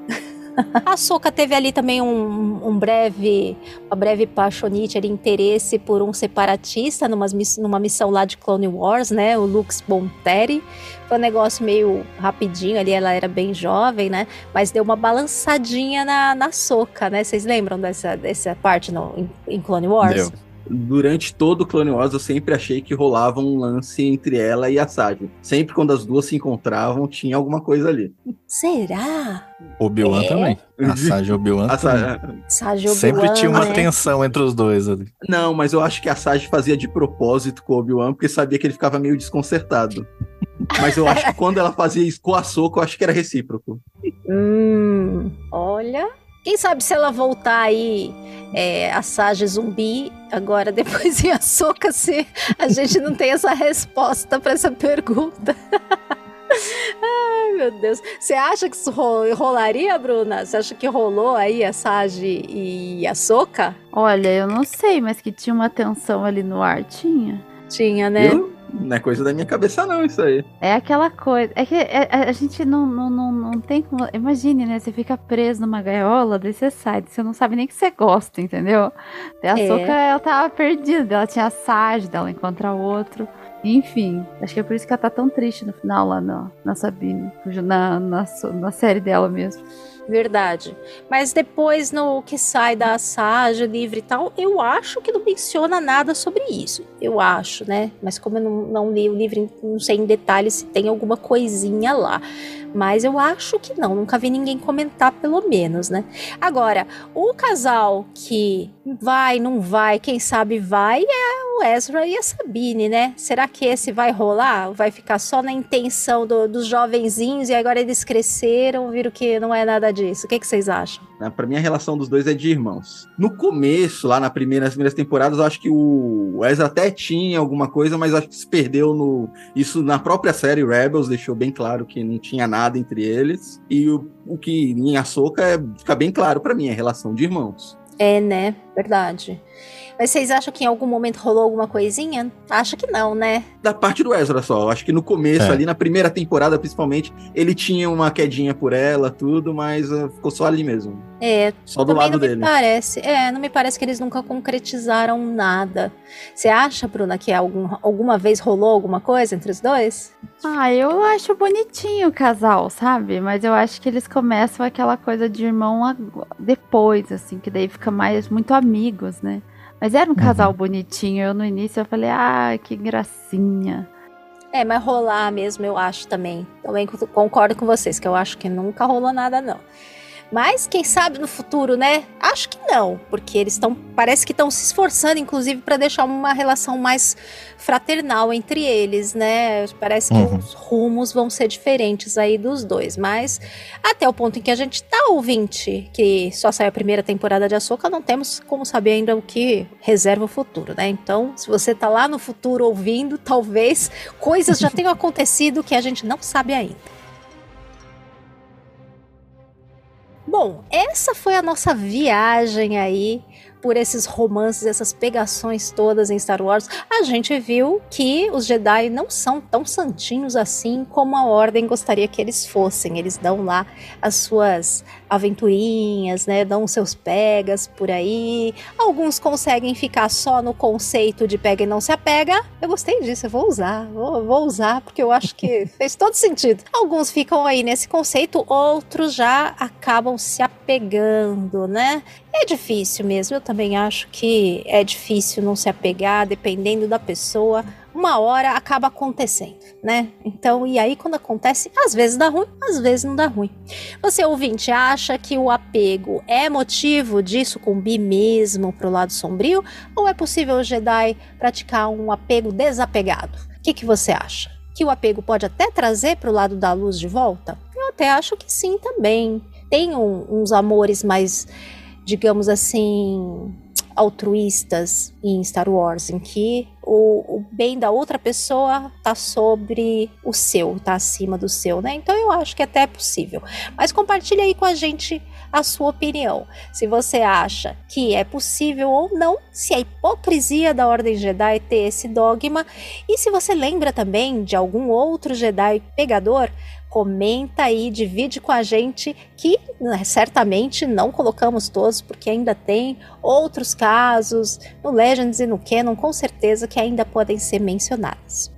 A Soka teve ali também um, um breve, uma breve paixonite, ali, interesse por um separatista numa, numa missão lá de Clone Wars, né? O Lux Bonteri. Foi um negócio meio rapidinho ali, ela era bem jovem, né? Mas deu uma balançadinha na, na Soka, né? Vocês lembram dessa, dessa parte no, em, em Clone Wars? Deu. Durante todo o Clone Wars, eu sempre achei que rolava um lance entre ela e a Sage. Sempre quando as duas se encontravam, tinha alguma coisa ali. Será? Obi-Wan É. também. A Sage e Obi-Wan A também. Sa- Sage Sempre tinha uma né? tensão entre os dois ali. Não, mas eu acho que a Sage fazia de propósito com o Obi-Wan, porque sabia que ele ficava meio desconcertado. Mas eu acho que quando ela fazia isso com a Soca, eu acho que era recíproco. Hum, olha. Quem sabe se ela voltar aí, é, a Sage zumbi, agora depois em Açúcar, se a gente não tem essa resposta para essa pergunta. Ai, meu Deus. Você acha que isso ro- rolaria, Bruna? Você acha que rolou aí a Sage e a Soca? Olha, eu não sei, mas que tinha uma tensão ali no ar, tinha. Tinha, né? Eu? Não é coisa da minha cabeça, não, isso aí. É aquela coisa. É que é- é- a gente não, não, não, não tem como. Imagine, né? Você fica preso numa gaiola, daí você sai, você não sabe nem que você gosta, entendeu? Daí a É. Soca, ela tava perdida, ela tinha assage dela encontrar outro. Enfim, acho que é por isso que ela tá tão triste no final lá na, na Sabine, na, na, na série dela mesmo. Verdade. Mas depois, no que sai da Sage livre e tal, eu acho que não menciona nada sobre isso. Eu acho, né? Mas como eu não, não li o livro, não sei em detalhes se tem alguma coisinha lá. Mas eu acho que não, nunca vi ninguém comentar, pelo menos, né? Agora, o casal que vai, não vai, quem sabe vai, é o Ezra e a Sabine, né? Será que esse vai rolar? Vai ficar só na intenção do, dos jovenzinhos e agora eles cresceram, viram que não é nada disso? O que, que vocês acham? Né? Pra mim, a relação dos dois é de irmãos. No começo, lá na primeira, nas primeiras temporadas, eu acho que o Ezra até tinha alguma coisa, mas acho que se perdeu no. Isso na própria série Rebels deixou bem claro que não tinha nada entre eles. E o, o que em Ahsoka é, fica bem claro para mim, é relação de irmãos. É, né? Verdade. Mas vocês acham que em algum momento rolou alguma coisinha? Acho que não, né? Da parte do Ezra só. Eu acho que no começo, É. ali na primeira temporada, principalmente, ele tinha uma quedinha por ela, tudo, mas uh, ficou só ali mesmo. É, Só do lado não dele. me parece. É, não me parece que eles nunca concretizaram nada. Você acha, Bruna, que algum, alguma vez rolou alguma coisa entre os dois? Ah, eu acho bonitinho o casal, sabe? Mas eu acho que eles começam aquela coisa de irmão depois, assim, que daí fica mais muito amigos, né? Mas era um casal bonitinho. Eu no início eu falei, ah, que gracinha. É, mas rolar mesmo, eu acho também. Também co- concordo com vocês, que eu acho que nunca rolou nada, não. Mas quem sabe no futuro, né? Acho que não, porque eles estão, parece que estão se esforçando, inclusive, para deixar uma relação mais fraternal entre eles, né? Parece que Uhum. os rumos vão ser diferentes aí dos dois, mas até o ponto em que a gente tá ouvinte, que só saiu a primeira temporada de Açúcar, não temos como saber ainda o que reserva o futuro, né? Então, se você tá lá no futuro ouvindo, talvez coisas já tenham acontecido que a gente não sabe ainda. Bom, essa foi a nossa viagem aí por esses romances, essas pegações todas em Star Wars. A gente viu que os Jedi não são tão santinhos assim como a Ordem gostaria que eles fossem. Eles dão lá as suas aventurinhas, né? Dão os seus pegas por aí. Alguns conseguem ficar só no conceito de pega e não se apega. Eu gostei disso, eu vou usar, vou, vou usar porque eu acho que fez todo sentido. Alguns ficam aí nesse conceito, outros já acabam se apegando, né? É difícil mesmo, eu também acho que é difícil não se apegar, dependendo da pessoa. Uma hora acaba acontecendo, né? Então, e aí quando acontece, às vezes dá ruim, às vezes não dá ruim. Você ouvinte acha que o apego é motivo de sucumbir mesmo pro lado sombrio? Ou é possível o Jedi praticar um apego desapegado? O que, que você acha? Que o apego pode até trazer pro lado da luz de volta? Eu até acho que sim também. Tem um- uns amores mais, digamos assim, altruístas em Star Wars, em que o, o bem da outra pessoa tá sobre o seu, tá acima do seu, né? Então eu acho que até é possível. Mas compartilha aí com a gente a sua opinião. Se você acha que é possível ou não, se é hipocrisia da Ordem Jedi ter esse dogma, e se você lembra também de algum outro Jedi pegador, comenta aí, divide com a gente que né, certamente não colocamos todos, porque ainda tem outros casos no Legends e no Canon, com certeza que ainda podem ser mencionados.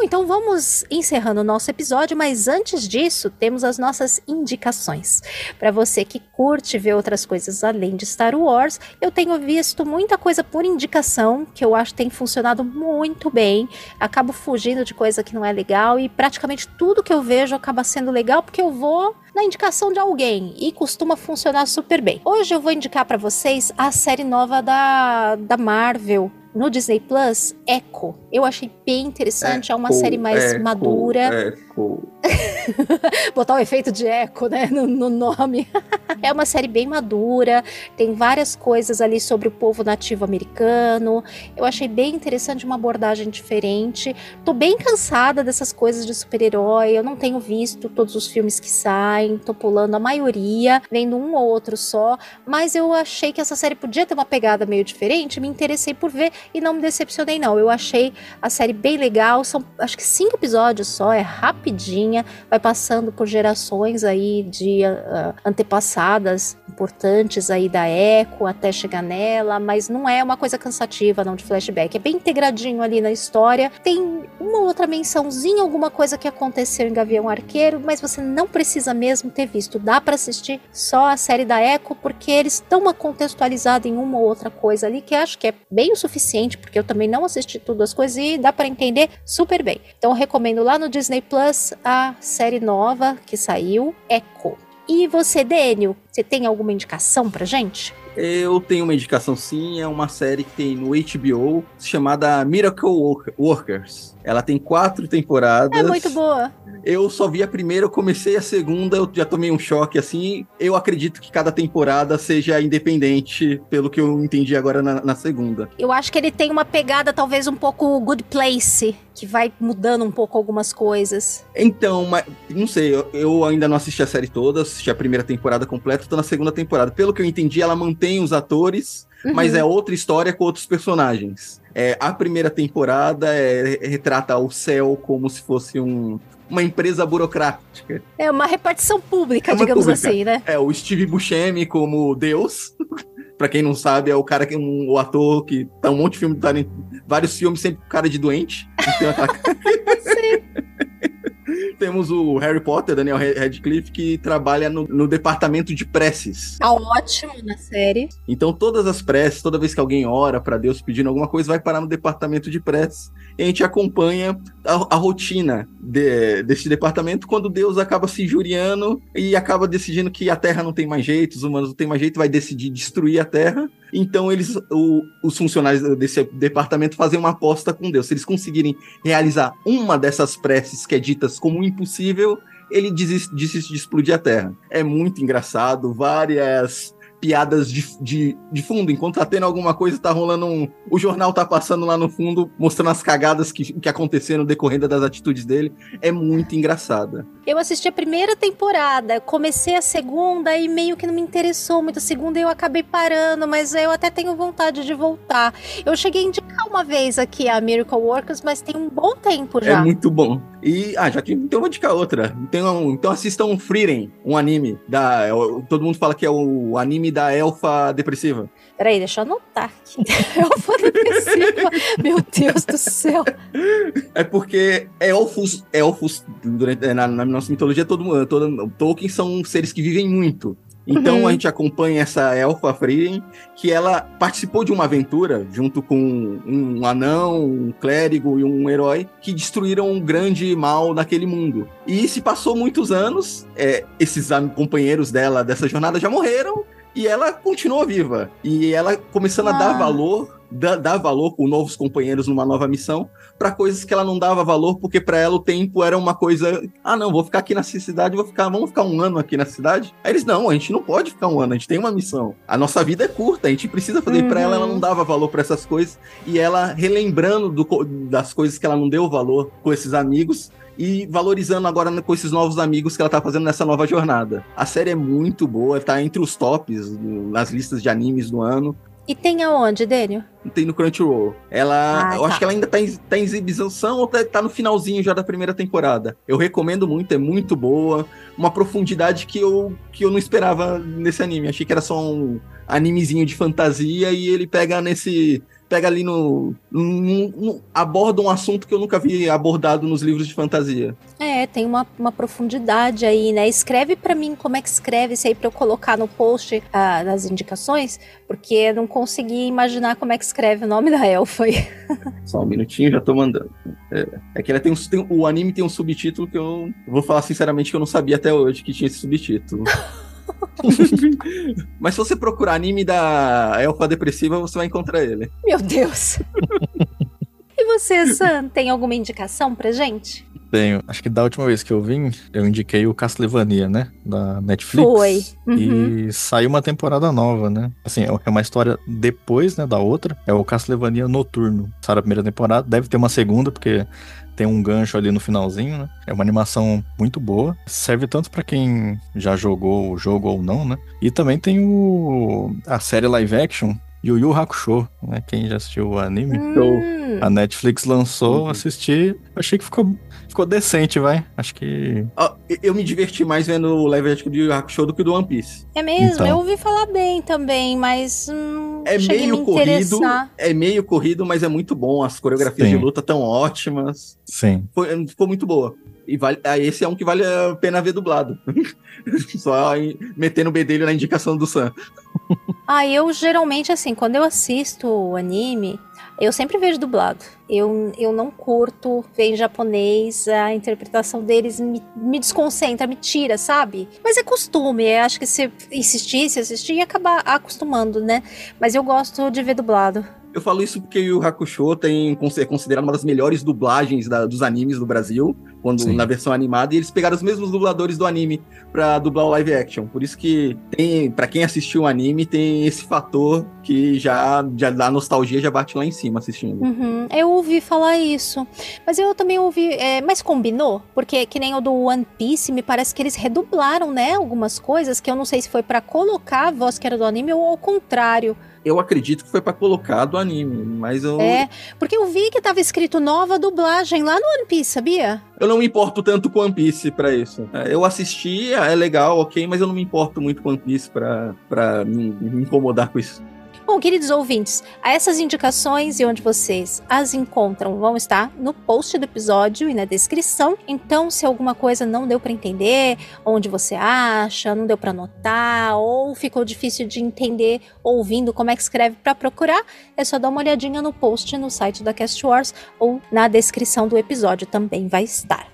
Bom, então vamos encerrando o nosso episódio, mas antes disso, temos as nossas indicações. Para você que curte ver outras coisas além de Star Wars, eu tenho visto muita coisa por indicação, que eu acho que tem funcionado muito bem. Acabo fugindo de coisa que não é legal e praticamente tudo que eu vejo acaba sendo legal porque eu vou na indicação de alguém e costuma funcionar super bem. Hoje eu vou indicar para vocês a série nova da, da Marvel, no Disney Plus, Echo. Eu achei bem interessante, é, uma série mais Eco, madura. Eco. Botar o efeito de eco, né, no, no nome. é uma série bem madura, tem várias coisas ali sobre o povo nativo americano. Eu achei bem interessante, uma abordagem diferente. Tô bem cansada dessas coisas de super-herói, eu não tenho visto todos os filmes que saem, tô pulando a maioria, vendo um ou outro só, mas eu achei que essa série podia ter uma pegada meio diferente, me interessei por ver e não me decepcionei não. Eu achei a série bem legal, são acho que cinco episódios só, é rapidinha, vai passando por gerações aí de uh, antepassadas importantes aí da Echo até chegar nela, mas não é uma coisa cansativa não de flashback, é bem integradinho ali na história. Tem uma outra mençãozinha, alguma coisa que aconteceu em Gavião Arqueiro, mas você não precisa mesmo ter visto. Dá para assistir só a série da Echo porque eles estão uma contextualizada em uma ou outra coisa ali que acho que é bem o suficiente, porque eu também não assisti tudo as coisas e dá para entender super bem. Então recomendo lá no Disney Plus a série nova que saiu, Echo. E você, Dênio, você tem alguma indicação pra gente? Eu tenho uma indicação sim, é uma série que tem no HBO chamada Miracle Work- Workers. Ela tem quatro temporadas. É muito boa. Eu só vi a primeira, eu comecei a segunda, eu já tomei um choque assim. Eu acredito que cada temporada seja independente, pelo que eu entendi agora na, na segunda. Eu acho que ele tem uma pegada talvez um pouco Good Place, que vai mudando um pouco algumas coisas. Então, mas, não sei, eu, eu ainda não assisti a série toda, assisti a primeira temporada completa, tô na segunda temporada. Pelo que eu entendi, ela mantém os atores, mas Uhum. é outra história com outros personagens. É, a primeira temporada é, retrata o céu como se fosse um, uma empresa burocrática. É uma repartição pública, É uma digamos pública. assim, né? É o Steve Buscemi como Deus. Pra quem não sabe, é o cara que um, o ator que tá um monte de filme, tá em vários filmes, sempre com cara de doente. Tem aquela. Temos o Harry Potter, Daniel Radcliffe, que trabalha no, no departamento de preces. Tá ótimo na série. Então, todas as preces, toda vez que alguém ora para Deus pedindo alguma coisa, vai parar no departamento de preces. E a gente acompanha a, a rotina de- desse departamento quando Deus acaba se injuriando e acaba decidindo que a Terra não tem mais jeito, os humanos não tem mais jeito, vai decidir destruir a Terra. Então, eles, o- os funcionários desse departamento fazem uma aposta com Deus. Se eles conseguirem realizar uma dessas preces que é ditas como impossível, ele desiste, desiste de explodir a Terra. É muito engraçado, várias piadas de, de, de fundo. Enquanto tá tendo alguma coisa, tá rolando um. O jornal tá passando lá no fundo, mostrando as cagadas que, que aconteceram decorrendo das atitudes dele. É muito engraçada. Eu assisti a primeira temporada, comecei a segunda e meio que não me interessou muito. A segunda eu acabei parando, mas eu até tenho vontade de voltar. Eu cheguei a indicar uma vez aqui a Miracle Workers, mas tem um bom tempo já. É muito bom. E, ah, já que então eu vou indicar outra. Então, então assistam Freedom, um anime. Da, é todo mundo fala que é o anime da elfa depressiva. Peraí, deixa eu anotar aqui. Vou depressiva. Meu Deus do céu. É porque elfos, elfos, durante, é, na, na nossa mitologia, todo mundo, todo, Tolkien são seres que vivem muito. Então Uhum. a gente acompanha essa elfa Frieren, que ela participou de uma aventura junto com um anão, um clérigo e um herói que destruíram um grande mal naquele mundo. E se passou muitos anos, é, esses companheiros dela dessa jornada já morreram e ela continuou viva. E ela começando a dar Ah. valor, dar, dar valor com novos companheiros numa nova missão para coisas que ela não dava valor, porque para ela o tempo era uma coisa. Ah, não, vou ficar aqui na cidade, vou ficar, vamos ficar um ano aqui na cidade. Aí eles, não, a gente não pode ficar um ano, a gente tem uma missão. A nossa vida é curta, a gente precisa fazer. Para ela, ela não dava valor para essas coisas. E ela, relembrando do das coisas que ela não deu valor com esses amigos, e valorizando agora com esses novos amigos que ela tá fazendo nessa nova jornada. A série é muito boa, tá entre os tops nas listas de animes do ano. E tem aonde, Daniel? Tem no Crunchyroll. Ela. Ah, eu tá. acho que ela ainda tá em, tá em exibição ou tá, tá no finalzinho já da primeira temporada. Eu recomendo muito, é muito boa. Uma profundidade que eu, que eu não esperava nesse anime. Achei que era só um animezinho de fantasia e ele pega nesse. Pega ali no. num- num- aborda um assunto que eu nunca vi abordado nos livros de fantasia. É, tem uma, uma profundidade aí, né? Escreve pra mim como é que escreve isso aí pra eu colocar no post ah, nas indicações, porque eu não consegui imaginar como é que escreve o nome da elfa aí. Só um minutinho, já tô mandando. É, é que ela tem, um, tem- o anime tem um subtítulo que eu vou falar sinceramente que eu não sabia até hoje que tinha esse subtítulo. Mas se você procurar anime da Elfa Depressiva, você vai encontrar ele. Meu Deus. e você, Sam, tem alguma indicação pra gente? Tenho. Acho que da última vez que eu vim, eu indiquei o Castlevania, né? Da Netflix. Foi. Uhum. E saiu uma temporada nova, né? Assim, é uma história depois, né, da outra. É o Castlevania Noturno. Saiu a primeira temporada. Deve ter uma segunda, porque tem um gancho ali no finalzinho, né? É uma animação muito boa. Serve tanto pra quem já jogou o jogo ou não, né? E também tem o a série live action Yu Yu Hakusho, né? Quem já assistiu o anime. Hum, A Netflix lançou, Uhum. assisti, achei que ficou, ficou decente, vai. Acho que Ó, eu me diverti mais vendo o live action de Hakusho do que do One Piece. é mesmo, Então. eu ouvi falar bem também, mas hum, É meio me corrido, é meio corrido, mas é muito bom. As coreografias Sim. de luta tão ótimas. sim. Foi- ficou muito boa. E vale, ah, esse é um que vale a pena ver dublado. Só metendo o bedelho na indicação do Sam. Ah, eu geralmente, assim, quando eu assisto o anime, Eu sempre vejo dublado. Eu, eu não curto ver em japonês. A interpretação deles me, me desconcentra, me tira, sabe? Mas é costume. Eu acho que se insistisse, assistir, ia acabar acostumando, né? Mas eu gosto de ver dublado. Eu falo isso porque o Hakusho tem, é considerado uma das melhores dublagens da, dos animes do Brasil, quando Sim. na versão animada, e eles pegaram os mesmos dubladores do anime pra dublar o live action. Por isso que tem, para quem assistiu o anime, tem esse fator que já, já dá nostalgia, já bate lá em cima assistindo. Uhum, eu ouvi falar isso. Mas eu também ouvi. É, mas combinou? Porque, que nem o do One Piece, me parece que eles redublaram, né? Algumas coisas que eu não sei se foi pra colocar a voz que era do anime ou ao contrário. Eu acredito que foi pra colocar do anime, mas eu, É, porque eu vi que tava escrito nova dublagem lá no One Piece, sabia? eu não me importo tanto com One Piece pra isso. É, Eu assisti, é legal, ok, mas eu não me importo muito com One Piece pra, pra me, me incomodar com isso. Bom, queridos ouvintes, essas indicações e onde vocês as encontram vão estar no post do episódio e na descrição. Então, se alguma coisa não deu para entender, onde você acha, não deu para anotar ou ficou difícil de entender ouvindo como é que escreve para procurar, é só dar uma olhadinha no post no site da Cast Wars ou na descrição do episódio também vai estar.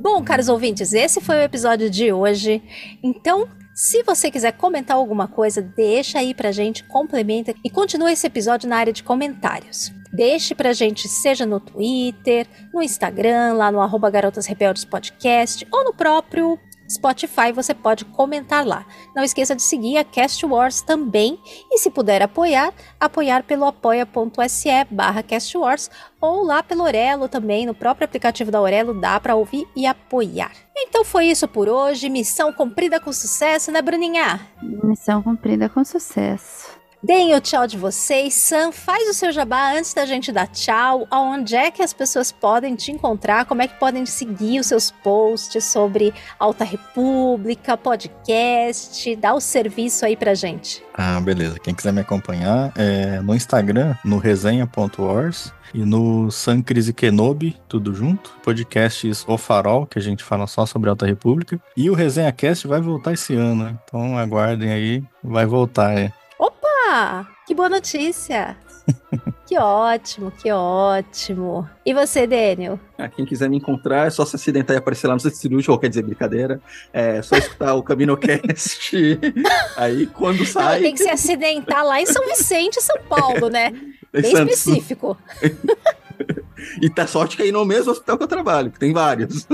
Bom, caros ouvintes, esse foi o episódio de hoje. Então, se você quiser comentar alguma coisa, deixa aí pra gente, complementa e continua esse episódio na área de comentários. Deixe pra gente, seja no Twitter, no Instagram, lá no arroba Garotas Rebeldes Podcast ou no próprio Spotify, você pode comentar lá. Não esqueça de seguir a Cast Wars também e se puder apoiar, apoiar pelo apoia.se barra Cast Wars ou lá pelo Orelo também, no próprio aplicativo da Orelo, dá pra ouvir e apoiar. Então foi isso por hoje, missão cumprida com sucesso, né Bruninha? Missão cumprida com sucesso. Deem o tchau de vocês. Sam, faz o seu jabá antes da gente dar tchau. Aonde é que as pessoas podem te encontrar? Como é que podem seguir os seus posts sobre Alta República, podcast? Dá o serviço aí pra gente. Ah, beleza. Quem quiser me acompanhar é no Instagram, no resenha.wars e no San Cris e Kenobi, tudo junto. Podcasts O Farol, que a gente fala só sobre Alta República. E o Resenha Cast vai voltar esse ano, né? então aguardem aí, vai voltar, é. Ah, que boa notícia! que ótimo, que ótimo. E você, Daniel? Ah, quem quiser me encontrar, é só se acidentar e aparecer lá no Centro Cirúrgico, ou quer dizer, brincadeira. É só escutar o CaminoCast. aí, quando Não, sai. tem que se acidentar lá em São Vicente, São Paulo, né? em Bem Santos. específico. E tá sorte que é aí no mesmo hospital que eu trabalho, que tem vários.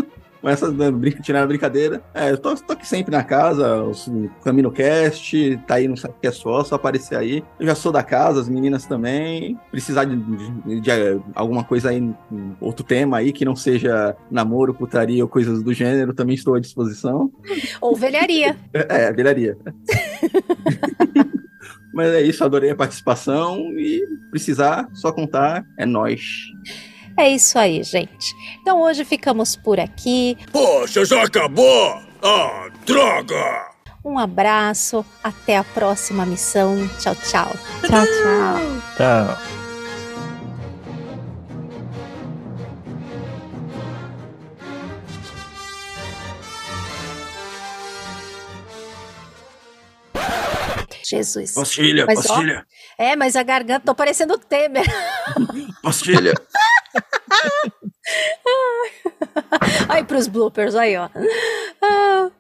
Essa né, brinca, tirar a brincadeira. É, eu tô, tô aqui sempre na casa, o CaminoCast, tá aí no site que é só, só aparecer aí. Eu já sou da casa, as meninas também. Precisar de, de- de, eh, alguma coisa aí, outro tema aí, que não seja namoro, putaria ou coisas do gênero, também estou à disposição. Ou velharia. É, é, viraria. Mas é isso, adorei a participação e precisar, só contar, é nós. É isso aí, gente. Então hoje ficamos por aqui. Poxa, já acabou? Ah, droga! Um abraço, até a próxima missão. Tchau, tchau. Tchau, tchau. Tchau. Jesus. Pastilha, Mas, ó, pastilha, É, mas a garganta, tô parecendo o Temer. pastilha. Aí pros bloopers, aí, ó. Ah.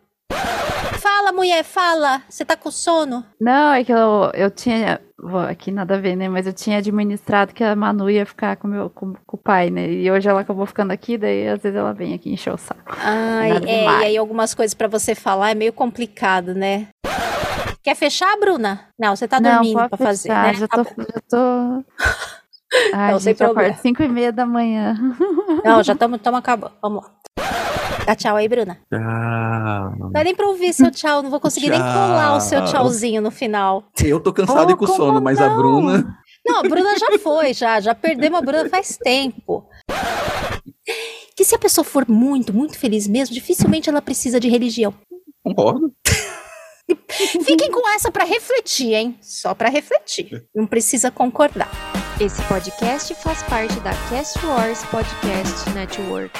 Fala, mulher, fala. Você tá com sono? Não, é que eu, eu tinha. Aqui nada a ver, né? Mas eu tinha administrado que a Manu ia ficar com, meu, com, com o pai, né? E hoje ela acabou ficando aqui, daí às vezes ela vem aqui encher o saco. Ai, Nada é, demais. e aí algumas coisas pra você falar é meio complicado, né? Quer fechar, Bruna? Não, você tá não, dormindo pra fazer, fechar, né? Já Tá tô. Já tô... Ai, Não, sem gente, eu problema. acordo 5 e meia da manhã. Não, já estamos acabando. Vamos lá. Dá tchau aí, Bruna. Tchau. Não dá nem pra ouvir seu tchau, não vou conseguir nem colar o seu Tchau. tauzinho no final. Eu tô cansado Oh, e com como sono, mas a não? Bruna. Não, a Bruna já foi, já. Já perdemos a Bruna faz tempo. Que se a pessoa for muito, muito feliz mesmo, dificilmente ela precisa de religião. Concordo. Fiquem com essa pra refletir, hein? Só pra refletir. Não precisa concordar. Esse podcast faz parte da Cast Wars Podcast Network.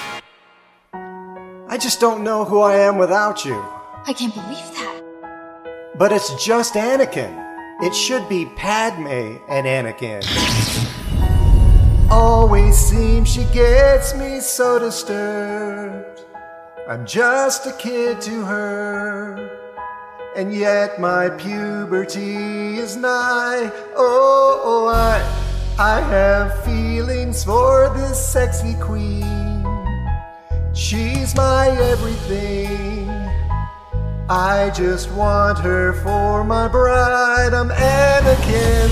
I just don't know who I am without you. I can't believe that. But it's just Anakin. It should be Padme and Anakin. always seems she gets me so disturbed. I'm just a kid to her. And yet my puberty is nigh. Oh, oh I, I have feelings for this sexy queen. She's my everything. I just want her for my bride. I'm Anakin,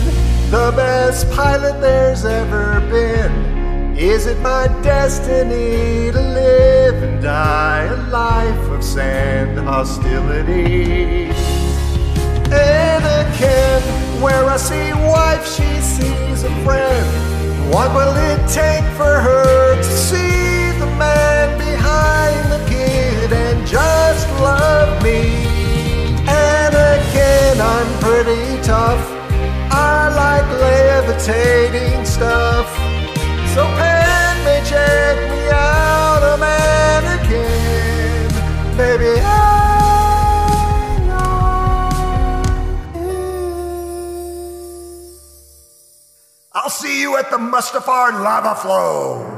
the best pilot there's ever been. Is it my destiny to live and die a life of sand hostility? Anakin, where I see wife, she sees a friend. What will it take for her to see the man behind the kid and just love me? Anakin, I'm pretty tough. I like levitating stuff. So pen may check me I'll see you at the Mustafar lava flow.